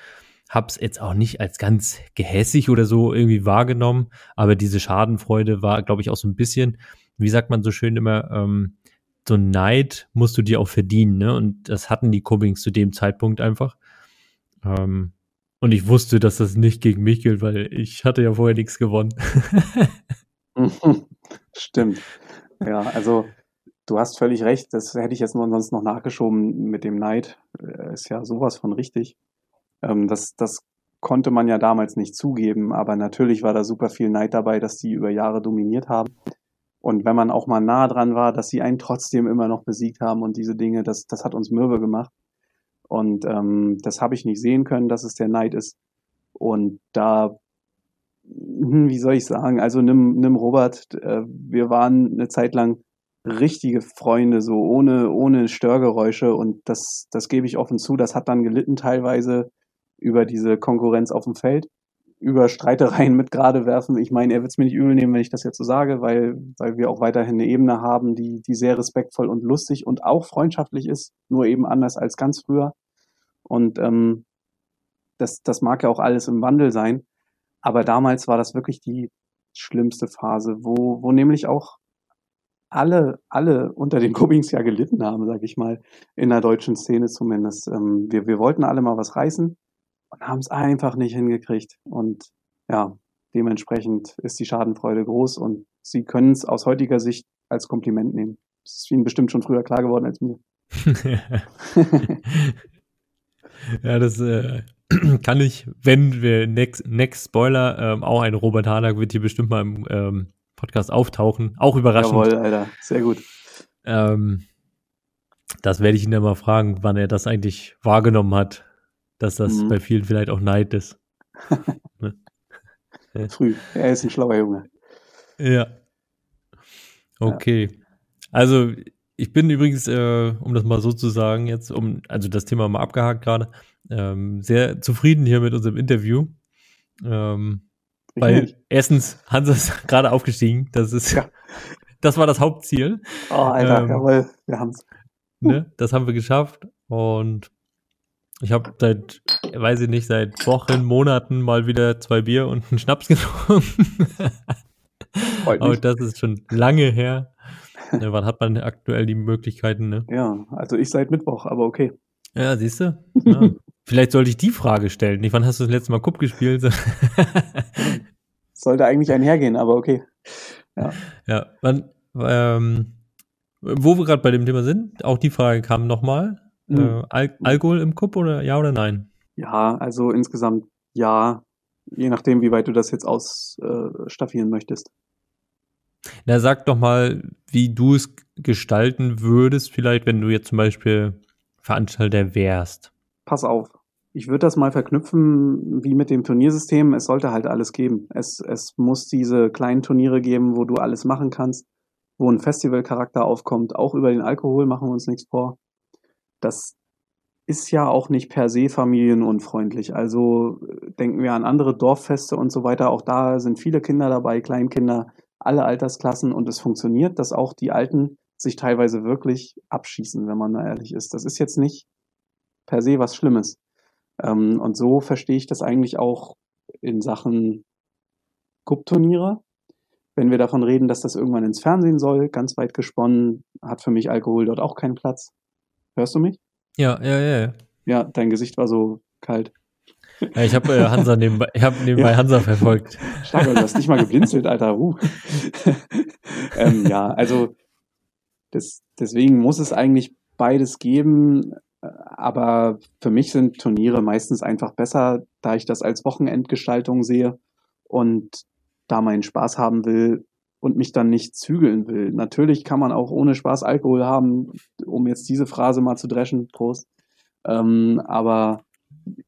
Hab's jetzt auch nicht als ganz gehässig oder so irgendwie wahrgenommen, aber diese Schadenfreude war, glaube ich, auch so ein bisschen, wie sagt man so schön immer, ähm, so Neid musst du dir auch verdienen, ne? Und das hatten die Cubbings zu dem Zeitpunkt einfach. Ähm, und ich wusste, dass das nicht gegen mich gilt, weil ich hatte ja vorher nichts gewonnen. Stimmt. Ja, also du hast völlig recht. Das hätte ich jetzt nur sonst noch nachgeschoben mit dem Neid. Äh, ist ja sowas von richtig. Ähm, das, das konnte man ja damals nicht zugeben, aber natürlich war da super viel Neid dabei, dass die über Jahre dominiert haben. Und wenn man auch mal nah dran war, dass sie einen trotzdem immer noch besiegt haben und diese Dinge, das, das hat uns mürbe gemacht. Und ähm, das habe ich nicht sehen können, dass es der Neid ist. Und da, hm, wie soll ich sagen, also nimm, nimm Robert, äh, wir waren eine Zeit lang richtige Freunde, so ohne, ohne Störgeräusche. Und das, das gebe ich offen zu, das hat dann gelitten teilweise über diese Konkurrenz auf dem Feld, über Streitereien mit gerade werfen. Ich meine, er wird es mir nicht übel nehmen, wenn ich das jetzt so sage, weil, weil wir auch weiterhin eine Ebene haben, die, die sehr respektvoll und lustig und auch freundschaftlich ist, nur eben anders als ganz früher. Und ähm, das, das mag ja auch alles im Wandel sein. Aber damals war das wirklich die schlimmste Phase, wo, wo nämlich auch alle, alle unter den Cubbings ja gelitten haben, sag ich mal, in der deutschen Szene zumindest. Ähm, wir, wir wollten alle mal was reißen und haben es einfach nicht hingekriegt. Und ja, dementsprechend ist die Schadenfreude groß und sie können es aus heutiger Sicht als Kompliment nehmen. Das ist Ihnen bestimmt schon früher klar geworden als mir. Ja, das äh, kann ich, wenn wir next, next Spoiler, ähm, auch ein Robert Hanak wird hier bestimmt mal im ähm, Podcast auftauchen. Auch überraschend. Jawohl, Alter, sehr gut. Ähm, das werde ich ihn dann mal fragen, wann er das eigentlich wahrgenommen hat, dass das mhm. bei vielen vielleicht auch Neid ist. ne? Früh. Er ist ein schlauer Junge. Ja. Okay. Ja. Also ich bin übrigens, äh, um das mal so zu sagen, jetzt, um, also das Thema mal abgehakt gerade, ähm, sehr zufrieden hier mit unserem Interview. Ähm, weil nicht. erstens, Hans ist gerade aufgestiegen. Das ist, ja. das war das Hauptziel. Oh, Alter, ähm, jawohl, wir haben's. Ne, das haben wir geschafft. Und Ich habe seit, weiß ich nicht, seit Wochen, Monaten mal wieder zwei Bier und einen Schnaps getrunken. Aber das ist schon lange her. Ja, wann hat man aktuell die Möglichkeiten, ne? Ja, also ich seit Mittwoch, aber okay. Ja, siehst du? Ja. Vielleicht sollte ich die Frage stellen. Nicht, wann hast du das letzte Mal Cup gespielt? Sollte eigentlich einhergehen, aber okay. Ja, ja wann, ähm, wo wir gerade bei dem Thema sind, auch die Frage kam nochmal. Mhm. Äh, Al Alkohol im Cup oder ja oder nein? Ja, also insgesamt ja, je nachdem, wie weit du das jetzt ausstaffieren äh, möchtest. Na, sag doch mal, wie du es gestalten würdest, vielleicht, wenn du jetzt zum Beispiel Veranstalter wärst. Pass auf. Ich würde das mal verknüpfen wie mit dem Turniersystem. Es sollte halt alles geben. Es, es muss diese kleinen Turniere geben, wo du alles machen kannst, wo ein Festivalcharakter aufkommt. Auch über den Alkohol machen wir uns nichts vor. Das ist ja auch nicht per se familienunfreundlich. Also denken wir an andere Dorffeste und so weiter. Auch da sind viele Kinder dabei, Kleinkinder, alle Altersklassen und es funktioniert, dass auch die Alten sich teilweise wirklich abschießen, wenn man mal ehrlich ist. Das ist jetzt nicht per se was Schlimmes. Ähm, und so verstehe ich das eigentlich auch in Sachen Cup-Turniere. Wenn wir davon reden, dass das irgendwann ins Fernsehen soll, ganz weit gesponnen, hat für mich Alkohol dort auch keinen Platz. Hörst du mich? Ja, ja, ja. Ja, ja dein Gesicht war so kalt. Ja, ich habe äh, Hansa nebenbei, ich hab nebenbei ja. Hansa verfolgt. Stark, du hast nicht mal geblinzelt, Alter. Uh. ähm, ja, also das, deswegen muss es eigentlich beides geben. Aber für mich sind Turniere meistens einfach besser, da ich das als Wochenendgestaltung sehe und da meinen Spaß haben will und mich dann nicht zügeln will. Natürlich kann man auch ohne Spaß Alkohol haben, um jetzt diese Phrase mal zu dreschen, Prost. Ähm, aber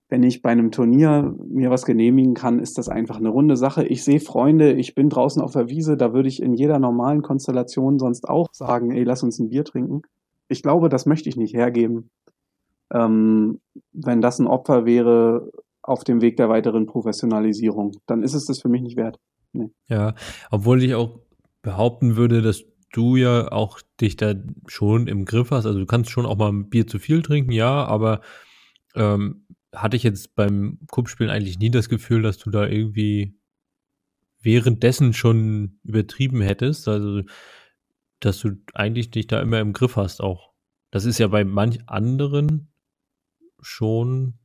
wenn ich bei einem Turnier mir was genehmigen kann, ist das einfach eine runde Sache. Ich sehe Freunde, ich bin draußen auf der Wiese, da würde ich in jeder normalen Konstellation sonst auch sagen, ey, lass uns ein Bier trinken. Ich glaube, das möchte ich nicht hergeben, ähm, wenn das ein Opfer wäre auf dem Weg der weiteren Professionalisierung. Dann ist es das für mich nicht wert. Nee. Ja, obwohl ich auch behaupten würde, dass du ja auch dich da schon im Griff hast. Also du kannst schon auch mal ein Bier zu viel trinken, ja, aber ähm, hatte ich jetzt beim Kuppspielen eigentlich nie das Gefühl, dass du da irgendwie währenddessen schon übertrieben hättest. Also, dass du eigentlich dich da immer im Griff hast auch. Das ist ja bei manch anderen schon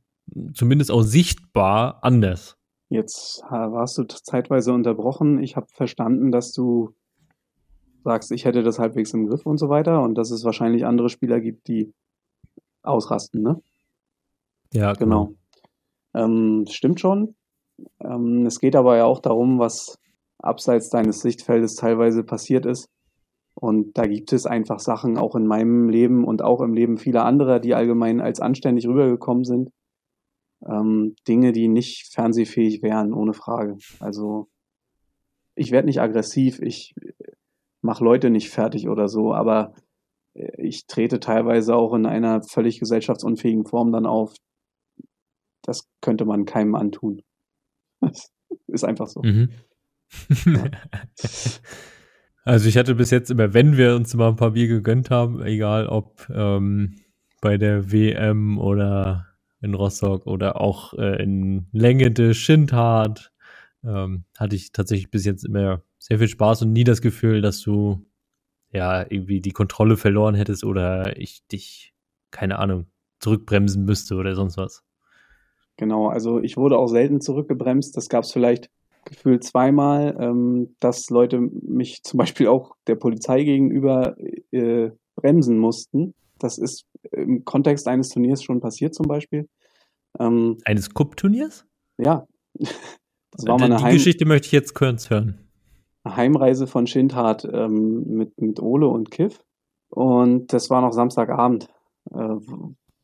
zumindest auch sichtbar anders. Jetzt warst du zeitweise unterbrochen. Ich habe verstanden, dass du sagst, ich hätte das halbwegs im Griff und so weiter und dass es wahrscheinlich andere Spieler gibt, die ausrasten, ne? Ja, genau. genau. Ähm, stimmt schon. Ähm, es geht aber ja auch darum, was abseits deines Sichtfeldes teilweise passiert ist. Und da gibt es einfach Sachen auch in meinem Leben und auch im Leben vieler anderer, die allgemein als anständig rübergekommen sind. Ähm, Dinge, die nicht fernsehfähig wären, ohne Frage. Also ich werde nicht aggressiv, ich mache Leute nicht fertig oder so, aber ich trete teilweise auch in einer völlig gesellschaftsunfähigen Form dann auf, das könnte man keinem antun. Das ist einfach so. Mhm. Ja. Also ich hatte bis jetzt immer, wenn wir uns mal ein paar Bier gegönnt haben, egal ob ähm, bei der WM oder in Rostock oder auch äh, in Längete, Schindhard, ähm, hatte ich tatsächlich bis jetzt immer sehr viel Spaß und nie das Gefühl, dass du ja irgendwie die Kontrolle verloren hättest oder ich dich, keine Ahnung, zurückbremsen müsste oder sonst was. Genau, also ich wurde auch selten zurückgebremst. Das gab es vielleicht gefühlt zweimal, ähm, dass Leute mich zum Beispiel auch der Polizei gegenüber äh, bremsen mussten. Das ist im Kontext eines Turniers schon passiert zum Beispiel. Ähm, eines Cup-Turniers? Ja. Das war meine Die Heim Geschichte möchte ich jetzt kurz hören. Heimreise von Schindhard ähm, mit, mit Ole und Kiff. Und das war noch Samstagabend. Äh,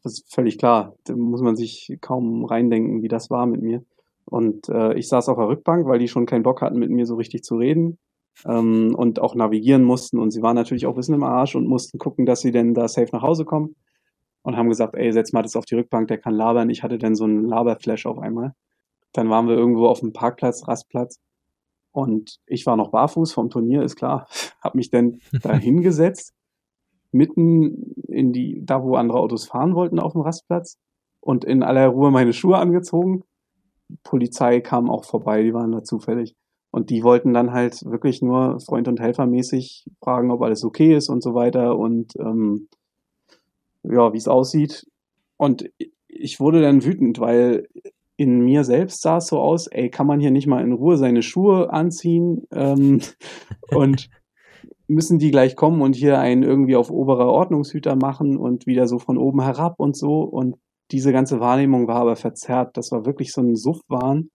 das ist völlig klar. Da muss man sich kaum reindenken, wie das war mit mir. Und äh, ich saß auf der Rückbank, weil die schon keinen Bock hatten, mit mir so richtig zu reden ähm, und auch navigieren mussten. Und sie waren natürlich auch ein bisschen im Arsch und mussten gucken, dass sie denn da safe nach Hause kommen. Und haben gesagt, ey, setz mal das auf die Rückbank, der kann labern. Ich hatte dann so einen Laberflash auf einmal. Dann waren wir irgendwo auf dem Parkplatz, Rastplatz. Und ich war noch barfuß vom Turnier, ist klar. Hab mich dann da hingesetzt mitten in die, da wo andere Autos fahren wollten auf dem Rastplatz. und in aller Ruhe meine Schuhe angezogen. Polizei kam auch vorbei, die waren da zufällig. Und die wollten dann halt wirklich nur Freund und Helfer mäßig fragen, ob alles okay ist und so weiter und ähm, ja, wie es aussieht. Und ich wurde dann wütend, weil in mir selbst sah es so aus, ey, kann man hier nicht mal in Ruhe seine Schuhe anziehen ähm, und müssen die gleich kommen und hier einen irgendwie auf oberer Ordnungshüter machen und wieder so von oben herab und so. Und diese ganze Wahrnehmung war aber verzerrt. Das war wirklich so ein Suffwahn,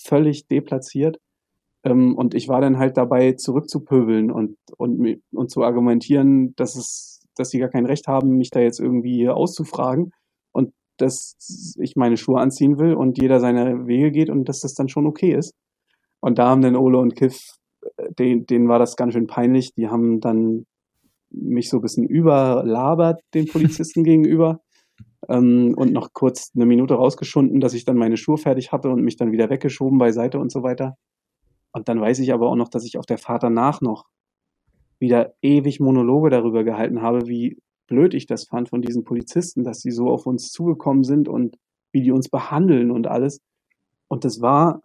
völlig deplatziert. Ähm, und ich war dann halt dabei, zurückzupöbeln und, und, und zu argumentieren, dass es, dass sie gar kein Recht haben, mich da jetzt irgendwie auszufragen und dass ich meine Schuhe anziehen will und jeder seine Wege geht und dass das dann schon okay ist. Und da haben dann Ole und Kiff, äh, denen, denen war das ganz schön peinlich. Die haben dann mich so ein bisschen überlabert den Polizisten gegenüber ähm, und noch kurz eine Minute rausgeschunden, dass ich dann meine Schuhe fertig hatte und mich dann wieder weggeschoben beiseite und so weiter. Und dann weiß ich aber auch noch, dass ich auf der Fahrt danach noch wieder ewig Monologe darüber gehalten habe, wie blöd ich das fand von diesen Polizisten, dass sie so auf uns zugekommen sind und wie die uns behandeln und alles. Und das war,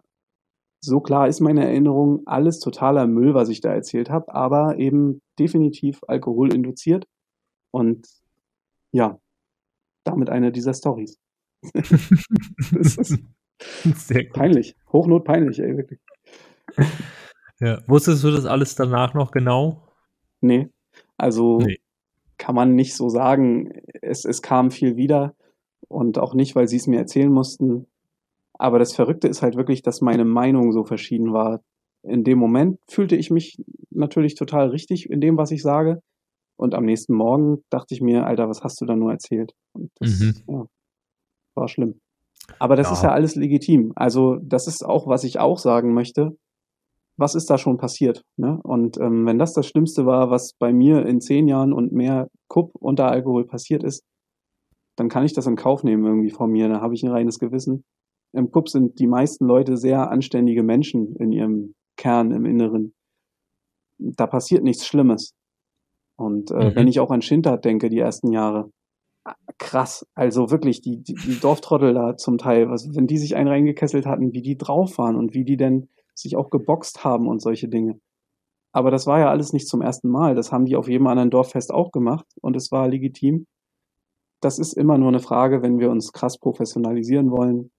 so klar ist meine Erinnerung, alles totaler Müll, was ich da erzählt habe, aber eben definitiv Alkohol induziert. Und ja, damit eine dieser Stories. das ist Sehr peinlich. Hochnot peinlich, ey, wirklich. Ja. Wusstest du das alles danach noch genau? Nee. Also nee. kann man nicht so sagen. Es, es kam viel wieder und auch nicht, weil sie es mir erzählen mussten. Aber das Verrückte ist halt wirklich, dass meine Meinung so verschieden war. In dem Moment fühlte ich mich natürlich total richtig in dem, was ich sage. Und am nächsten Morgen dachte ich mir, Alter, was hast du da nur erzählt? Und das mhm. ja, war schlimm. Aber das ja. ist ja alles legitim. Also das ist auch, was ich auch sagen möchte was ist da schon passiert? Ne? Und ähm, wenn das das Schlimmste war, was bei mir in zehn Jahren und mehr Kupp unter Alkohol passiert ist, dann kann ich das in Kauf nehmen irgendwie von mir. Da habe ich ein reines Gewissen. Im Kupp sind die meisten Leute sehr anständige Menschen in ihrem Kern, im Inneren. Da passiert nichts Schlimmes. Und äh, mhm. wenn ich auch an Schindert denke, die ersten Jahre, krass. Also wirklich, die, die, die Dorftrottel da zum Teil, was, wenn die sich einen reingekesselt hatten, wie die drauf waren und wie die denn sich auch geboxt haben und solche Dinge. Aber das war ja alles nicht zum ersten Mal. Das haben die auf jedem anderen Dorffest auch gemacht und es war legitim. Das ist immer nur eine Frage, wenn wir uns krass professionalisieren wollen,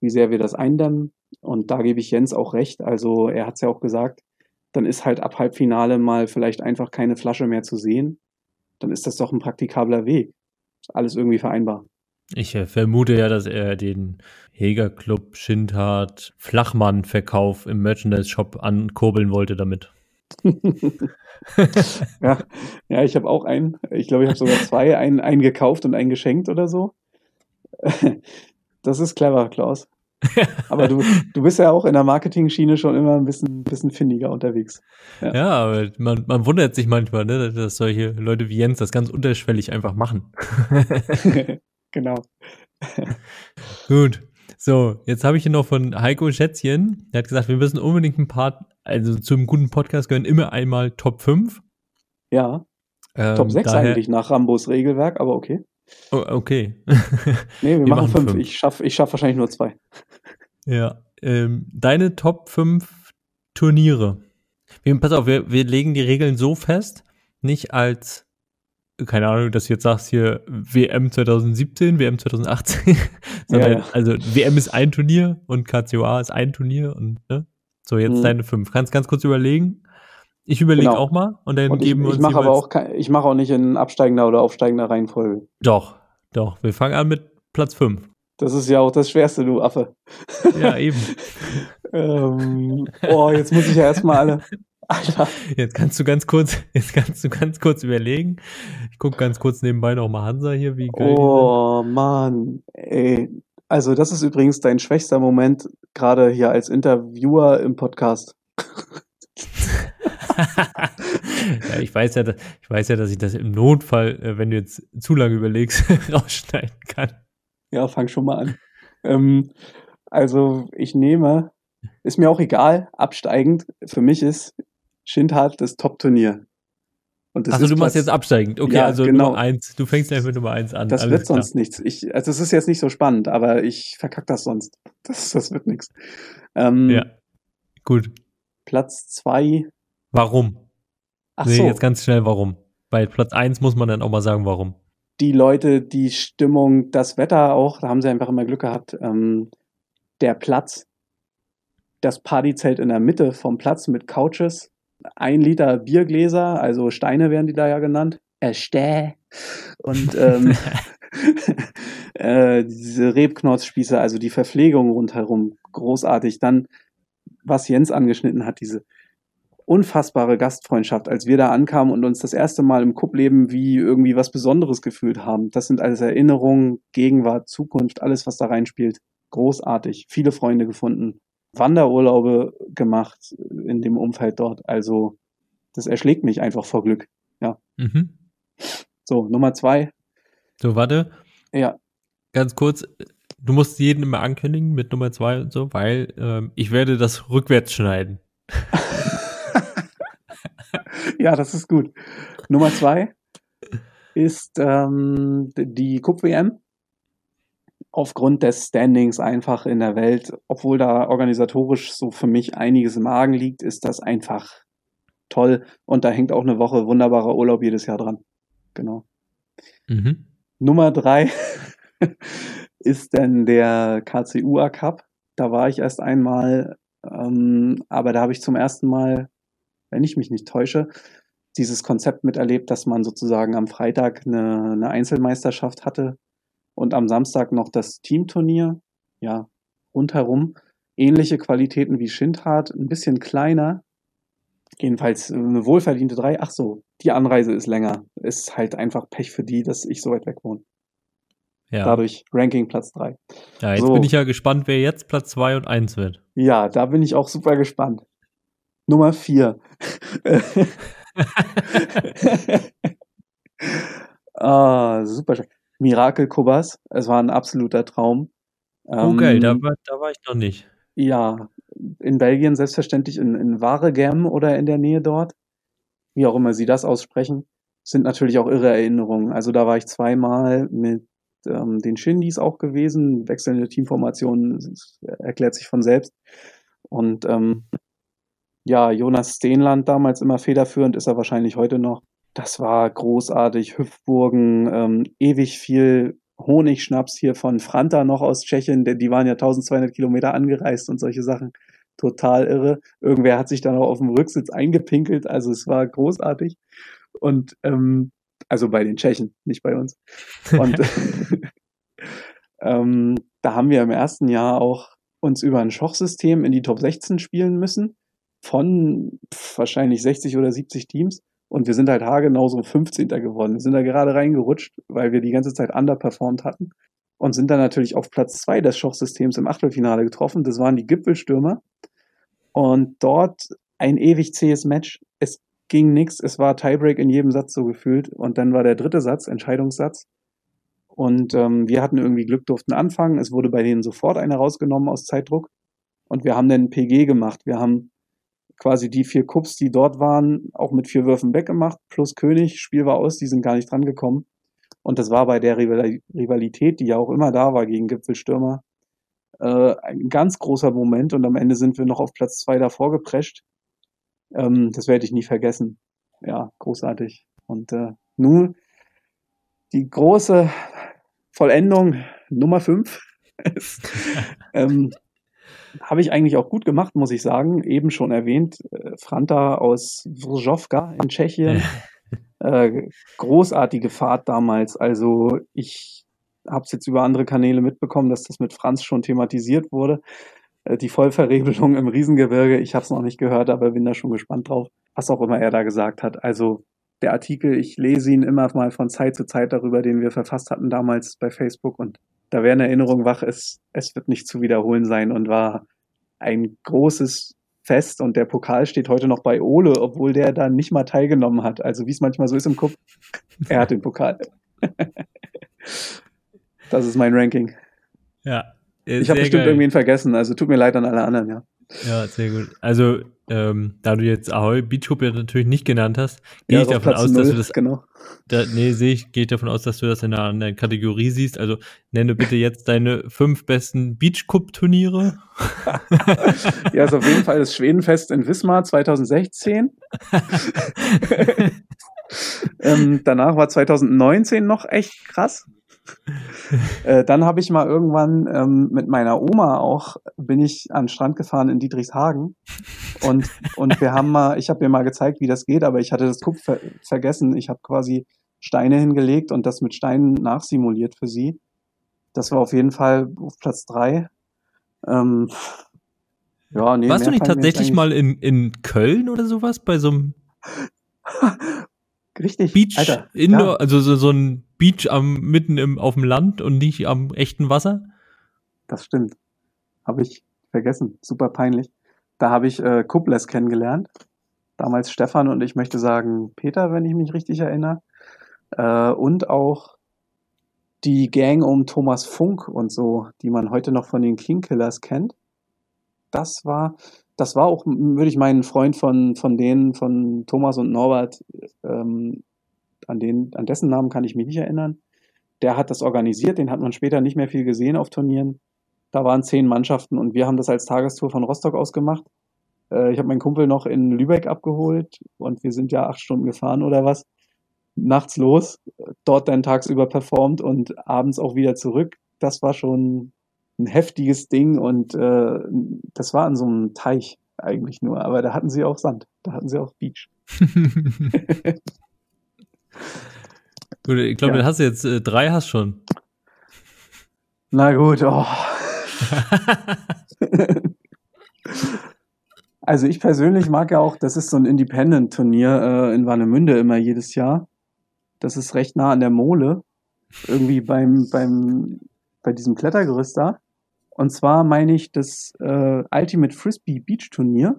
wie sehr wir das eindämmen. Und da gebe ich Jens auch recht. Also er hat es ja auch gesagt, dann ist halt ab Halbfinale mal vielleicht einfach keine Flasche mehr zu sehen. Dann ist das doch ein praktikabler Weg. Alles irgendwie vereinbar. Ich äh, vermute ja, dass er den Heger Club Schindhard Flachmann-Verkauf im Merchandise-Shop ankurbeln wollte damit. ja, ja, ich habe auch einen. Ich glaube, ich habe sogar zwei, einen, einen gekauft und einen geschenkt oder so. Das ist clever, Klaus. Aber du, du bist ja auch in der Marketing-Schiene schon immer ein bisschen, bisschen findiger unterwegs. Ja, ja aber man, man wundert sich manchmal, ne, dass solche Leute wie Jens das ganz unterschwellig einfach machen. Genau. Gut. So, jetzt habe ich hier noch von Heiko Schätzchen. Der hat gesagt, wir müssen unbedingt ein paar, also zum guten Podcast gehören immer einmal Top 5. Ja. Ähm, Top 6 daher, eigentlich nach Rambos Regelwerk, aber okay. Oh, okay. nee, wir, wir machen 5. Ich schaffe ich schaff wahrscheinlich nur zwei. Ja. Ähm, deine Top 5 Turniere. Wir, pass auf, wir, wir legen die Regeln so fest, nicht als keine Ahnung, dass du jetzt sagst hier WM 2017, WM 2018, sondern ja, ja. also WM ist ein Turnier und KCOA ist ein Turnier und ne? So, jetzt mhm. deine fünf. Kannst ganz kurz überlegen. Ich überlege genau. auch mal und dann und geben wir uns. Ich mache aber auch ich mache auch nicht in absteigender oder aufsteigender Reihenfolge. Doch, doch. Wir fangen an mit Platz fünf. Das ist ja auch das Schwerste, du Affe. Ja, eben. ähm, oh, jetzt muss ich ja erstmal alle. Alter. Jetzt kannst du ganz kurz, jetzt kannst du ganz kurz überlegen. Ich gucke ganz kurz nebenbei noch mal Hansa hier, wie geil. Oh Mann, ey. Also das ist übrigens dein schwächster Moment gerade hier als Interviewer im Podcast. ja, ich weiß ja, ich weiß ja, dass ich das im Notfall, äh, wenn du jetzt zu lange überlegst, rausschneiden kann. Ja, fang schon mal an. Ähm, also ich nehme, ist mir auch egal, absteigend. Für mich ist Schindhard das Top-Turnier. also du machst jetzt absteigend. Okay, ja, also genau. Nummer eins. Du fängst einfach mit Nummer eins an. Das Alles wird klar. sonst nichts. Ich, also es ist jetzt nicht so spannend, aber ich verkack das sonst. Das, das wird nichts. Ähm, Ja. Gut. Platz zwei. Warum? Ach nee, so, jetzt ganz schnell warum. Bei Platz eins muss man dann auch mal sagen, warum. die Leute, die Stimmung, das Wetter auch, da haben sie einfach immer Glück gehabt. Ähm, der Platz, das Partyzelt in der Mitte vom Platz mit Couches, ein Liter Biergläser, also Steine werden die da ja genannt. Ersteh. Und ähm, äh, diese Rebknorzspieße, also die Verpflegung rundherum, großartig. Dann, was Jens angeschnitten hat, diese unfassbare Gastfreundschaft, als wir da ankamen und uns das erste Mal im Kuppleben wie irgendwie was Besonderes gefühlt haben. Das sind alles Erinnerungen, Gegenwart, Zukunft, alles, was da reinspielt. Großartig. Viele Freunde gefunden. Wanderurlaube gemacht in dem Umfeld dort. Also, das erschlägt mich einfach vor Glück. Mhm. So, Nummer zwei. So, warte. Ja, Ganz kurz. Du musst jeden immer ankündigen mit Nummer zwei und so, weil ähm, ich werde das rückwärts schneiden. ja, das ist gut. Nummer zwei ist ähm, die Cup-WM. Aufgrund des Standings einfach in der Welt, obwohl da organisatorisch so für mich einiges im Argen liegt, ist das einfach toll. Und da hängt auch eine Woche wunderbarer Urlaub jedes Jahr dran. Genau. Mhm. Nummer drei ist dann der KCUA Cup. Da war ich erst einmal, ähm, aber da habe ich zum ersten Mal, wenn ich mich nicht täusche, dieses Konzept miterlebt, dass man sozusagen am Freitag eine, eine Einzelmeisterschaft hatte und am Samstag noch das Teamturnier. Ja, rundherum. Ähnliche Qualitäten wie Schindhard, ein bisschen kleiner. Jedenfalls eine wohlverdiente drei. Ach so, die Anreise ist länger. Ist halt einfach Pech für die, dass ich so weit weg wohne. Ja. Dadurch Ranking Platz drei. ja, jetzt so. bin ich ja gespannt, wer jetzt Platz zwei und eins wird. Ja, da bin ich auch super gespannt. Nummer vier. ah, super schön. Mirakel Kubas. Es war ein absoluter Traum. Oh, geil, da war, da war ich noch nicht. Ja, in Belgien selbstverständlich in, in Waregem oder in der Nähe dort. Wie auch immer sie das aussprechen. Sind natürlich auch irre Erinnerungen. Also da war ich zweimal mit ähm, den Shindys auch gewesen. Wechselnde Teamformationen erklärt sich von selbst. Und ähm, ja, Jonas Steenland damals immer federführend, ist er wahrscheinlich heute noch. Das war großartig. Hüpfburgen, ähm, ewig viel Honigschnaps hier von Franta noch aus Tschechien. denn Die waren ja 1200 Kilometer angereist und solche Sachen. Total irre. Irgendwer hat sich dann auch auf dem Rücksitz eingepinkelt. Also es war großartig. Und ähm, also bei den Tschechen, nicht bei uns. Und ähm, da haben wir im ersten Jahr auch uns über ein Schochsystem in die Top 16 spielen müssen. Von wahrscheinlich 60 oder 70 Teams. Und wir sind halt haargenau so 15. geworden. Wir sind da gerade reingerutscht, weil wir die ganze Zeit underperformed hatten. Und sind dann natürlich auf Platz zwei des Schochsystems im Achtelfinale getroffen. Das waren die Gipfelstürmer. Und dort ein ewig zähes Match. Es ging nix. Es war Tiebreak in jedem Satz so gefühlt. Und dann war der dritte Satz, Entscheidungssatz. Und ähm, wir hatten irgendwie Glück, durften anfangen. Es wurde bei denen sofort einer rausgenommen aus Zeitdruck. Und wir haben dann PG gemacht. Wir haben quasi die vier Cups, die dort waren, auch mit vier Würfen weggemacht, plus König. Spiel war aus, die sind gar nicht dran gekommen. Und das war bei der Rival- Rivalität, die ja auch immer da war gegen Gipfelstürmer, äh, ein ganz großer Moment. Und am Ende sind wir noch auf Platz zwei davor geprescht. Ähm, das werde ich nie vergessen. Ja, großartig. Und äh, nun die große Vollendung Nummer fünf. ähm, habe ich eigentlich auch gut gemacht, muss ich sagen. Eben schon erwähnt, äh, Franta aus Wrzowka in Tschechien. äh, großartige Fahrt damals. Also ich habe es jetzt über andere Kanäle mitbekommen, dass das mit Franz schon thematisiert wurde. Äh, die Vollverrebelung im Riesengebirge. Ich habe es noch nicht gehört, aber bin da schon gespannt drauf, was auch immer er da gesagt hat. Also der Artikel, ich lese ihn immer mal von Zeit zu Zeit darüber, den wir verfasst hatten damals bei Facebook und da werden Erinnerungen wach, es, es wird nicht zu wiederholen sein und war ein großes Fest und der Pokal steht heute noch bei Ole, obwohl der da nicht mal teilgenommen hat. Also wie es manchmal so ist im Kopf, er hat den Pokal. das ist mein Ranking. Ja. Ich habe bestimmt geil. irgendwen vergessen, also tut mir leid an alle anderen, ja. Ja, sehr gut. Also, ähm, da du jetzt Ahoy Beach Club ja natürlich nicht genannt hast, gehe Ja, ich davon Platz aus, dass null, du das Genau. Da, nee, sehe ich, gehe ich davon aus, dass du das in einer anderen Kategorie siehst. Also nenne bitte jetzt deine fünf besten Beach Cup Turniere. Ja, ist auf jeden Fall das Schwedenfest in Wismar 2016. ähm, danach war 2019 noch echt krass. Äh, dann habe ich mal irgendwann ähm, mit meiner Oma auch, bin ich an den Strand gefahren in Dietrichshagen und, und wir haben mal, ich habe ihr mal gezeigt, wie das geht, aber ich hatte das ver vergessen. Ich habe quasi Steine hingelegt und das mit Steinen nachsimuliert für sie. Das war auf jeden Fall auf Platz drei. Ähm, ja, nee, Warst du nicht tatsächlich mal in, in Köln oder sowas bei so einem Richtig. Beach Alter, Indoor, ja, also so, so ein Beach am mitten im, auf dem Land und nicht am echten Wasser? das stimmt. Habe ich vergessen. Super peinlich. Da habe ich äh, Kubles kennengelernt. Damals Stefan und ich möchte sagen Peter, wenn ich mich richtig erinnere. Äh, und auch die Gang um Thomas Funk und so, die man heute noch von den King Killers kennt. Das war, das war auch, würde ich meinen Freund von, von denen, von Thomas und Norbert, ähm, an den, an dessen Namen kann ich mich nicht erinnern. Der hat das organisiert, den hat man später nicht mehr viel gesehen auf Turnieren. Da waren zehn Mannschaften und wir haben das als Tagestour von Rostock aus gemacht. Äh, ich habe meinen Kumpel noch in Lübeck abgeholt und wir sind ja acht Stunden gefahren oder was. Nachts los, dort dann tagsüber performt und abends auch wieder zurück. Das war schon ein heftiges Ding und äh, das war an so einem Teich eigentlich nur, aber da hatten sie auch Sand, da hatten sie auch Beach. Gut, ich glaube, Ja. du hast jetzt äh, drei hast schon. Na gut, oh. Also ich persönlich mag ja auch, das ist so ein Independent-Turnier äh, in Warnemünde immer jedes Jahr. Das ist recht nah an der Mole, irgendwie beim, beim, bei diesem Klettergerüst da. Und zwar meine ich das äh, Ultimate Frisbee Beach Turnier,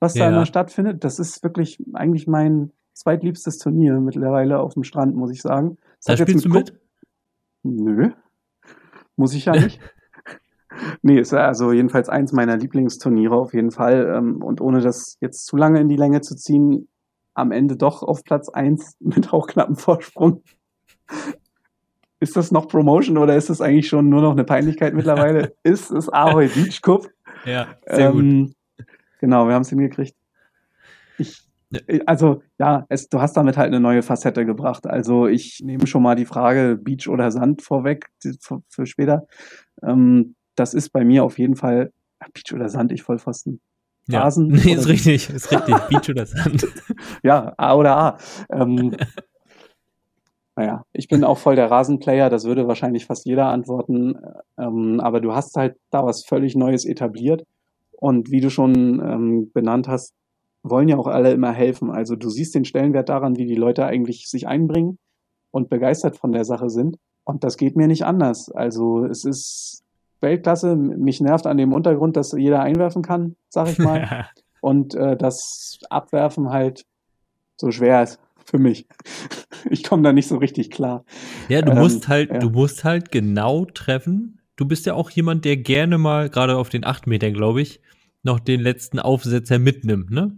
was da Ja. immer stattfindet. Das ist wirklich eigentlich mein zweitliebstes Turnier mittlerweile auf dem Strand, muss ich sagen. Das Da spielst du Kup- mit? Nö. Muss ich ja nicht. nee, ist ja also jedenfalls eins meiner Lieblingsturniere auf jeden Fall. Ähm, und ohne das jetzt zu lange in die Länge zu ziehen, am Ende doch auf Platz eins mit auch knappen Vorsprung. Ist das noch Promotion oder ist das eigentlich schon nur noch eine Peinlichkeit mittlerweile? ist es Ahoy Beach Cup? Ja, sehr gut. Ähm, Genau, wir haben es hingekriegt. Ich, also ja, es, du hast damit halt eine neue Facette gebracht. Also ich nehme schon mal die Frage Beach oder Sand vorweg für, für später. Ähm, das ist bei mir auf jeden Fall Beach oder Sand, ich Vollpfosten. Ja. Rasen Nee, ist richtig, ist richtig. Beach oder Sand. Ja, A oder A. Ähm, naja, ich bin auch voll der Rasenplayer, das würde wahrscheinlich fast jeder antworten. Ähm, aber du hast halt da was völlig Neues etabliert. Und wie du schon ähm, benannt hast, wollen ja auch alle immer helfen. Also du siehst den Stellenwert daran, wie die Leute eigentlich sich einbringen und begeistert von der Sache sind. Und das geht mir nicht anders. Also es ist Weltklasse. Mich nervt an dem Untergrund, dass jeder einwerfen kann, sag ich mal und äh, das Abwerfen halt so schwer ist für mich. Ich komme da nicht so richtig klar. Ja, du Ähm, musst halt, ja. du musst halt genau treffen. Du bist ja auch jemand, der gerne mal, gerade auf den 8 Metern, glaube ich, noch den letzten Aufsetzer mitnimmt, ne?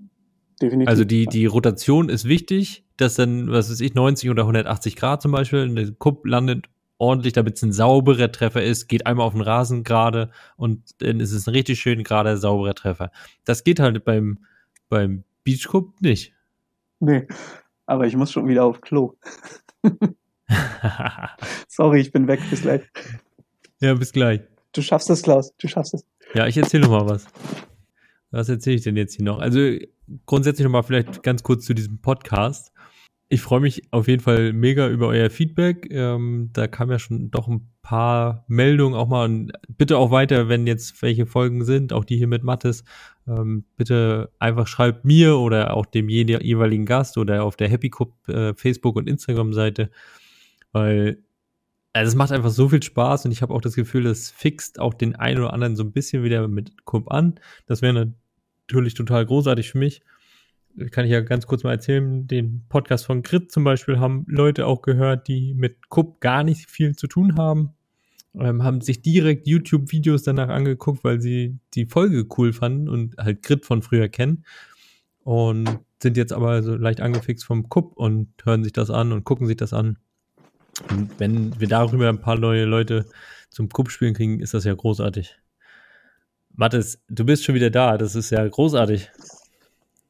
Definitiv. Also die, die Rotation ist wichtig, dass dann, was weiß ich, 90 oder 180 Grad zum Beispiel, eine Kupp landet ordentlich, damit es ein sauberer Treffer ist, geht einmal auf den Rasen gerade und dann ist es ein richtig schön gerader, sauberer Treffer. Das geht halt beim, beim Beach Cup nicht. Nee, aber ich muss schon wieder auf Klo. Sorry, ich bin weg. Bis gleich. ja, bis gleich. Du schaffst es, Klaus. Du schaffst es. Ja, ich erzähle noch mal was. Was erzähle ich denn jetzt hier noch? Also grundsätzlich noch mal vielleicht ganz kurz zu diesem Podcast. Ich freue mich auf jeden Fall mega über euer Feedback. Ähm, da kam ja schon doch ein paar Meldungen auch mal. Und bitte auch weiter, wenn jetzt welche Folgen sind, auch die hier mit Mattes. Ähm, bitte einfach schreibt mir oder auch dem je jeweiligen Gast oder auf der Happy Cup äh, Facebook und Instagram Seite, weil also es macht einfach so viel Spaß und ich habe auch das Gefühl, das fixt auch den einen oder anderen so ein bisschen wieder mit Kup an. Das wäre natürlich total großartig für mich. Kann ich ja ganz kurz mal erzählen, den Podcast von Grit zum Beispiel haben Leute auch gehört, die mit Kup gar nicht viel zu tun haben. ähm, haben sich direkt YouTube-Videos danach angeguckt, weil sie die Folge cool fanden und halt Grit von früher kennen. Und sind jetzt aber so leicht angefixt vom Cup und hören sich das an und gucken sich das an. Und wenn wir darüber ein paar neue Leute zum Cup spielen kriegen, ist das ja großartig. Mathis, du bist schon wieder da. Das ist ja großartig.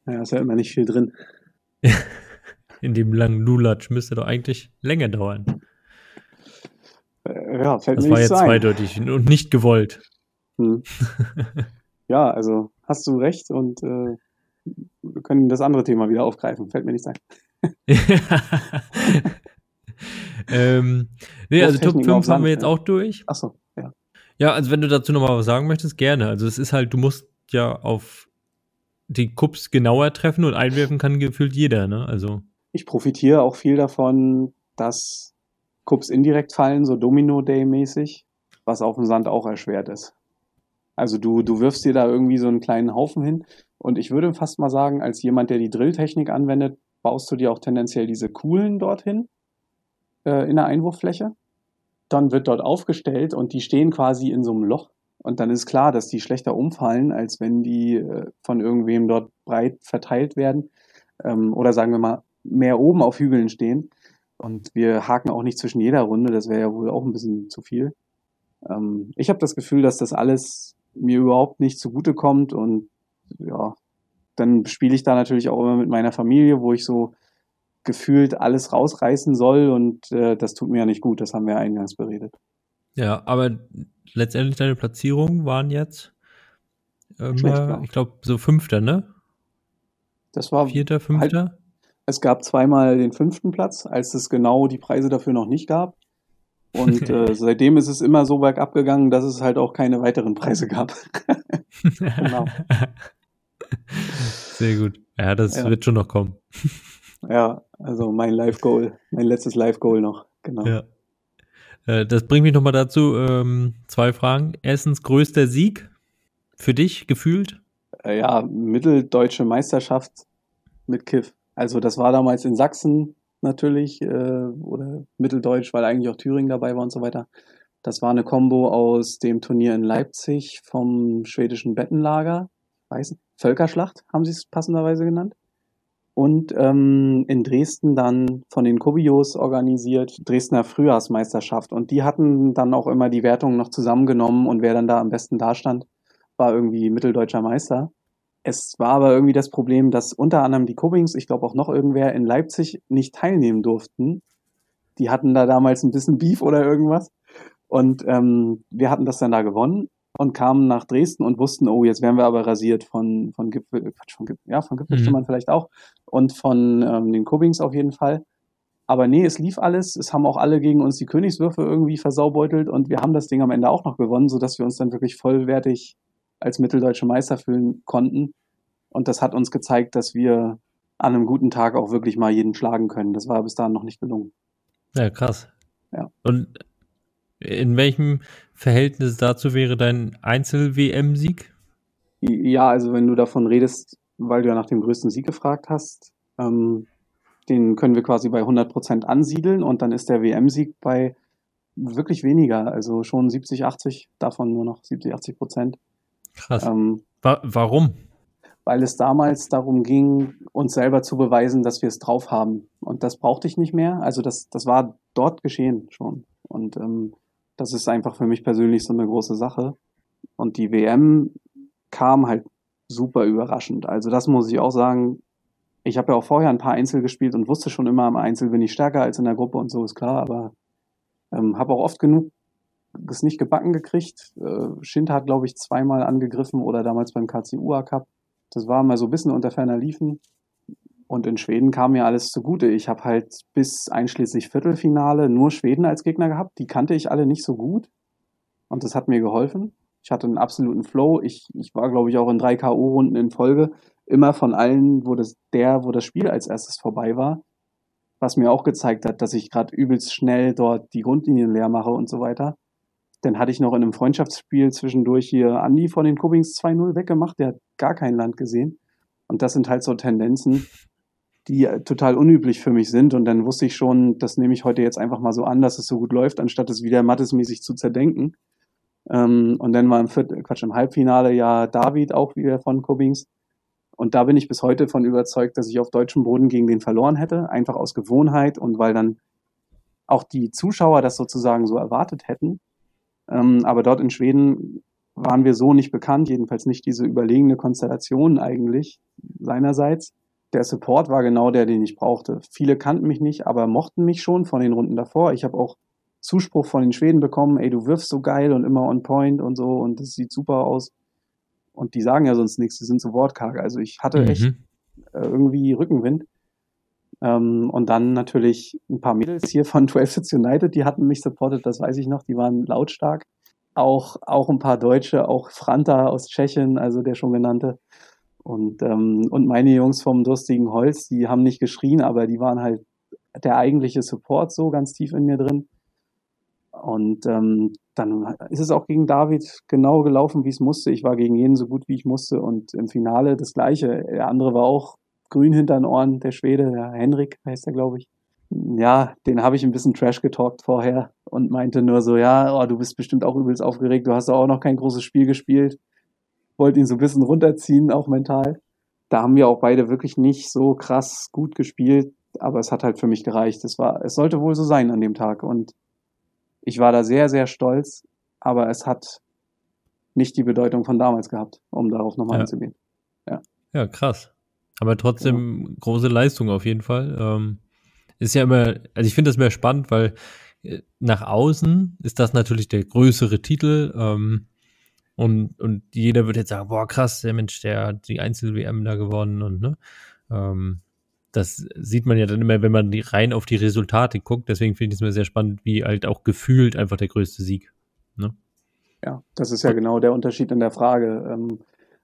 Ja, ist ja immer nicht viel drin. In dem langen Lulatsch müsste doch eigentlich länger dauern. Äh, ja, fällt das mir war jetzt ein. zweideutig und nicht gewollt. Hm. ja, also hast du recht und äh, wir können das andere Thema wieder aufgreifen. Fällt mir nicht ein. ähm, nee, also Top Wurftechnik 5 auf haben wir jetzt auch durch. Achso, ja. Also wenn du dazu nochmal was sagen möchtest, gerne. Also es ist halt, du musst ja auf die Cups genauer treffen und einwerfen kann gefühlt jeder, ne? Also. Ich profitiere auch viel davon, dass Cups indirekt fallen, so Domino-Day-mäßig, was auf dem Sand auch erschwert ist. Also du, du wirfst dir da irgendwie so einen kleinen Haufen hin und ich würde fast mal sagen, als jemand, der die Drilltechnik anwendet, baust du dir auch tendenziell diese Kuhlen dorthin äh, in der Einwurffläche. Dann wird dort aufgestellt und die stehen quasi in so einem Loch. Und dann ist klar, dass die schlechter umfallen, als wenn die äh, von irgendwem dort breit verteilt werden. Ähm, oder sagen wir mal, mehr oben auf Hügeln stehen. Und wir haken auch nicht zwischen jeder Runde, das wäre ja wohl auch ein bisschen zu viel. Ähm, ich habe das Gefühl, dass das alles mir überhaupt nicht zugutekommt und ja, dann spiele ich da natürlich auch immer mit meiner Familie, wo ich so gefühlt alles rausreißen soll und äh, das tut mir ja nicht gut, das haben wir eingangs beredet. Ja, aber letztendlich deine Platzierungen waren jetzt, ähm, Schlecht, ich glaube, so Fünfter, ne? Das war Vierter, Fünfter? Es gab zweimal den fünften Platz, als es genau die Preise dafür noch nicht gab. Und äh, seitdem ist es immer so bergab gegangen, dass es halt auch keine weiteren Preise gab. genau. Sehr gut. Ja, das Ja. wird schon noch kommen. Ja, also mein Live-Goal, mein letztes Live-Goal noch. Genau. Ja. Äh, das bringt mich nochmal dazu, ähm, zwei Fragen. Erstens, größter Sieg für dich gefühlt? Äh, ja, mitteldeutsche Meisterschaft mit Kiff. Also das war damals in Sachsen natürlich, äh, oder mitteldeutsch, weil eigentlich auch Thüringen dabei war und so weiter. Das war eine Combo aus dem Turnier in Leipzig vom schwedischen Bettenlager, weiß nicht, Völkerschlacht haben sie es passenderweise genannt. Und ähm, in Dresden dann von den Kobios organisiert, Dresdner Frühjahrsmeisterschaft. Und die hatten dann auch immer die Wertungen noch zusammengenommen und wer dann da am besten dastand, war irgendwie mitteldeutscher Meister. Es war aber irgendwie das Problem, dass unter anderem die Kobings, ich glaube auch noch irgendwer in Leipzig nicht teilnehmen durften. Die hatten da damals ein bisschen Beef oder irgendwas. Und ähm, wir hatten das dann da gewonnen und kamen nach Dresden und wussten, oh, jetzt werden wir aber rasiert von, von Gipfel, von ja, von Gipfelstimmern Mhm. vielleicht auch und von ähm, den Kobings auf jeden Fall. Aber nee, es lief alles. Es haben auch alle gegen uns die Königswürfe irgendwie versaubeutelt und wir haben das Ding am Ende auch noch gewonnen, sodass wir uns dann wirklich vollwertig als mitteldeutsche Meister fühlen konnten. Und das hat uns gezeigt, dass wir an einem guten Tag auch wirklich mal jeden schlagen können. Das war bis dahin noch nicht gelungen. Ja, krass. Ja. Und in welchem Verhältnis dazu wäre dein Einzel-WM-Sieg? Ja, also wenn du davon redest, weil du ja nach dem größten Sieg gefragt hast, ähm, den können wir quasi bei 100% ansiedeln und dann ist der WM-Sieg bei wirklich weniger, also schon 70, 80, davon nur noch 70, 80 Prozent. Krass. Ähm, Wa warum? weil es damals darum ging, uns selber zu beweisen, dass wir es drauf haben. Und das brauchte ich nicht mehr. Also das, das war dort geschehen schon. Und ähm, das ist einfach für mich persönlich so eine große Sache. Und die WM kam halt super überraschend. Also das muss ich auch sagen. Ich habe ja auch vorher ein paar Einzel gespielt und wusste schon immer, im Einzel bin ich stärker als in der Gruppe und so ist klar. Aber ähm, habe auch oft genug es nicht gebacken gekriegt. Äh, Schind hat, glaube ich, zweimal angegriffen oder damals beim KCUA Cup. Das war mal so ein bisschen unter ferner Liefen. Und in Schweden kam mir alles zugute. Ich habe halt bis einschließlich Viertelfinale nur Schweden als Gegner gehabt. Die kannte ich alle nicht so gut. Und das hat mir geholfen. Ich hatte einen absoluten Flow. Ich, ich war, glaube ich, auch in drei K.O.-Runden in Folge. Immer von allen, wo das, der, wo das Spiel als erstes vorbei war. Was mir auch gezeigt hat, dass ich gerade übelst schnell dort die Grundlinien leer mache und so weiter. Dann hatte ich noch in einem Freundschaftsspiel zwischendurch hier Andi von den Kubings 2-0 weggemacht. Der hat gar kein Land gesehen. Und das sind halt so Tendenzen, die total unüblich für mich sind. Und dann wusste ich schon, das nehme ich heute jetzt einfach mal so an, dass es so gut läuft, anstatt es wieder mattesmäßig zu zerdenken. Ähm, und dann war im Viert Quatsch, im Halbfinale ja David auch wieder von Kobings. Und da bin ich bis heute von überzeugt, dass ich auf deutschem Boden gegen den verloren hätte, einfach aus Gewohnheit und weil dann auch die Zuschauer das sozusagen so erwartet hätten. Ähm, aber dort in Schweden waren wir so nicht bekannt, jedenfalls nicht diese überlegene Konstellation eigentlich seinerseits. Der Support war genau der, den ich brauchte. Viele kannten mich nicht, aber mochten mich schon von den Runden davor. Ich habe auch Zuspruch von den Schweden bekommen, ey, du wirfst so geil und immer on point und so und das sieht super aus. Und die sagen ja sonst nichts, die sind so wortkarg. Also ich hatte mhm. echt äh, irgendwie Rückenwind. Ähm, und dann natürlich ein paar Mädels hier von 12 Sits United, die hatten mich supportet, das weiß ich noch, die waren lautstark. Auch, auch ein paar Deutsche, auch Franta aus Tschechien, also der schon genannte. Und, ähm, und meine Jungs vom Durstigen Holz, die haben nicht geschrien, aber die waren halt der eigentliche Support so ganz tief in mir drin. Und ähm, dann ist es auch gegen David genau gelaufen, wie es musste. Ich war gegen jeden so gut, wie ich musste. Und im Finale das Gleiche. Der andere war auch grün hinter den Ohren, der Schwede, der Henrik heißt er, glaube ich. Ja, den habe ich ein bisschen Trash getalkt vorher und meinte nur so, ja, oh, du bist bestimmt auch übelst aufgeregt, du hast auch noch kein großes Spiel gespielt. Wollte ihn so ein bisschen runterziehen, auch mental. Da haben wir auch beide wirklich nicht so krass gut gespielt, aber es hat halt für mich gereicht. Es war, es sollte wohl so sein an dem Tag und ich war da sehr, sehr stolz, aber es hat nicht die Bedeutung von damals gehabt, um darauf nochmal ja. einzugehen. Ja. ja, krass. Aber trotzdem ja. große Leistung auf jeden Fall. Ähm, ist ja immer, also ich finde das mehr spannend, weil äh, nach außen ist das natürlich der größere Titel. Ähm, und, und jeder wird jetzt sagen, boah, krass, der Mensch, der hat die Einzel-WM da gewonnen und ne. Ähm, das sieht man ja dann immer, wenn man die, rein auf die Resultate guckt. Deswegen finde ich es mir sehr spannend, wie halt auch gefühlt einfach der größte Sieg. Ne? Ja, das ist ja genau der Unterschied in der Frage. Ähm,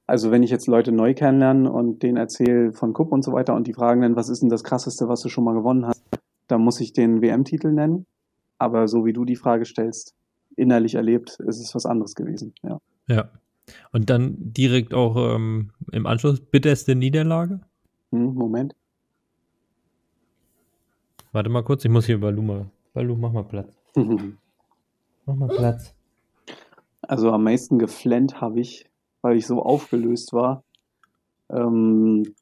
also wenn ich jetzt Leute neu kennenlerne und denen erzähle von Cup und so weiter und die fragen dann, was ist denn das Krasseste, was du schon mal gewonnen hast, dann muss ich den WM-Titel nennen. Aber so wie du die Frage stellst, innerlich erlebt, ist es was anderes gewesen. Ja. Ja. Und dann direkt auch ähm, im Anschluss bitterste Niederlage? Hm, Moment. Warte mal kurz, ich muss hier Balu mal. Balu, mach mal Platz. mach mal Platz. Also am meisten geflennt habe ich weil ich so aufgelöst war. Ähm,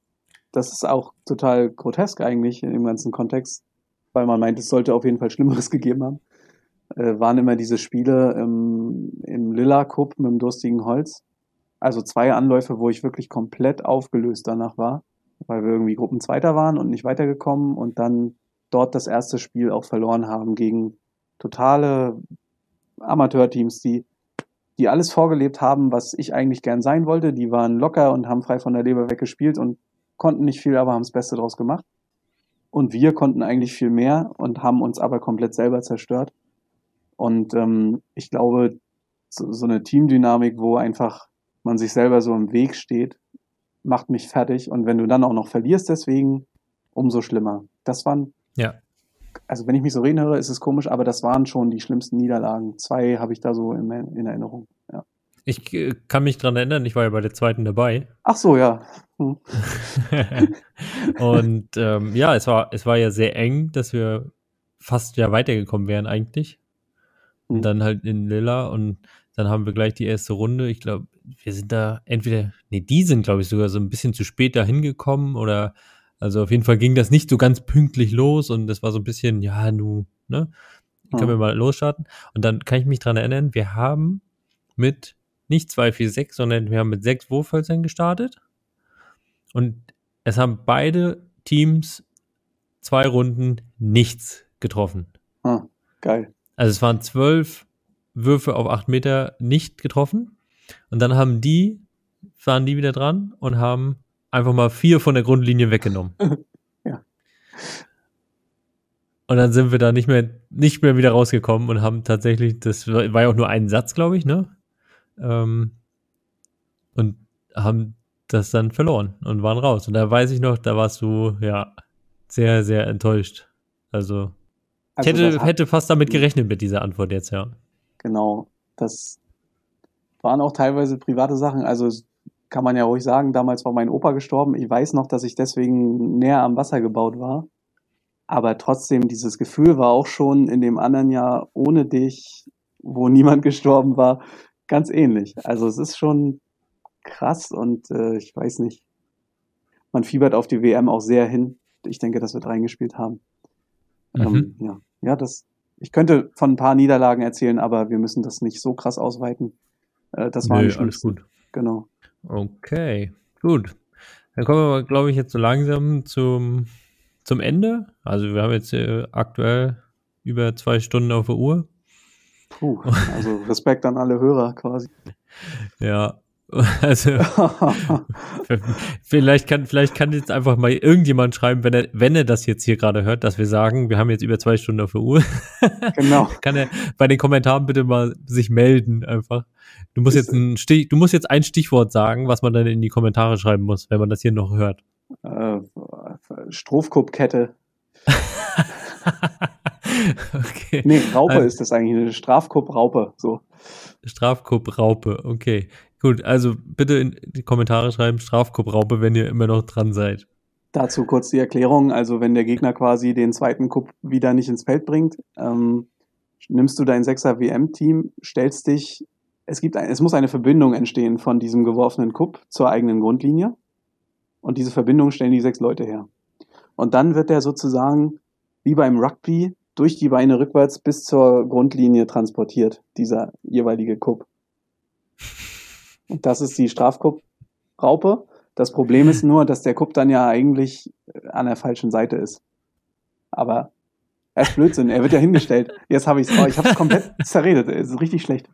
das ist auch total grotesk eigentlich in dem ganzen Kontext, weil man meint, es sollte auf jeden Fall Schlimmeres gegeben haben. Äh, waren immer diese Spiele im, im Lilla Cup mit dem durstigen Holz. Also zwei Anläufe, wo ich wirklich komplett aufgelöst danach war, weil wir irgendwie Gruppenzweiter waren und nicht weitergekommen und dann dort das erste Spiel auch verloren haben gegen totale Amateurteams, die die alles vorgelebt haben, was ich eigentlich gern sein wollte. Die waren locker und haben frei von der Leber weggespielt und konnten nicht viel, aber haben das Beste draus gemacht. Und wir konnten eigentlich viel mehr und haben uns aber komplett selber zerstört. Und ähm, ich glaube, so, so eine Teamdynamik, wo einfach man sich selber so im Weg steht, macht mich fertig. Und wenn du dann auch noch verlierst, deswegen umso schlimmer. Das waren ja also wenn ich mich so reden höre, ist es komisch, aber das waren schon die schlimmsten Niederlagen. Zwei habe ich da so in, in Erinnerung. Ja. Ich äh, kann mich dran erinnern, ich war ja bei der zweiten dabei. Ach so, ja. Hm. und ähm, ja, es war, es war ja sehr eng, dass wir fast ja weitergekommen wären eigentlich. Und hm. dann halt in Lilla und dann haben wir gleich die erste Runde. Ich glaube, wir sind da entweder, nee, die sind, glaube ich, sogar so ein bisschen zu spät da hingekommen oder also auf jeden Fall ging das nicht so ganz pünktlich los und das war so ein bisschen, ja, nu, ne? Können wir mal losstarten. Und dann kann ich mich dran erinnern, wir haben mit nicht 2, 4, 6, sondern wir haben mit sechs Wurfhölzern gestartet. Und es haben beide Teams zwei Runden nichts getroffen. Ah, geil. Also es waren zwölf Würfe auf acht Meter nicht getroffen. Und dann haben die, waren die wieder dran und haben einfach mal vier von der Grundlinie weggenommen. ja. Und dann sind wir da nicht mehr, nicht mehr wieder rausgekommen und haben tatsächlich, das war ja auch nur ein Satz, glaube ich, ne? Ähm, und haben das dann verloren und waren raus. Und da weiß ich noch, da warst du, ja, sehr, sehr enttäuscht. Also, also ich hätte, hätte fast damit gerechnet mit dieser Antwort jetzt, ja. Genau. Das waren auch teilweise private Sachen. Also kann man ja ruhig sagen, damals war mein Opa gestorben. Ich weiß noch, dass ich deswegen näher am Wasser gebaut war. Aber trotzdem, dieses Gefühl war auch schon in dem anderen Jahr ohne dich, wo niemand gestorben war, ganz ähnlich. Also es ist schon krass und äh, ich weiß nicht. Man fiebert auf die WM auch sehr hin. Ich denke, das wird reingespielt haben. Ähm, mhm. Ähm, ja. ja, das. Ich könnte von ein paar Niederlagen erzählen, aber wir müssen das nicht so krass ausweiten. Äh, das war nee, alles gut. Genau. Okay, gut. Dann kommen wir, glaube ich, jetzt so langsam zum, zum Ende. Also wir haben jetzt äh, aktuell über zwei Stunden auf der Uhr. Puh, also Respekt an alle Hörer quasi. ja, also vielleicht kann vielleicht kann jetzt einfach mal irgendjemand schreiben, wenn er wenn er das jetzt hier gerade hört, dass wir sagen, wir haben jetzt über zwei Stunden auf der Uhr. Genau. kann er bei den Kommentaren bitte mal sich melden einfach. Du musst jetzt ein Stich, du musst jetzt ein Stichwort sagen, was man dann in die Kommentare schreiben muss, wenn man das hier noch hört. Äh, Strafkuppkette. okay. Nee, Raupe also, ist das eigentlich, eine Strafkupp-Raupe, so. Strafkupp-Raupe, okay. Gut, also bitte in die Kommentare schreiben, Strafkupp-Raupe, wenn ihr immer noch dran seid. Dazu kurz die Erklärung, also wenn der Gegner quasi den zweiten Kupp wieder nicht ins Feld bringt, ähm, nimmst du dein 6er WM-Team, stellst dich, es gibt ein, es muss eine Verbindung entstehen von diesem geworfenen Kupp zur eigenen Grundlinie. Und diese Verbindung stellen die sechs Leute her. Und dann wird der sozusagen wie beim Rugby durch die Beine rückwärts bis zur Grundlinie transportiert, dieser jeweilige Kupp. Das ist die Strafkupp-Raupe. Das Problem ist nur, dass der Kupp dann ja eigentlich an der falschen Seite ist. Aber er ist Blödsinn, er wird ja hingestellt. Jetzt habe ich es, oh, ich habe es komplett zerredet. Es ist richtig schlecht.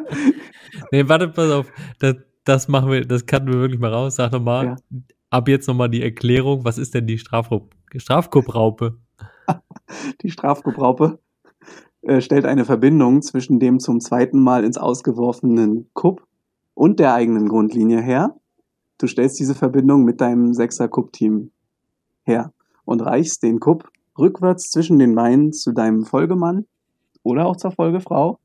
nee, warte, pass auf. Das, das machen wir, das cutten wir wirklich mal raus. Sag nochmal, ja. ab jetzt nochmal die Erklärung. Was ist denn die Strafkupp-Raupe? die Strafkuppraupe äh, stellt eine Verbindung zwischen dem zum zweiten Mal ins Ausgeworfenen Kupp und der eigenen Grundlinie her. Du stellst diese Verbindung mit deinem sechser Kupp-Team her und reichst den Kupp rückwärts zwischen den Beinen zu deinem Folgemann oder auch zur Folgefrau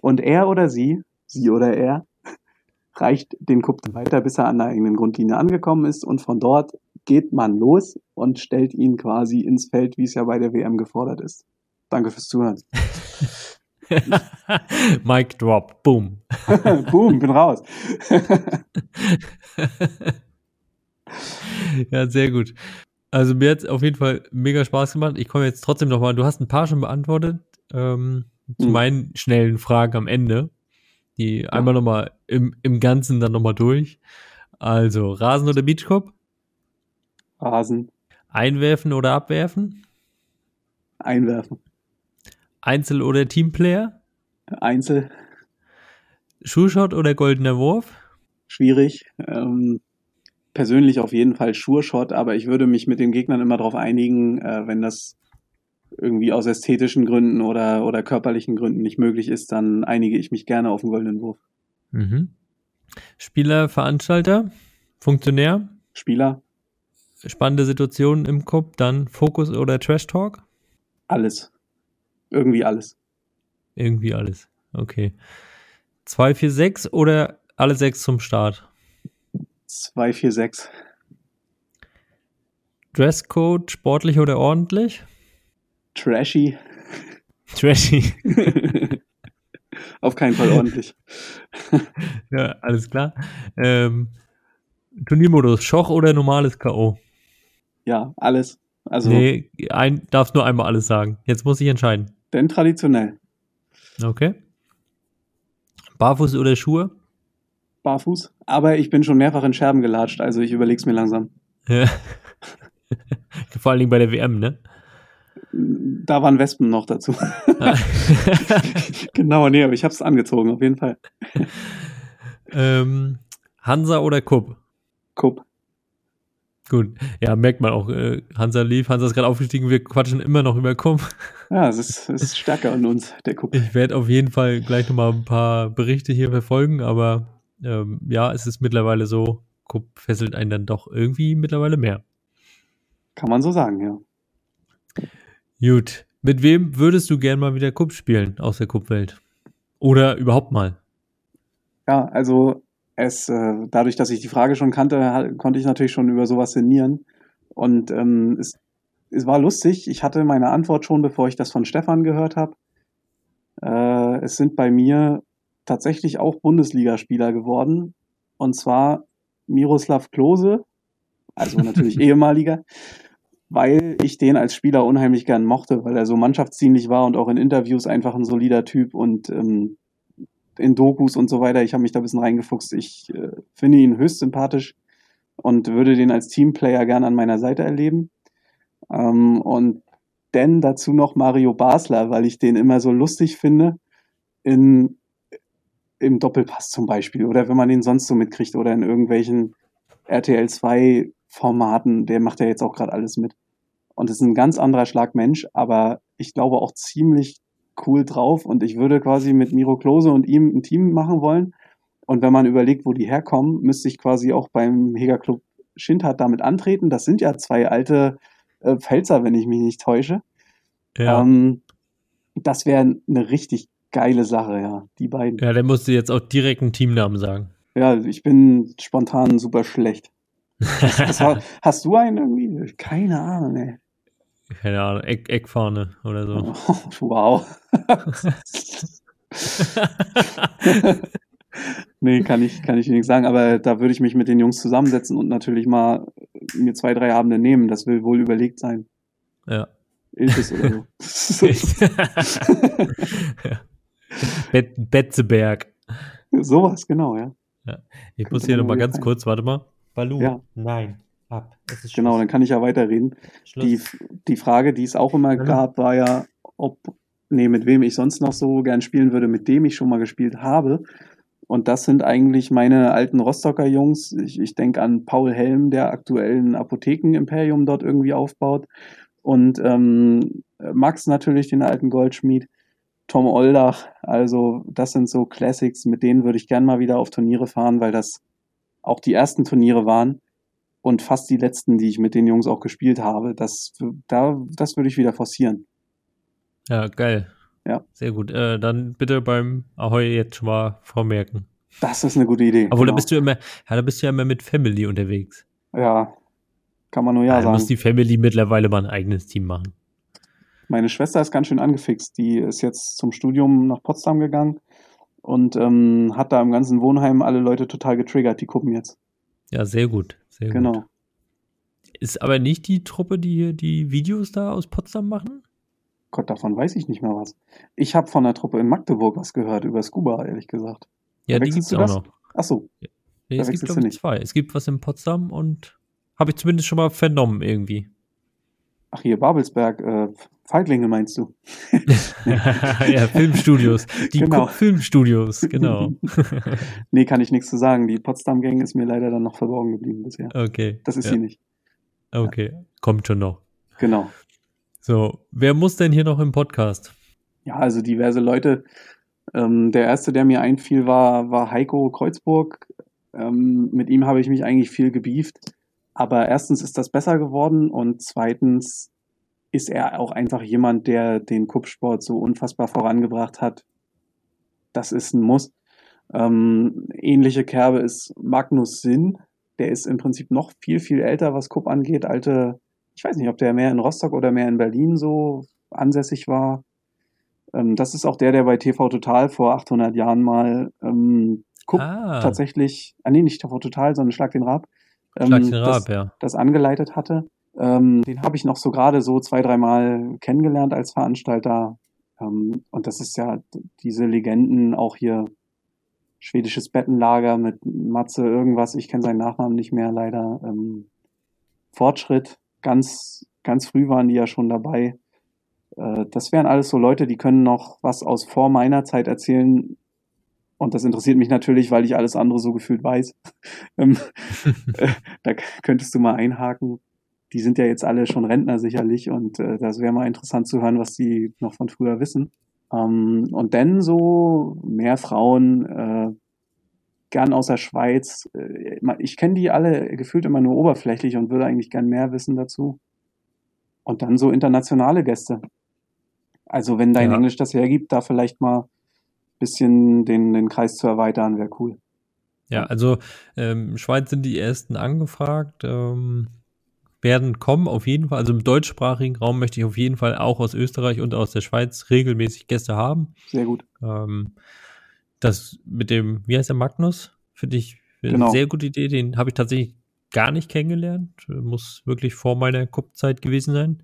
und er oder sie, sie oder er, reicht den Kupp weiter, bis er an der eigenen Grundlinie angekommen ist und von dort geht man los und stellt ihn quasi ins Feld, wie es ja bei der WM gefordert ist. Danke fürs Zuhören. Mic drop, boom. boom, bin raus. ja, sehr gut. Also mir hat es auf jeden Fall mega Spaß gemacht. Ich komme jetzt trotzdem nochmal, du hast ein paar schon beantwortet, ähm, zu mhm. meinen schnellen Fragen am Ende. Die ja. einmal nochmal im, im Ganzen dann nochmal durch. Also, Rasen oder Beachcop? Rasen. Einwerfen oder abwerfen? Einwerfen. Einzel- oder Teamplayer? Einzel. Schuhshot oder goldener Wurf? Schwierig. Ähm, persönlich auf jeden Fall Sure-Shot, aber ich würde mich mit den Gegnern immer darauf einigen, äh, wenn das irgendwie aus ästhetischen Gründen oder, oder körperlichen Gründen nicht möglich ist, dann einige ich mich gerne auf den goldenen Wurf. Mhm. Spieler, Veranstalter, Funktionär? Spieler. Spannende Situation im Kopf, dann Fokus oder Trash Talk? Alles. Irgendwie alles. Irgendwie alles. Okay. 246 oder alle sechs zum Start? 246. Dresscode sportlich oder ordentlich? Trashy. Trashy. Auf keinen Fall ordentlich. ja, alles klar. Ähm, Turniermodus, Schoch oder normales K.O.? Ja, alles. Also, nee, ein, darfst nur einmal alles sagen. Jetzt muss ich entscheiden. Denn traditionell. Okay. Barfuß oder Schuhe? Barfuß. Aber ich bin schon mehrfach in Scherben gelatscht, also ich überleg's mir langsam. Ja. Vor allen Dingen bei der WM, ne? Da waren Wespen noch dazu. genau, nee, aber ich hab's angezogen, auf jeden Fall. Ähm, Hansa oder Kupp? Kupp. Gut, ja, merkt man auch. Äh, Hansa lief, Hansa ist gerade aufgestiegen, wir quatschen immer noch über Kupp. Ja, es ist, es ist stärker an uns, der Kupp. Ich werde auf jeden Fall gleich nochmal ein paar Berichte hier verfolgen, aber ähm, ja, es ist mittlerweile so, Kupp fesselt einen dann doch irgendwie mittlerweile mehr. Kann man so sagen, ja. Gut. Mit wem würdest du gern mal wieder Kupp spielen aus der Kuppwelt? Oder überhaupt mal? Ja, also es, äh, dadurch, dass ich die Frage schon kannte, konnte ich natürlich schon über sowas sinnieren. Und ähm, es, es war lustig. Ich hatte meine Antwort schon, bevor ich das von Stefan gehört habe. Äh, es sind bei mir tatsächlich auch Bundesligaspieler geworden. Und zwar Miroslav Klose, also natürlich ehemaliger, weil ich den als Spieler unheimlich gern mochte, weil er so mannschaftsdienlich war und auch in Interviews einfach ein solider Typ und ähm, in Dokus und so weiter. Ich habe mich da ein bisschen reingefuchst. Ich äh, finde ihn höchst sympathisch und würde den als Teamplayer gern an meiner Seite erleben. Ähm, und denn dazu noch Mario Basler, weil ich den immer so lustig finde in, im Doppelpass zum Beispiel oder wenn man den sonst so mitkriegt oder in irgendwelchen RTL 2 Formaten, der macht ja jetzt auch gerade alles mit. Und ist ein ganz anderer Schlag Mensch, aber ich glaube auch ziemlich cool drauf und ich würde quasi mit Miro Klose und ihm ein Team machen wollen. Und wenn man überlegt, wo die herkommen, müsste ich quasi auch beim Heger Club Schindhardt damit antreten. Das sind ja zwei alte äh, Pfälzer, wenn ich mich nicht täusche. Ja. Ähm, das wäre eine richtig geile Sache, ja, die beiden. Ja, dann musst du jetzt auch direkt einen Teamnamen sagen. Ja, ich bin spontan super schlecht. Was, was, hast du einen irgendwie? Keine Ahnung, ey. Keine Ahnung, Eck, Eckfahne oder so. wow. nee, kann ich, kann ich nicht sagen, aber da würde ich mich mit den Jungs zusammensetzen und natürlich mal mir zwei, drei Abende nehmen. Das will wohl überlegt sein. Ja. Iltis oder so. ja. Bet Betzeberg. Sowas, genau, ja. ja. Ich muss hier nochmal ganz kurz, warte mal. Balu. Ja. Nein. Ab. genau, dann kann ich ja weiterreden. Die, die Frage, die es auch immer ja. gab, war ja, ob, nee, mit wem ich sonst noch so gern spielen würde, mit dem ich schon mal gespielt habe. Und das sind eigentlich meine alten Rostocker Jungs. Ich, ich denke an Paul Helm, der aktuellen Apotheken-Imperium dort irgendwie aufbaut. Und ähm, Max natürlich, den alten Goldschmied. Tom Oldach, also das sind so Classics, mit denen würde ich gern mal wieder auf Turniere fahren, weil das auch die ersten Turniere waren und fast die letzten, die ich mit den Jungs auch gespielt habe. Das, da, das würde ich wieder forcieren. Ja, geil. Ja. Sehr gut. Äh, dann bitte beim Ahoi jetzt schon mal vormerken. Das ist eine gute Idee. Obwohl, genau. da bist du immer, ja, da bist du ja immer mit Family unterwegs. Ja, kann man nur ja, ja sagen. muss die Family mittlerweile mal ein eigenes Team machen. Meine Schwester ist ganz schön angefixt. Die ist jetzt zum Studium nach Potsdam gegangen und ähm, hat da im ganzen Wohnheim alle Leute total getriggert. Die gucken jetzt. Ja, sehr gut. Sehr genau. Gut. Ist aber nicht die Truppe, die hier die Videos da aus Potsdam machen? Gott, davon weiß ich nicht mehr was. Ich habe von der Truppe in Magdeburg was gehört, über Scuba, ehrlich gesagt. Ja, die gibt es auch noch. Ach so. Ja. Nee, es gibt, glaube ich, zwei. Es gibt was in Potsdam und habe ich zumindest schon mal vernommen irgendwie. Ach, hier, Babelsberg, äh, Feiglinge meinst du? ja, Filmstudios. Die genau. Filmstudios, genau. nee, kann ich nichts zu sagen. Die Potsdam-Gang ist mir leider dann noch verborgen geblieben bisher. Okay. Das ist ja. sie nicht. Okay, ja. kommt schon noch. Genau. So, wer muss denn hier noch im Podcast? Ja, also diverse Leute. Ähm, der erste, der mir einfiel, war, war Heiko Kreuzburg. Ähm, mit ihm habe ich mich eigentlich viel gebieft. Aber erstens ist das besser geworden und zweitens ist er auch einfach jemand, der den Kuppsport so unfassbar vorangebracht hat. Das ist ein Muss. Ähm, ähnliche Kerbe ist Magnus Sinn. Der ist im Prinzip noch viel, viel älter, was Kupp angeht. Alte, ich weiß nicht, ob der mehr in Rostock oder mehr in Berlin so ansässig war. Ähm, das ist auch der, der bei TV Total vor 800 Jahren mal ähm, Kupp ah. tatsächlich, ah nee, nicht TV Total, sondern Schlag den Rab, ähm, Schlag den Rab das, ja. das angeleitet hatte. Ähm, den habe ich noch so gerade so zwei, dreimal kennengelernt als Veranstalter. Ähm, und das ist ja diese Legenden, auch hier schwedisches Bettenlager mit Matze irgendwas, ich kenne seinen Nachnamen nicht mehr leider. Ähm, Fortschritt, ganz, ganz früh waren die ja schon dabei. Äh, das wären alles so Leute, die können noch was aus vor meiner Zeit erzählen. Und das interessiert mich natürlich, weil ich alles andere so gefühlt weiß. Ähm, äh, da könntest du mal einhaken die sind ja jetzt alle schon Rentner sicherlich und äh, das wäre mal interessant zu hören, was die noch von früher wissen. Ähm, und dann so mehr Frauen, äh, gern aus der Schweiz. Äh, ich kenne die alle gefühlt immer nur oberflächlich und würde eigentlich gern mehr wissen dazu. Und dann so internationale Gäste. Also wenn dein ja. Englisch das hergibt, da vielleicht mal bisschen den, den Kreis zu erweitern, wäre cool. Ja, also ähm, Schweiz sind die ersten angefragt, ähm, werden kommen auf jeden Fall. Also im deutschsprachigen Raum möchte ich auf jeden Fall auch aus Österreich und aus der Schweiz regelmäßig Gäste haben. Sehr gut. Ähm, das mit dem, wie heißt der Magnus? Finde ich eine Genau. sehr gute Idee. Den habe ich tatsächlich gar nicht kennengelernt. Muss wirklich vor meiner Cup-Zeit gewesen sein.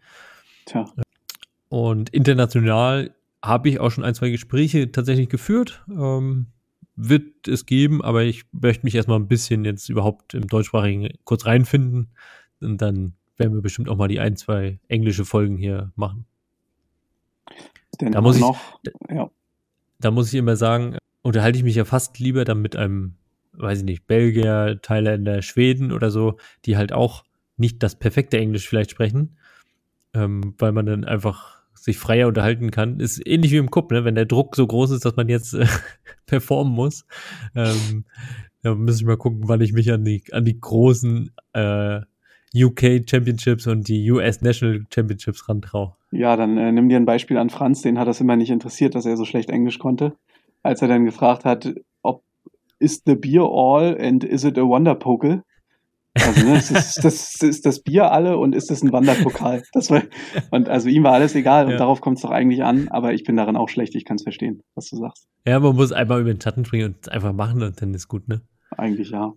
Tja, Und international habe ich auch schon ein, zwei Gespräche tatsächlich geführt. Ähm, wird es geben, aber ich möchte mich erstmal ein bisschen jetzt überhaupt im deutschsprachigen kurz reinfinden. Und dann werden wir bestimmt auch mal die ein, zwei englische Folgen hier machen. denn Da muss ich- noch, ja, Da muss ich immer sagen, unterhalte ich mich ja fast lieber dann mit einem, weiß ich nicht, Belgier, Thailänder, Schweden oder so, die halt auch nicht das perfekte Englisch vielleicht sprechen, ähm, weil man dann einfach sich freier unterhalten kann. Ist ähnlich wie im Cup, ne? wenn der Druck so groß ist, dass man jetzt äh, performen muss. Ähm, da muss ich mal gucken, wann ich mich an die, an die großen äh, UK Championships und die US National Championships rantraue. Ja, dann äh, nimm dir ein Beispiel an Franz, den hat das immer nicht interessiert, dass er so schlecht Englisch konnte. Als er dann gefragt hat, ob is the beer all and is it a Wonderpokal? Also, ne, ist, das, das, ist das Bier alle und ist das ein Wanderpokal? Das war, und also ihm war alles egal und Ja. darauf kommt es doch eigentlich an, aber ich bin darin auch schlecht, ich kann es verstehen, was du sagst. Ja, man muss einmal über den Schatten springen und es einfach machen und dann ist gut, ne? Eigentlich ja.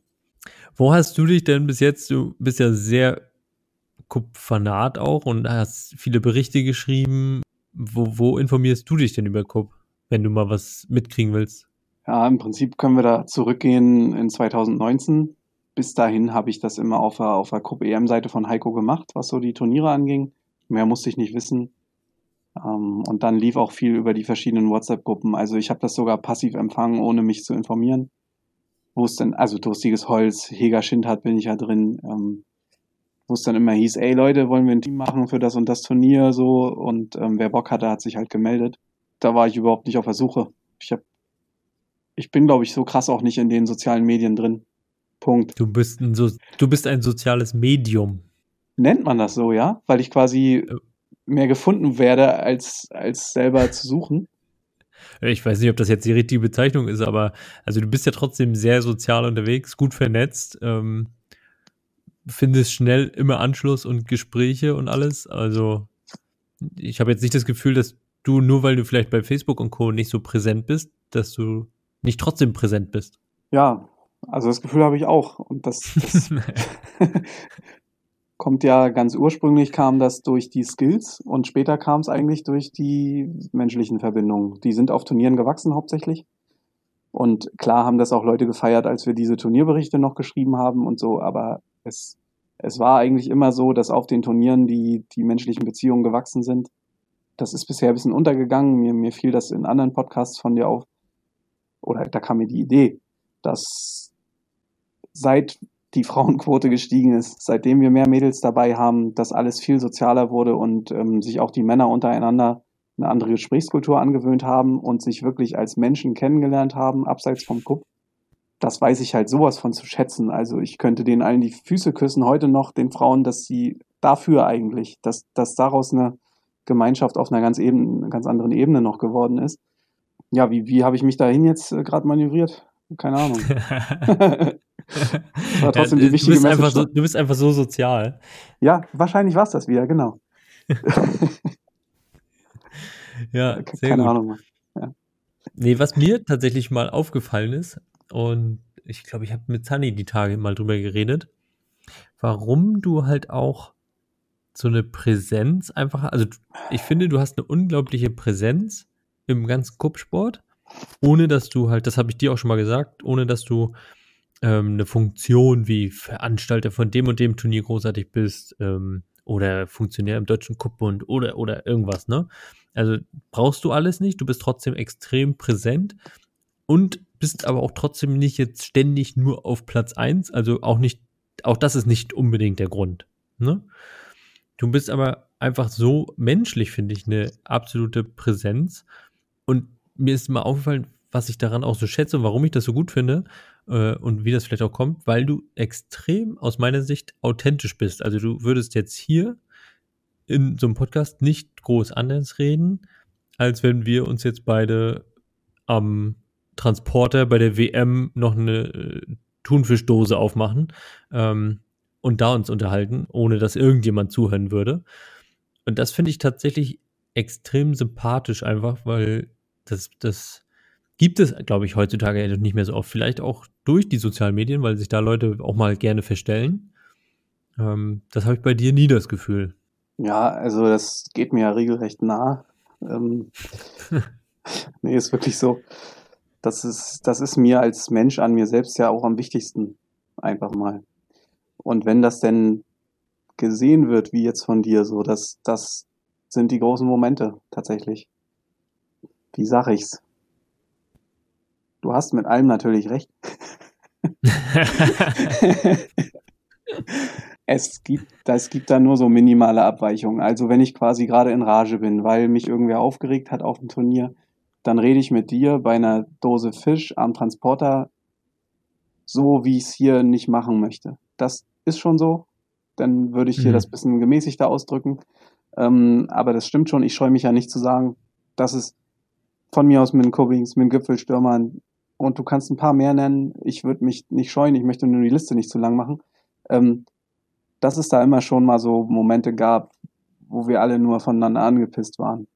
Wo hast du dich denn bis jetzt, du bist ja sehr Cup-Fanat auch und hast viele Berichte geschrieben. Wo, wo informierst du dich denn über Cup, wenn du mal was mitkriegen willst? Ja, im Prinzip können wir da zurückgehen in 2019. Bis dahin habe ich das immer auf der, auf der Cup EM-Seite von Heiko gemacht, was so die Turniere anging. Mehr musste ich nicht wissen. Ähm, und dann lief auch viel über die verschiedenen WhatsApp-Gruppen. Also ich habe das sogar passiv empfangen, ohne mich zu informieren. Wo es denn, also Durstiges Holz, Heger Schindhardt bin ich ja drin, ähm, wo es dann immer hieß, ey Leute, wollen wir ein Team machen für das und das Turnier so und ähm, wer Bock hatte, hat sich halt gemeldet. Da war ich überhaupt nicht auf der Suche. Ich habe ich bin, glaube ich, so krass auch nicht in den sozialen Medien drin. Punkt. Du bist ein, so, du bist ein soziales Medium. Nennt man das so, ja? Weil ich quasi Äh. mehr gefunden werde, als, als selber zu suchen. Ich weiß nicht, ob das jetzt die richtige Bezeichnung ist, aber also du bist ja trotzdem sehr sozial unterwegs, gut vernetzt, ähm, findest schnell immer Anschluss und Gespräche und alles. Also ich habe jetzt nicht das Gefühl, dass du nur weil du vielleicht bei Facebook und Co. nicht so präsent bist, dass du nicht trotzdem präsent bist. Ja, also das Gefühl habe ich auch. Und das, das kommt ja ganz ursprünglich kam das durch die Skills und später kam es eigentlich durch die menschlichen Verbindungen. Die sind auf Turnieren gewachsen hauptsächlich. Und klar haben das auch Leute gefeiert, als wir diese Turnierberichte noch geschrieben haben und so, aber es, es war eigentlich immer so, dass auf den Turnieren die, die menschlichen Beziehungen gewachsen sind. Das ist bisher ein bisschen untergegangen. Mir, mir fiel das in anderen Podcasts von dir auf. Oder da kam mir die Idee, dass seit die Frauenquote gestiegen ist, seitdem wir mehr Mädels dabei haben, dass alles viel sozialer wurde und ähm, sich auch die Männer untereinander eine andere Gesprächskultur angewöhnt haben und sich wirklich als Menschen kennengelernt haben, abseits vom Kupp. Das weiß ich halt sowas von zu schätzen. Also ich könnte denen allen die Füße küssen heute noch, den Frauen, dass sie dafür eigentlich, dass, dass daraus eine Gemeinschaft auf einer ganz, eben, einer ganz anderen Ebene noch geworden ist. Ja, wie, wie habe ich mich dahin jetzt äh, gerade manövriert? Keine Ahnung. War trotzdem die Ja, du, wichtige bist einfach Message. so, du bist einfach so sozial. Ja, wahrscheinlich war es das wieder, genau. Ja, sehr Keine gut. Ahnung. Nee, was mir tatsächlich mal aufgefallen ist, und ich glaube, ich habe mit Sunny die Tage mal drüber geredet, warum du halt auch so eine Präsenz einfach, also ich finde, du hast eine unglaubliche Präsenz im ganzen Kuppsport, ohne dass du halt, das habe ich dir auch schon mal gesagt, ohne dass du ähm, eine Funktion wie Veranstalter von dem und dem Turnier großartig bist ähm, oder Funktionär im Deutschen Kuppbund oder, oder irgendwas, ne? Also brauchst du alles nicht, du bist trotzdem extrem präsent und bist aber auch trotzdem nicht jetzt ständig nur auf Platz eins. also auch nicht, auch das ist nicht unbedingt der Grund. Ne? Du bist aber einfach so menschlich, finde ich, eine absolute Präsenz. Und mir ist mal aufgefallen, was ich daran auch so schätze und warum ich das so gut finde äh, und wie das vielleicht auch kommt, weil du extrem aus meiner Sicht authentisch bist. Also du würdest jetzt hier in so einem Podcast nicht groß anders reden, als wenn wir uns jetzt beide am Transporter bei der WM noch eine äh, Thunfischdose aufmachen ähm, und da uns unterhalten, ohne dass irgendjemand zuhören würde. Und das finde ich tatsächlich extrem sympathisch einfach, weil das, das gibt es, glaube ich, heutzutage nicht mehr so oft. Vielleicht auch durch die sozialen Medien, weil sich da Leute auch mal gerne verstellen. Ähm, das habe ich bei dir nie das Gefühl. Ja, also das geht mir ja regelrecht nah. Ähm, nee, ist wirklich so. Das ist, das ist mir als Mensch an mir selbst ja auch am wichtigsten. Einfach mal. Und wenn das denn gesehen wird, wie jetzt von dir, so, das, das sind die großen Momente tatsächlich. Wie sag ich's? Du hast mit allem natürlich recht. es gibt, es gibt da nur so minimale Abweichungen. Also wenn ich quasi gerade in Rage bin, weil mich irgendwer aufgeregt hat auf dem Turnier, dann rede ich mit dir bei einer Dose Fisch am Transporter so, wie ich es hier nicht machen möchte. Das ist schon so. Dann würde ich hier mhm. das bisschen gemäßigter ausdrücken. Ähm, aber das stimmt schon. Ich scheue mich ja nicht zu sagen, dass es von mir aus mit den Cubbings, mit den Gipfelstürmern und du kannst ein paar mehr nennen. Ich würde mich nicht scheuen. Ich möchte nur die Liste nicht zu lang machen. Ähm, dass es da immer schon mal so Momente gab, wo wir alle nur voneinander angepisst waren.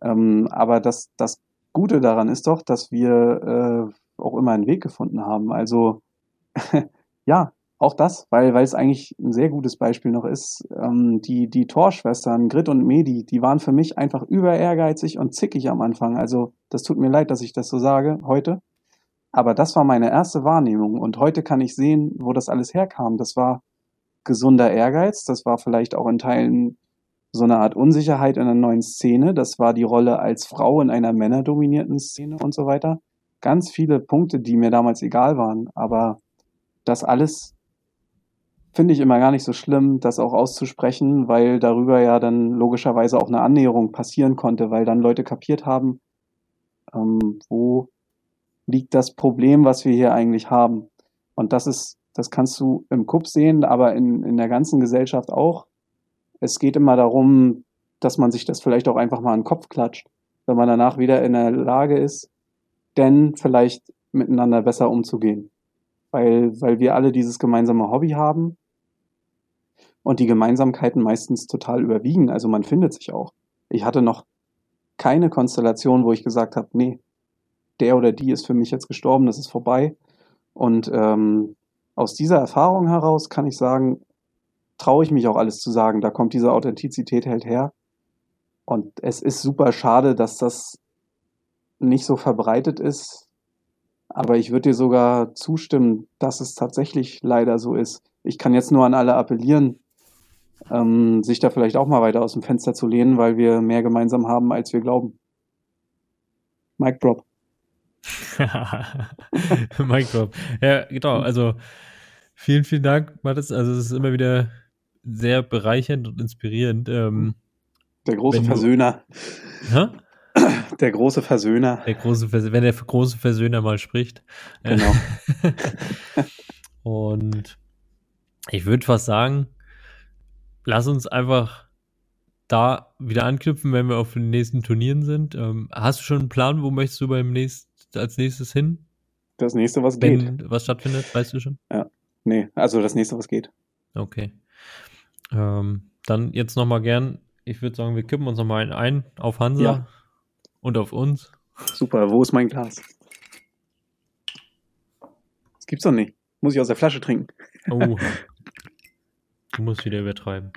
Ähm, aber das, das Gute daran ist doch, dass wir äh, auch immer einen Weg gefunden haben. Also ja, auch das, weil, weil es eigentlich ein sehr gutes Beispiel noch ist. Ähm, die, die Torschwestern, Grit und Medi, die waren für mich einfach über ehrgeizig und zickig am Anfang. Also das tut mir leid, dass ich das so sage heute. Aber das war meine erste Wahrnehmung. Und heute kann ich sehen, wo das alles herkam. Das war gesunder Ehrgeiz. Das war vielleicht auch in Teilen so eine Art Unsicherheit in einer neuen Szene. Das war die Rolle als Frau in einer männerdominierten Szene und so weiter. Ganz viele Punkte, die mir damals egal waren. Aber das alles finde ich immer gar nicht so schlimm, das auch auszusprechen, weil darüber ja dann logischerweise auch eine Annäherung passieren konnte, weil dann Leute kapiert haben, ähm, wo liegt das Problem, was wir hier eigentlich haben. Und das ist das kannst du im Cup sehen, aber in, in der ganzen Gesellschaft auch. Es geht immer darum, dass man sich das vielleicht auch einfach mal an den Kopf klatscht, wenn man danach wieder in der Lage ist, denn vielleicht miteinander besser umzugehen. Weil, weil wir alle dieses gemeinsame Hobby haben und die Gemeinsamkeiten meistens total überwiegen. Also man findet sich auch. Ich hatte noch keine Konstellation, wo ich gesagt habe, nee, der oder die ist für mich jetzt gestorben, das ist vorbei. Und ähm, aus dieser Erfahrung heraus kann ich sagen, traue ich mich auch alles zu sagen. Da kommt diese Authentizität halt her. Und es ist super schade, dass das nicht so verbreitet ist. Aber ich würde dir sogar zustimmen, dass es tatsächlich leider so ist. Ich kann jetzt nur an alle appellieren, ähm, sich da vielleicht auch mal weiter aus dem Fenster zu lehnen, weil wir mehr gemeinsam haben, als wir glauben. Mike Drop. Mic Drop. Ja, genau. Also vielen, vielen Dank, Mathis. Also es ist immer wieder sehr bereichernd und inspirierend. Ähm, der große Versöhner. Hä? Der große Versöhner. Der große Versöhner, wenn der große Versöhner mal spricht. Genau. und ich würde fast sagen, lass uns einfach da wieder anknüpfen, wenn wir auf den nächsten Turnieren sind. Ähm, hast du schon einen Plan, wo möchtest du beim nächsten als nächstes hin? Das nächste, was Wenn geht. was stattfindet, weißt du schon? Ja. Nee, also das nächste, was geht. Okay. Ähm, dann jetzt nochmal gern, ich würde sagen, wir kippen uns nochmal ein, ein auf Hansa ja. und auf uns. Super, wo ist mein Glas? Das gibt's doch nicht. Muss ich aus der Flasche trinken. Oh. Du musst wieder übertreiben.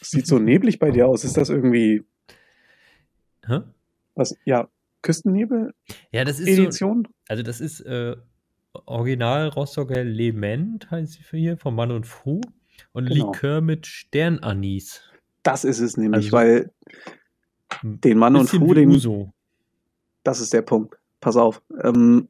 sieht so neblig bei dir aus. Ist das irgendwie. Hä? Was? Ja, Küstennebel? Ja, das ist Edition? So, also das ist äh, Original Rostocker Lement, heißt sie für hier, von Mann und Fu. Und genau. Likör mit Sternanis. Das ist es nämlich, also, weil den Mann und Fu, den. Uso. Das ist der Punkt. Pass auf. Ähm,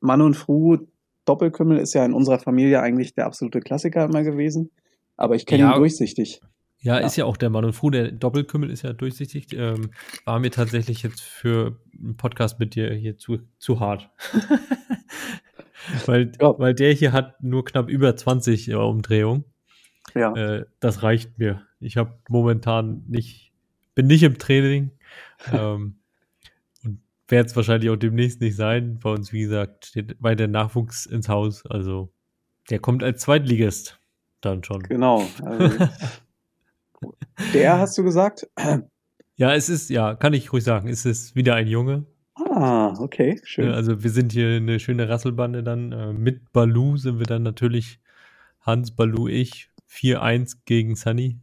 Mann und Fu Doppelkümmel ist ja in unserer Familie eigentlich der absolute Klassiker immer gewesen. Aber ich kenne ja, ihn durchsichtig. Ja, ja, ist ja auch der Mann und Fu. Der Doppelkümmel ist ja durchsichtig. Ähm, war mir tatsächlich jetzt für einen Podcast mit dir hier zu, zu hart. weil, ja. weil der hier hat nur knapp über 20 Umdrehungen. Ja. Äh, das reicht mir. Ich habe momentan nicht, bin nicht im Training. ähm, und wird es wahrscheinlich auch demnächst nicht sein. Bei uns, wie gesagt, steht weiter Nachwuchs ins Haus. Also der kommt als Zweitligist dann schon. Genau. Also, der hast du gesagt? Ja, es ist, ja, kann ich ruhig sagen, es ist wieder ein Junge. Ah, okay, schön. Also wir sind hier eine schöne Rasselbande dann. Äh, mit Balu sind wir dann natürlich Hans, Balu, ich. 4-1 gegen Sunny.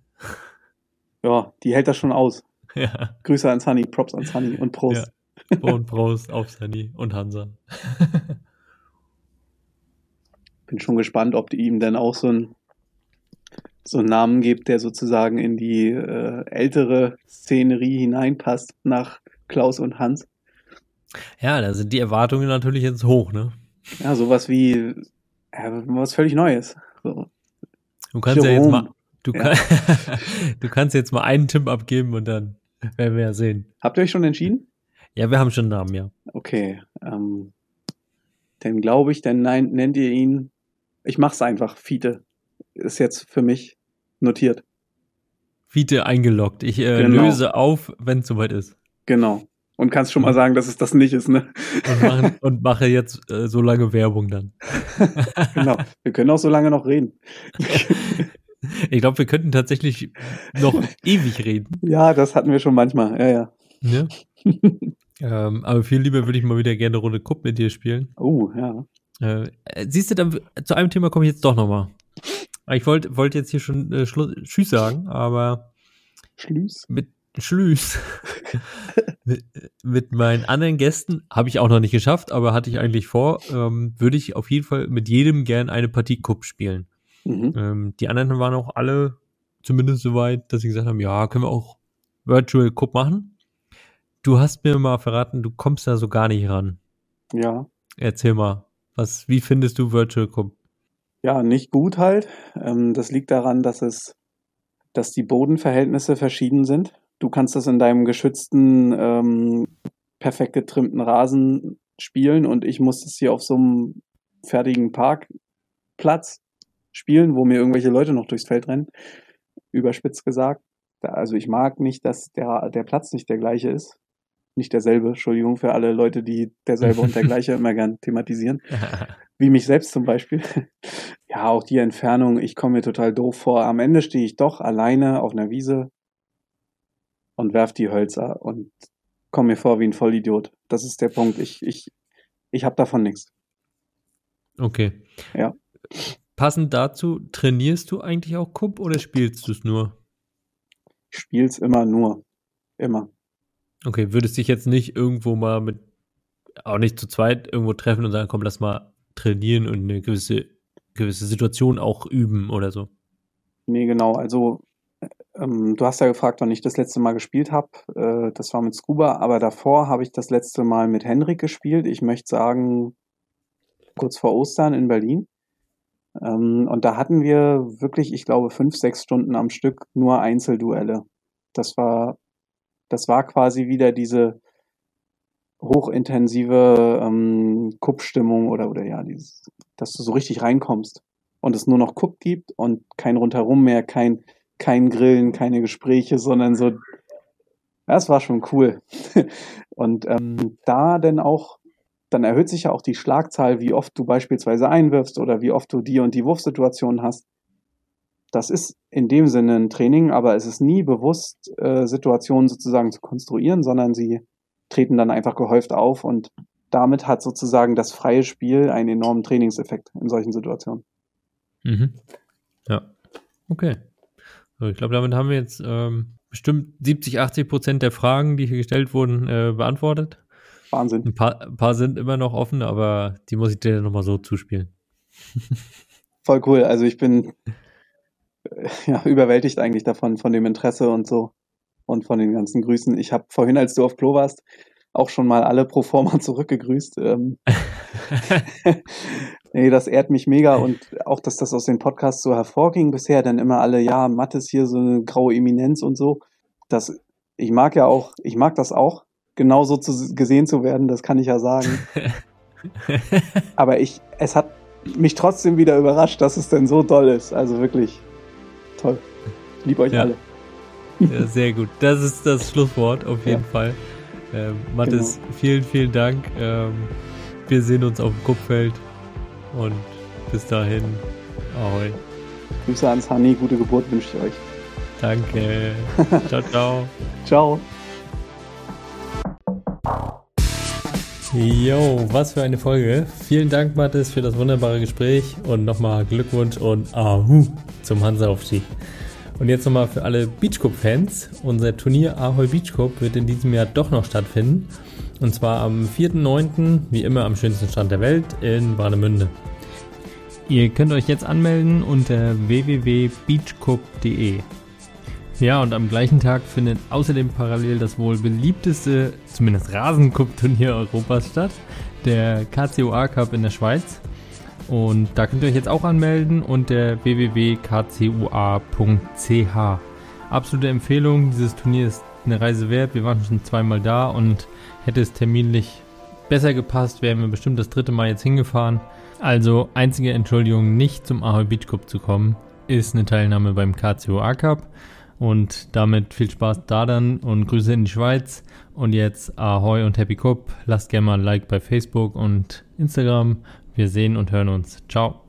Ja, die hält das schon aus. Ja. Grüße an Sunny, Props an Sunny und Prost. Ja. Und Prost auf Sunny und Hansa. Bin schon gespannt, ob die ihm dann auch so ein so einen Namen gibt, der sozusagen in die äh, ältere Szenerie hineinpasst nach Klaus und Hans. Ja, da sind die Erwartungen natürlich jetzt hoch, ne? Ja, sowas wie ja, was völlig Neues. So. Du kannst Jerome. ja jetzt mal, du, ja. Kann, du kannst jetzt mal einen Tipp abgeben und dann werden wir ja sehen. Habt ihr euch schon entschieden? Ja, wir haben schon einen Namen, ja. Okay, ähm, dann glaube ich, dann nein, nennt ihr ihn, ich mach's einfach, Fiete. Ist jetzt für mich notiert. Fiete eingeloggt. Ich äh, genau. löse auf, wenn es soweit ist. Genau. Und kannst schon mal sagen, dass es das nicht ist, ne? Und, machen, und mache jetzt äh, so lange Werbung dann. genau. Wir können auch so lange noch reden. ich glaube, wir könnten tatsächlich noch ewig reden. Ja, das hatten wir schon manchmal. Ja, ja. ja? ähm, aber viel lieber würde ich mal wieder gerne eine Runde Cup mit dir spielen. Oh, ja. Äh, siehst du, dann zu einem Thema komme ich jetzt doch nochmal. Ich wollte wollt jetzt hier schon äh, Tschüss sagen, aber Schlüß? Mit Schlüß. mit, mit, meinen anderen Gästen habe ich auch noch nicht geschafft, aber hatte ich eigentlich vor, ähm, würde ich auf jeden Fall mit jedem gern eine Partie Cup spielen. Mhm. Ähm, die anderen waren auch alle zumindest so weit, dass sie gesagt haben, ja, können wir auch Virtual Cup machen. Du hast mir mal verraten, du kommst da so gar nicht ran. Ja. Erzähl mal, was, wie findest du Virtual Cup? Ja, nicht gut halt. Ähm, das liegt daran, dass es, dass die Bodenverhältnisse verschieden sind. Du kannst das in deinem geschützten, ähm, perfekt getrimmten Rasen spielen und ich muss das hier auf so einem fertigen Parkplatz spielen, wo mir irgendwelche Leute noch durchs Feld rennen. Überspitzt gesagt. Also ich mag nicht, dass der, der Platz nicht der gleiche ist. Nicht derselbe, Entschuldigung für alle Leute, die derselbe und der gleiche immer gern thematisieren. Wie mich selbst zum Beispiel. Ja, auch die Entfernung, ich komme mir total doof vor. Am Ende stehe ich doch alleine auf einer Wiese und werf die Hölzer und komme mir vor wie ein Vollidiot. Das ist der Punkt. Ich, ich, ich habe davon nichts. Okay. Ja. Passend dazu, trainierst du eigentlich auch Kupp oder spielst du es nur? Ich spiel's immer nur. Immer. Okay, würdest dich jetzt nicht irgendwo mal mit, auch nicht zu zweit irgendwo treffen und sagen, komm, lass mal trainieren und eine gewisse, gewisse Situation auch üben oder so? Nee, genau. Also ähm, du hast ja gefragt, wann ich das letzte Mal gespielt habe. Äh, das war mit Scuba, aber davor habe ich das letzte Mal mit Henrik gespielt. Ich möchte sagen, kurz vor Ostern in Berlin. Ähm, und da hatten wir wirklich, ich glaube, fünf, sechs Stunden am Stück nur Einzelduelle. Das war, das war quasi wieder diese hochintensive ähm, Kuppstimmung oder, oder ja, dieses, dass du so richtig reinkommst und es nur noch Kupp gibt und kein rundherum mehr, kein kein Grillen, keine Gespräche, sondern so, das war schon cool. Und ähm, da denn auch, dann erhöht sich ja auch die Schlagzahl, wie oft du beispielsweise einwirfst oder wie oft du die und die Wurfsituation hast. Das ist in dem Sinne ein Training, aber es ist nie bewusst, äh, Situationen sozusagen zu konstruieren, sondern sie treten dann einfach gehäuft auf und damit hat sozusagen das freie Spiel einen enormen Trainingseffekt in solchen Situationen. Mhm. Ja, okay. Ich glaube, damit haben wir jetzt ähm, bestimmt 70, 80 Prozent der Fragen, die hier gestellt wurden, äh, beantwortet. Wahnsinn. Ein paar, ein paar sind immer noch offen, aber die muss ich dir nochmal so zuspielen. Voll cool. Also ich bin ja, überwältigt eigentlich davon, von dem Interesse und so und von den ganzen Grüßen. Ich habe vorhin, als du auf Klo warst, auch schon mal alle pro forma zurückgegrüßt. Ähm, nee, das ehrt mich mega und auch, dass das aus den Podcasts so hervorging bisher, dann immer alle, ja, Mattes hier so eine graue Eminenz und so. Das, ich mag ja auch, ich mag das auch, genauso zu, gesehen zu werden, das kann ich ja sagen. Aber ich, es hat mich trotzdem wieder überrascht, dass es denn so toll ist. Also wirklich toll. Lieb euch ja. alle. Ja, sehr gut. Das ist das Schlusswort auf jeden ja. Fall. Äh, Mathis, genau. vielen, vielen Dank. Ähm, wir sehen uns auf dem Kupfeld und bis dahin, ahoi. Grüße ans Hani, gute Geburt wünsche ich euch. Danke. ciao, ciao. Ciao. Jo, was für eine Folge. Vielen Dank, Mathis, für das wunderbare Gespräch und nochmal Glückwunsch und Ahu zum Hansa-Aufstieg. Und jetzt nochmal für alle Beachcup-Fans. Unser Turnier Ahoy Beach Cup wird in diesem Jahr doch noch stattfinden. Und zwar am 4.9., wie immer am schönsten Strand der Welt, in Warnemünde. Ihr könnt euch jetzt anmelden unter www.beachcup.de. Ja, und am gleichen Tag findet außerdem parallel das wohl beliebteste, zumindest Rasencup-Turnier Europas statt, der KCOA Cup in der Schweiz. Und da könnt ihr euch jetzt auch anmelden unter www.kcua.ch. Absolute Empfehlung, dieses Turnier ist eine Reise wert. Wir waren schon zweimal da und hätte es terminlich besser gepasst, wären wir bestimmt das dritte Mal jetzt hingefahren. Also einzige Entschuldigung, nicht zum Ahoy Beach Cup zu kommen, ist eine Teilnahme beim KCOA Cup. Und damit viel Spaß da dann und Grüße in die Schweiz. Und jetzt Ahoy und Happy Cup. Lasst gerne mal ein Like bei Facebook und Instagram. Wir sehen und hören uns. Ciao.